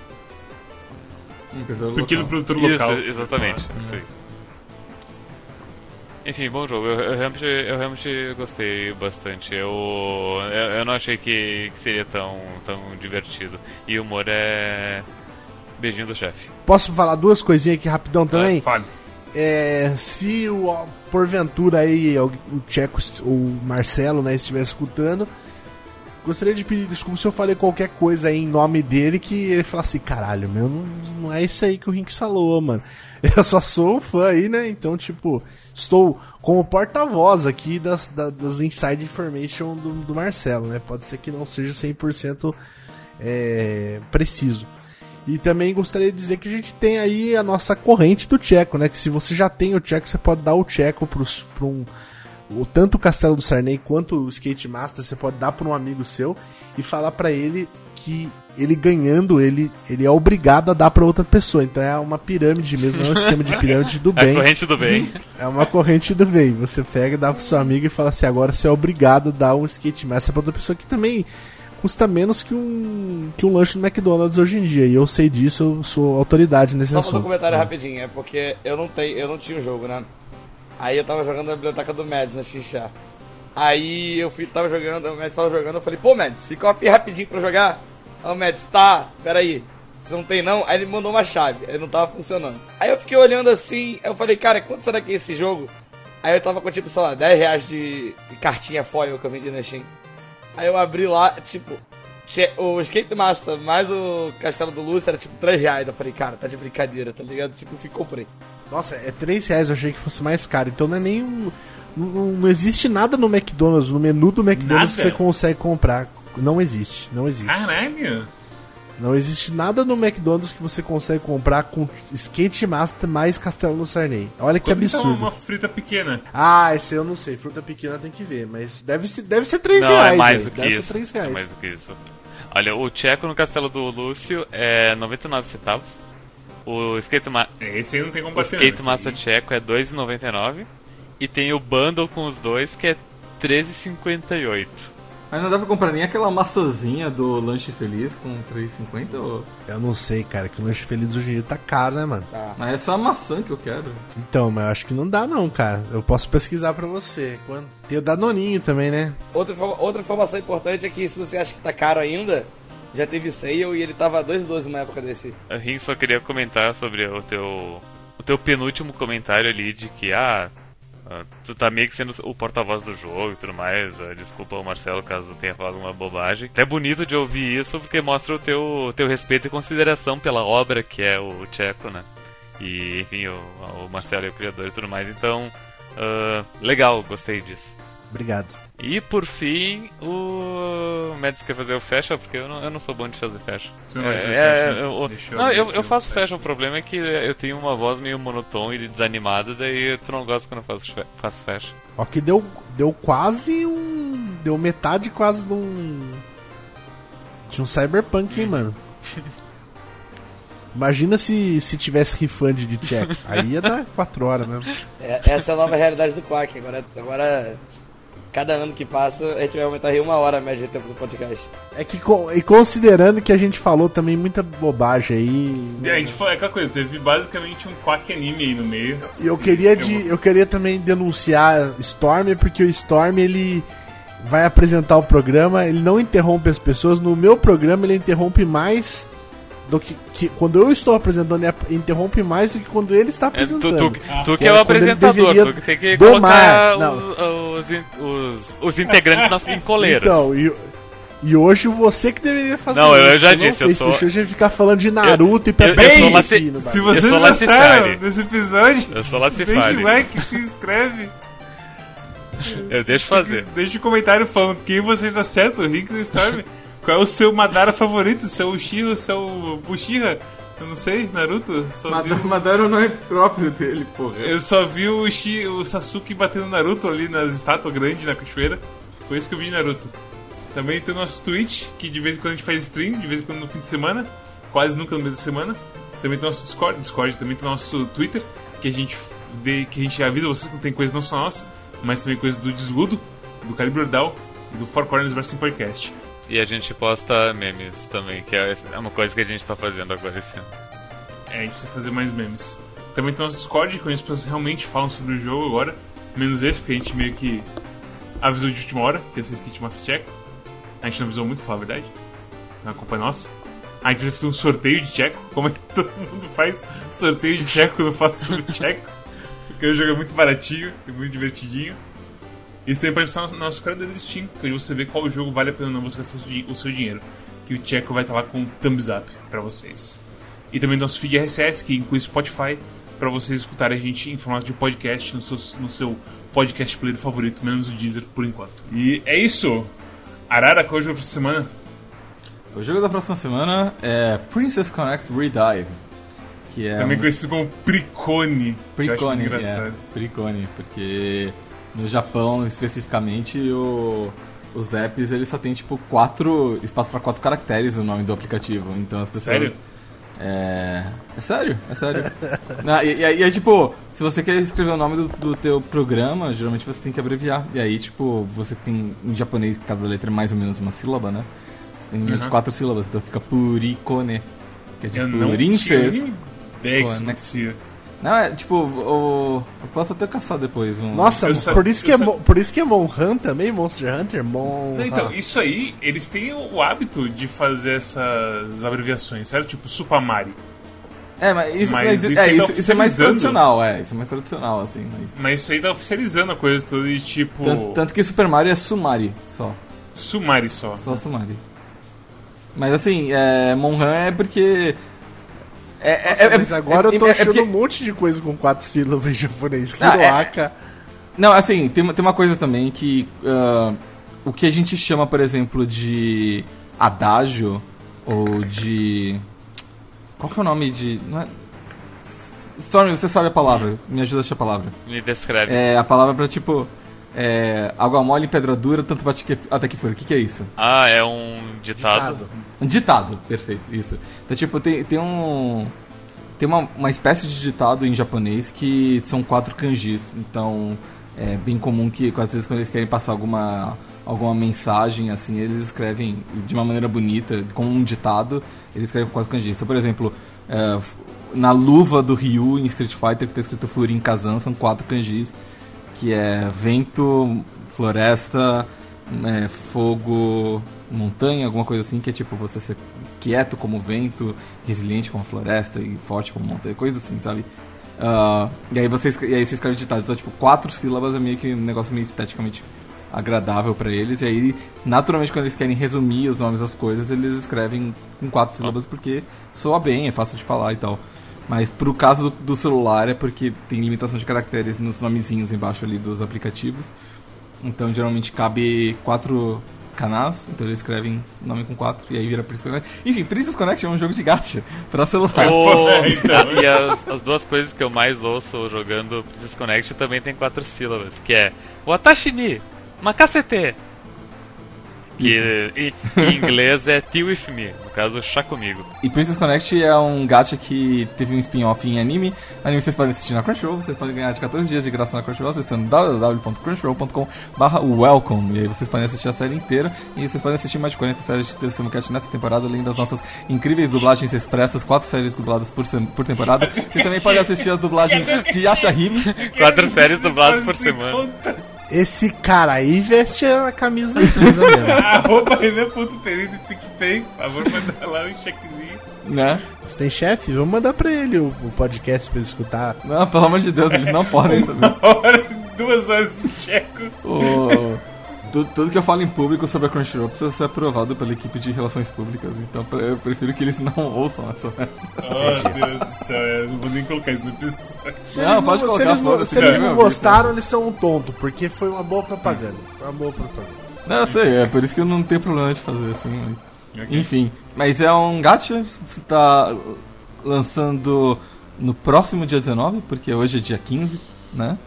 Um Pequeno produtor local. Isso, exatamente. isso aí. Enfim, bom jogo. Eu, eu realmente, eu realmente gostei bastante. Eu, eu, eu não achei que, que seria tão, tão divertido. E o humor é. Beijinho do chefe. Posso falar duas coisinhas aqui rapidão também? Ah, Fale. É, se o, porventura aí o Tcheco ou o Marcelo né, estiver escutando, gostaria de pedir desculpa se eu falei qualquer coisa aí em nome dele que ele falasse assim, caralho, meu, não, não é isso aí que o Rink falou, mano. Eu só sou um fã aí, né? Então, tipo, estou como porta-voz aqui das, da- das inside information do, do Marcelo, né? Pode ser que não seja 100% é, preciso. E também gostaria de dizer que a gente tem aí a nossa corrente do Tcheco, né? Que se você já tem o Tcheco, você pode dar o Tcheco pra um. O, tanto o Castelo do Sarney quanto o Skate Master, você pode dar para um amigo seu e falar para ele que ele ganhando, ele, ele é obrigado a dar para outra pessoa. Então é uma pirâmide mesmo, é um esquema de pirâmide do A bem. corrente do bem. É uma corrente do bem. Você pega, dá pro seu amigo e fala assim: agora você é obrigado a dar um skate master pra outra pessoa que também custa menos que um, que um lanche no McDonald's hoje em dia. E eu sei disso, eu sou autoridade nesse Só fazer um assunto. comentário rapidinho, é porque eu não, tenho, eu não tinha o jogo, né? Aí eu tava jogando na biblioteca do Mads na Xinxá. Aí eu fui, tava jogando, o Mads tava jogando, eu falei, pô Mads, fica off rapidinho pra jogar. O Mads, tá, peraí. Você não tem não? Aí ele mandou uma chave, aí não tava funcionando. Aí eu fiquei olhando assim, eu falei, cara, quanto será que é esse jogo? Aí eu tava com tipo, sei lá, 10 reais de, de cartinha foil que eu vendi na Steam. Aí eu abri lá, tipo, o Skate Master mais o Castelo do Lúcio era tipo 3 reais. Eu falei, cara, tá de brincadeira, tá ligado? Tipo, fui comprei. Nossa, é 3 reais, eu achei que fosse mais caro. Então não é nem um. Não, não existe nada no McDonald's, no menu do McDonald's Nada? que você consegue comprar. Não existe, não existe. Caralho! Não existe nada no McDonald's que você consegue comprar com Skate Master mais Castelo no Sarney. Olha que Quanto tá absurdo. uma frita pequena. Ah, esse eu não sei. Fruta pequena tem que ver. Mas deve ser, deve ser 3 Não, reais. é mais do que deve isso. ser 3 É reais. mais do que isso. Olha, o Tcheco no Castelo do Lúcio é 99 centavos. O Skate, Ma Esse aí não tem como o bater. Skate não, Master aí- Tcheco é 2,99. E tem o bundle com os dois que é 13,58. Mas não dá pra comprar nem aquela maçãzinha do Lanche Feliz com 3,50? Ou... Eu não sei, cara, que o lanche feliz hoje em dia tá caro, né, mano? Tá. Mas é só a maçã que eu quero. Então, mas eu acho que não dá não, cara. Eu posso pesquisar pra você. Quando- Tem o Danoninho também, né? Outra, outra informação importante é que se você acha que tá caro ainda, já teve sale e ele tava 2,12 na época desse. A Rin só queria comentar sobre o teu o teu penúltimo comentário ali de que ah, tu tá meio que sendo o porta-voz do jogo e tudo mais. ah, desculpa o Marcelo caso tenha falado uma bobagem. É bonito de ouvir isso porque mostra o teu teu respeito e consideração pela obra que é o Tcheco, né? E enfim, o, o Marcelo é o criador e tudo mais. Então, ah, legal, gostei disso. Obrigado. E por fim, o Mads quer fazer o fashion, porque eu não, eu não sou bom de fazer fashion. Você não vai fazer É, fashion? é, eu, eu não, eu, eu o faço fashion. o problema é que eu tenho uma voz meio monotone e desanimada, daí tu não gosta quando eu faço, fa- faço fashion. Ó que deu, deu quase um... Deu metade quase de um... De um cyberpunk, hein, mano? Imagina se, se tivesse refund de check. Aí ia dar 4 horas mesmo. É, essa é a nova realidade do Quack. Agora, agora, cada ano que passa, a gente vai aumentar aí uma hora a média de tempo do podcast. É que, e considerando que a gente falou também muita bobagem aí. É, a gente falou, é aquela coisa, teve basicamente um quack anime aí no meio. E eu queria de, eu queria também denunciar Storm porque o Storm ele vai apresentar o programa, ele não interrompe as pessoas. No meu programa ele interrompe mais do que, que quando eu estou apresentando, interrompe mais do que quando ele está É, tu, apresentando. tu, tu Que é era o apresentador, tu que tem que domar. colocar Não. o- os, os, os integrantes nas, em coleiras. Então, e, e hoje você que deveria fazer Não, eu isso. já Você disse, eu fez, sou- Deixou a gente ficar falando de Naruto e eu- Pepe eu sou laci- Se vocês sou gostaram Lacifari. desse episódio, Eu sou deixa o Lacifari. like, se inscreve. Eu deixo fazer. Deixa um comentário falando quem vocês acertam, o Rick o Storm. Qual é o seu Madara favorito? Seu Uchiha, seu Bushira? Eu não sei, Naruto? Só vi Madara, o- Madara não é próprio dele, porra. Eu só vi o, Uchi, o Sasuke batendo Naruto ali nas estátuas grandes na cachoeira. Foi isso que eu vi de Naruto. Também tem o nosso Twitch, que de vez em quando a gente faz stream, de vez em quando no fim de semana, quase nunca no meio da semana. Também tem o nosso Discord, Discord também tem o nosso Twitter, que a gente vê, que a gente avisa vocês que tem coisa não só nossa, mas também coisa do Desludo, do Calibre Ordal e do Four Corners Wrestling Podcast. E a gente posta memes também, que é é uma coisa que a gente tá fazendo agora esse ano. É, a gente precisa fazer mais memes. Também tem o nosso Discord, com as pessoas realmente falam sobre o jogo agora. Menos esse, porque a gente meio que avisou de última hora, que esse Skit Master Check. A gente não avisou muito, falar a verdade. Então a culpa é nossa. A gente fazer um sorteio de Tcheco, como é que todo mundo faz sorteio de Tcheco quando fala sobre Tcheco. Porque o jogo é muito baratinho e muito divertidinho. Isso também pode estar no nosso canal do Steam, que você vê qual jogo vale a pena ou não você gastar o seu dinheiro. Que o Tcheco vai estar lá com um thumbs up pra vocês. E também nosso feed RSS, que inclui Spotify, para vocês escutarem a gente em formato de podcast no seu, no seu podcast player favorito, menos o Deezer por enquanto. E é isso! Arara, qual é o jogo pra semana? O jogo da próxima semana é Princess Connect Redive. Que é Também um... conhecido como Pricone. que eu acho Pricone, é, engraçado. Pricone, porque no Japão especificamente o, os apps eles só tem tipo quatro espaço para quatro caracteres o nome do aplicativo, então as pessoas Sério? É. É sério, é sério. Não, e, e aí, tipo, se você quer escrever o nome do, do teu programa, geralmente você tem que abreviar. E aí, tipo, você tem em japonês cada letra é mais ou menos uma sílaba, né? Você tem Uhum. quatro sílabas, então fica Purikone. Que é tipo Eu não tinha princess. nem ideia que isso acontecia. Não, é tipo, o, eu posso até caçar depois um. Nossa, Eu sa- por, isso que é, Mon- por isso que é Monhan também, Monster Hunter, Mon... Não, então, Ah. isso aí, eles têm o hábito de fazer essas abreviações, certo? Tipo Super Mario. É, mas isso, Mas mas isso é, tá isso, isso é mais tradicional, é. Isso é mais tradicional, assim. Mas... Mas isso aí tá oficializando a coisa toda e tipo. Tanto, tanto que Super Mario é Sumari só. Sumari só. Só Sumari. Mas assim, é, Monhan é porque. É, Nossa, é, é- mas agora é- eu tô é achando porque- um monte de coisa com quatro sílabas em japonês. É- Hiroaka. Não, assim, tem, uma- tem uma coisa também que. ah, o que a gente chama, por exemplo, de adágio ou de. Qual que é o nome de. Não é... Stormy, você sabe a palavra. Me ajuda a achar a palavra. Me descreve. É a palavra pra tipo. É, água mole, pedra dura, tanto bate que, até que for. O que, que é isso? Ah, é um ditado. Ditado. Um ditado, perfeito, isso. Então, tipo, tem, tem um. Tem uma, uma espécie de ditado em japonês que são quatro kanjis. Então, é bem comum que, às vezes, quando eles querem passar alguma alguma mensagem, assim, eles escrevem de uma maneira bonita, com um ditado, eles escrevem com quatro kanjis. Então, por exemplo, é, na luva do Ryu em Street Fighter, que tá escrito Furin Kazan, são quatro kanjis, que é vento, floresta, né, fogo, montanha, alguma coisa assim, que é tipo você ser quieto como vento, resiliente como floresta e forte como montanha, coisa assim, sabe? Uh, e aí você e aí você escreve ditados, então tipo, quatro sílabas é meio que um negócio meio esteticamente agradável para eles, e aí naturalmente quando eles querem resumir os nomes das coisas, eles escrevem com quatro sílabas porque soa bem, é fácil de falar e tal. Mas pro caso do, do celular é porque tem limitação de caracteres nos nomezinhos embaixo ali dos aplicativos. Então geralmente cabe quatro canais, então eles escrevem nome com quatro e aí vira Princess Connect. Enfim, Princess Connect é um jogo de gacha pra celular. Oh, e as, as, duas coisas que eu mais ouço jogando Princess Connect também tem quatro sílabas, que é Watashini, Makasete, que, e, em inglês é Tea With Me, no caso, chá comigo. E Princess Connect é um gacha que teve um spin-off em anime. Anime vocês podem assistir na Crunchyroll, vocês podem ganhar de 14 dias de graça na Crunchyroll, vocês estão no www.crunchyroll.com welcome. E aí vocês podem assistir a série inteira e vocês podem assistir mais de 40 séries de Simulcast nessa temporada, além das nossas incríveis dublagens expressas, quatro séries dubladas por, por temporada. Vocês também podem assistir a dublagem de Yashahime. quatro séries dubladas por semana. Esse cara aí veste a camisa da empresa mesmo. Arroba Renan.pereira do PicPay. Por favor, manda lá um chequezinho. Né? Você tem chefe? Vamos mandar pra ele o, o, podcast pra ele escutar. Não, pelo amor de Deus, eles não podem saber. duas horas de checo. Oh tudo, tudo, que eu falo em público sobre a Crunchyroll precisa ser aprovado pela equipe de relações públicas. Então eu prefiro que eles não ouçam essa merda. Oh, Deus do céu, eu não vou nem colocar isso no episódio. Se não, pode não, colocar. Se eles, se eles não gostaram, eles são um tonto, porque foi uma boa propaganda. Foi uma boa propaganda. Não, eu sei, é por isso que eu não tenho problema de fazer assim, mas... Okay. Enfim, mas é um gacha, está lançando no próximo dia 19, porque hoje é dia 15, né?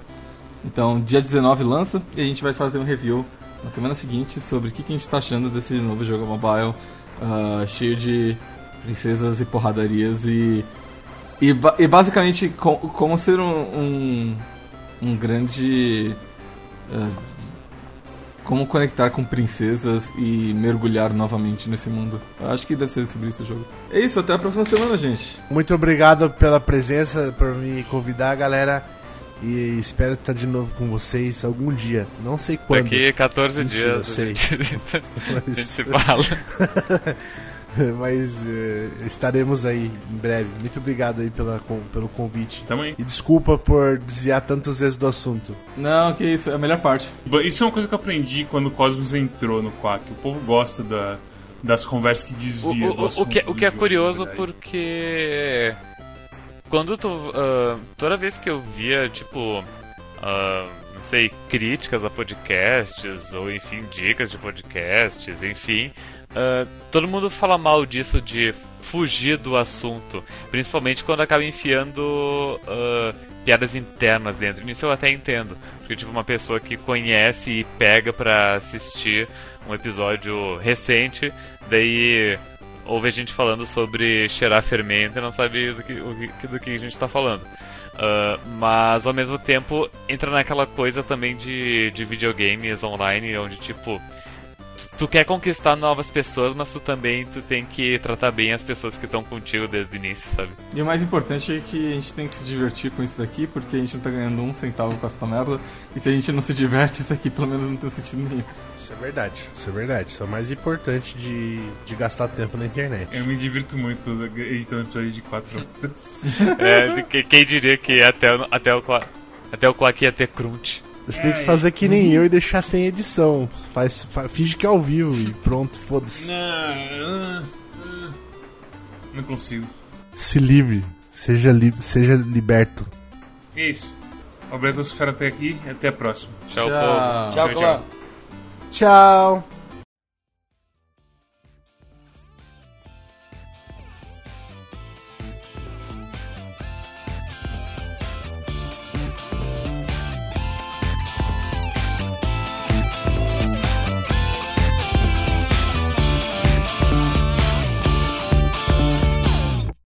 Então, dia 19 lança e a gente vai fazer um review na semana seguinte sobre o que, que a gente está achando desse novo jogo mobile uh, cheio de princesas e porradarias e. E, e basicamente com, como ser um, um, um grande. Uh, como conectar com princesas e mergulhar novamente nesse mundo. Eu acho que deve ser sobre isso o jogo. É isso, até a próxima semana, gente. Muito obrigado pela presença, por me convidar, galera. E espero estar de novo com vocês algum dia. Não sei quando. Daqui 14 Mentira, dias. Sei. A gente, Mas... a gente se fala. Mas uh, estaremos aí em breve. Muito obrigado aí pela, com, pelo convite. Também. E desculpa por desviar tantas vezes do assunto. Não, que isso, é a melhor parte. Isso é uma coisa que eu aprendi quando o Cosmos entrou no Quack. O povo gosta da, das conversas que desviam do assunto. O que, o que é curioso porque quando tu. Uh, toda vez que eu via, tipo. Uh, não sei, críticas a podcasts, ou enfim, dicas de podcasts, enfim. Uh, todo mundo fala mal disso de fugir do assunto. Principalmente quando acaba enfiando piadas internas dentro. Nisso eu até entendo. Porque, tipo, uma pessoa que conhece e pega pra assistir um episódio recente, daí ouve a gente falando sobre cheirar fermento e não sabe do que, do que a gente está falando. Uh, mas ao mesmo tempo entra naquela coisa também de, de videogames online, onde tipo tu quer conquistar novas pessoas, mas tu também tu tem que tratar bem as pessoas que estão contigo desde o início, sabe? E o mais importante é que a gente tem que se divertir com isso daqui, porque a gente não tá ganhando um centavo com essa merda. E se a gente não se diverte, isso aqui pelo menos não tem sentido nenhum. Isso é verdade, isso é verdade. Isso é o mais importante de, de gastar tempo na internet. Eu me divirto muito editando episódios de 4 horas. é, quem diria que até, até o, até o Quack ia ter crunch. Você tem que fazer que nem eu e deixar sem edição. Faz, faz, finge que é ao vivo e pronto, foda-se. Não, não consigo. Se livre. Seja, li seja liberto. É isso. Obrigado por até aqui e até a próxima. Tchau, Tchau. Tchau, tchau. Tchau.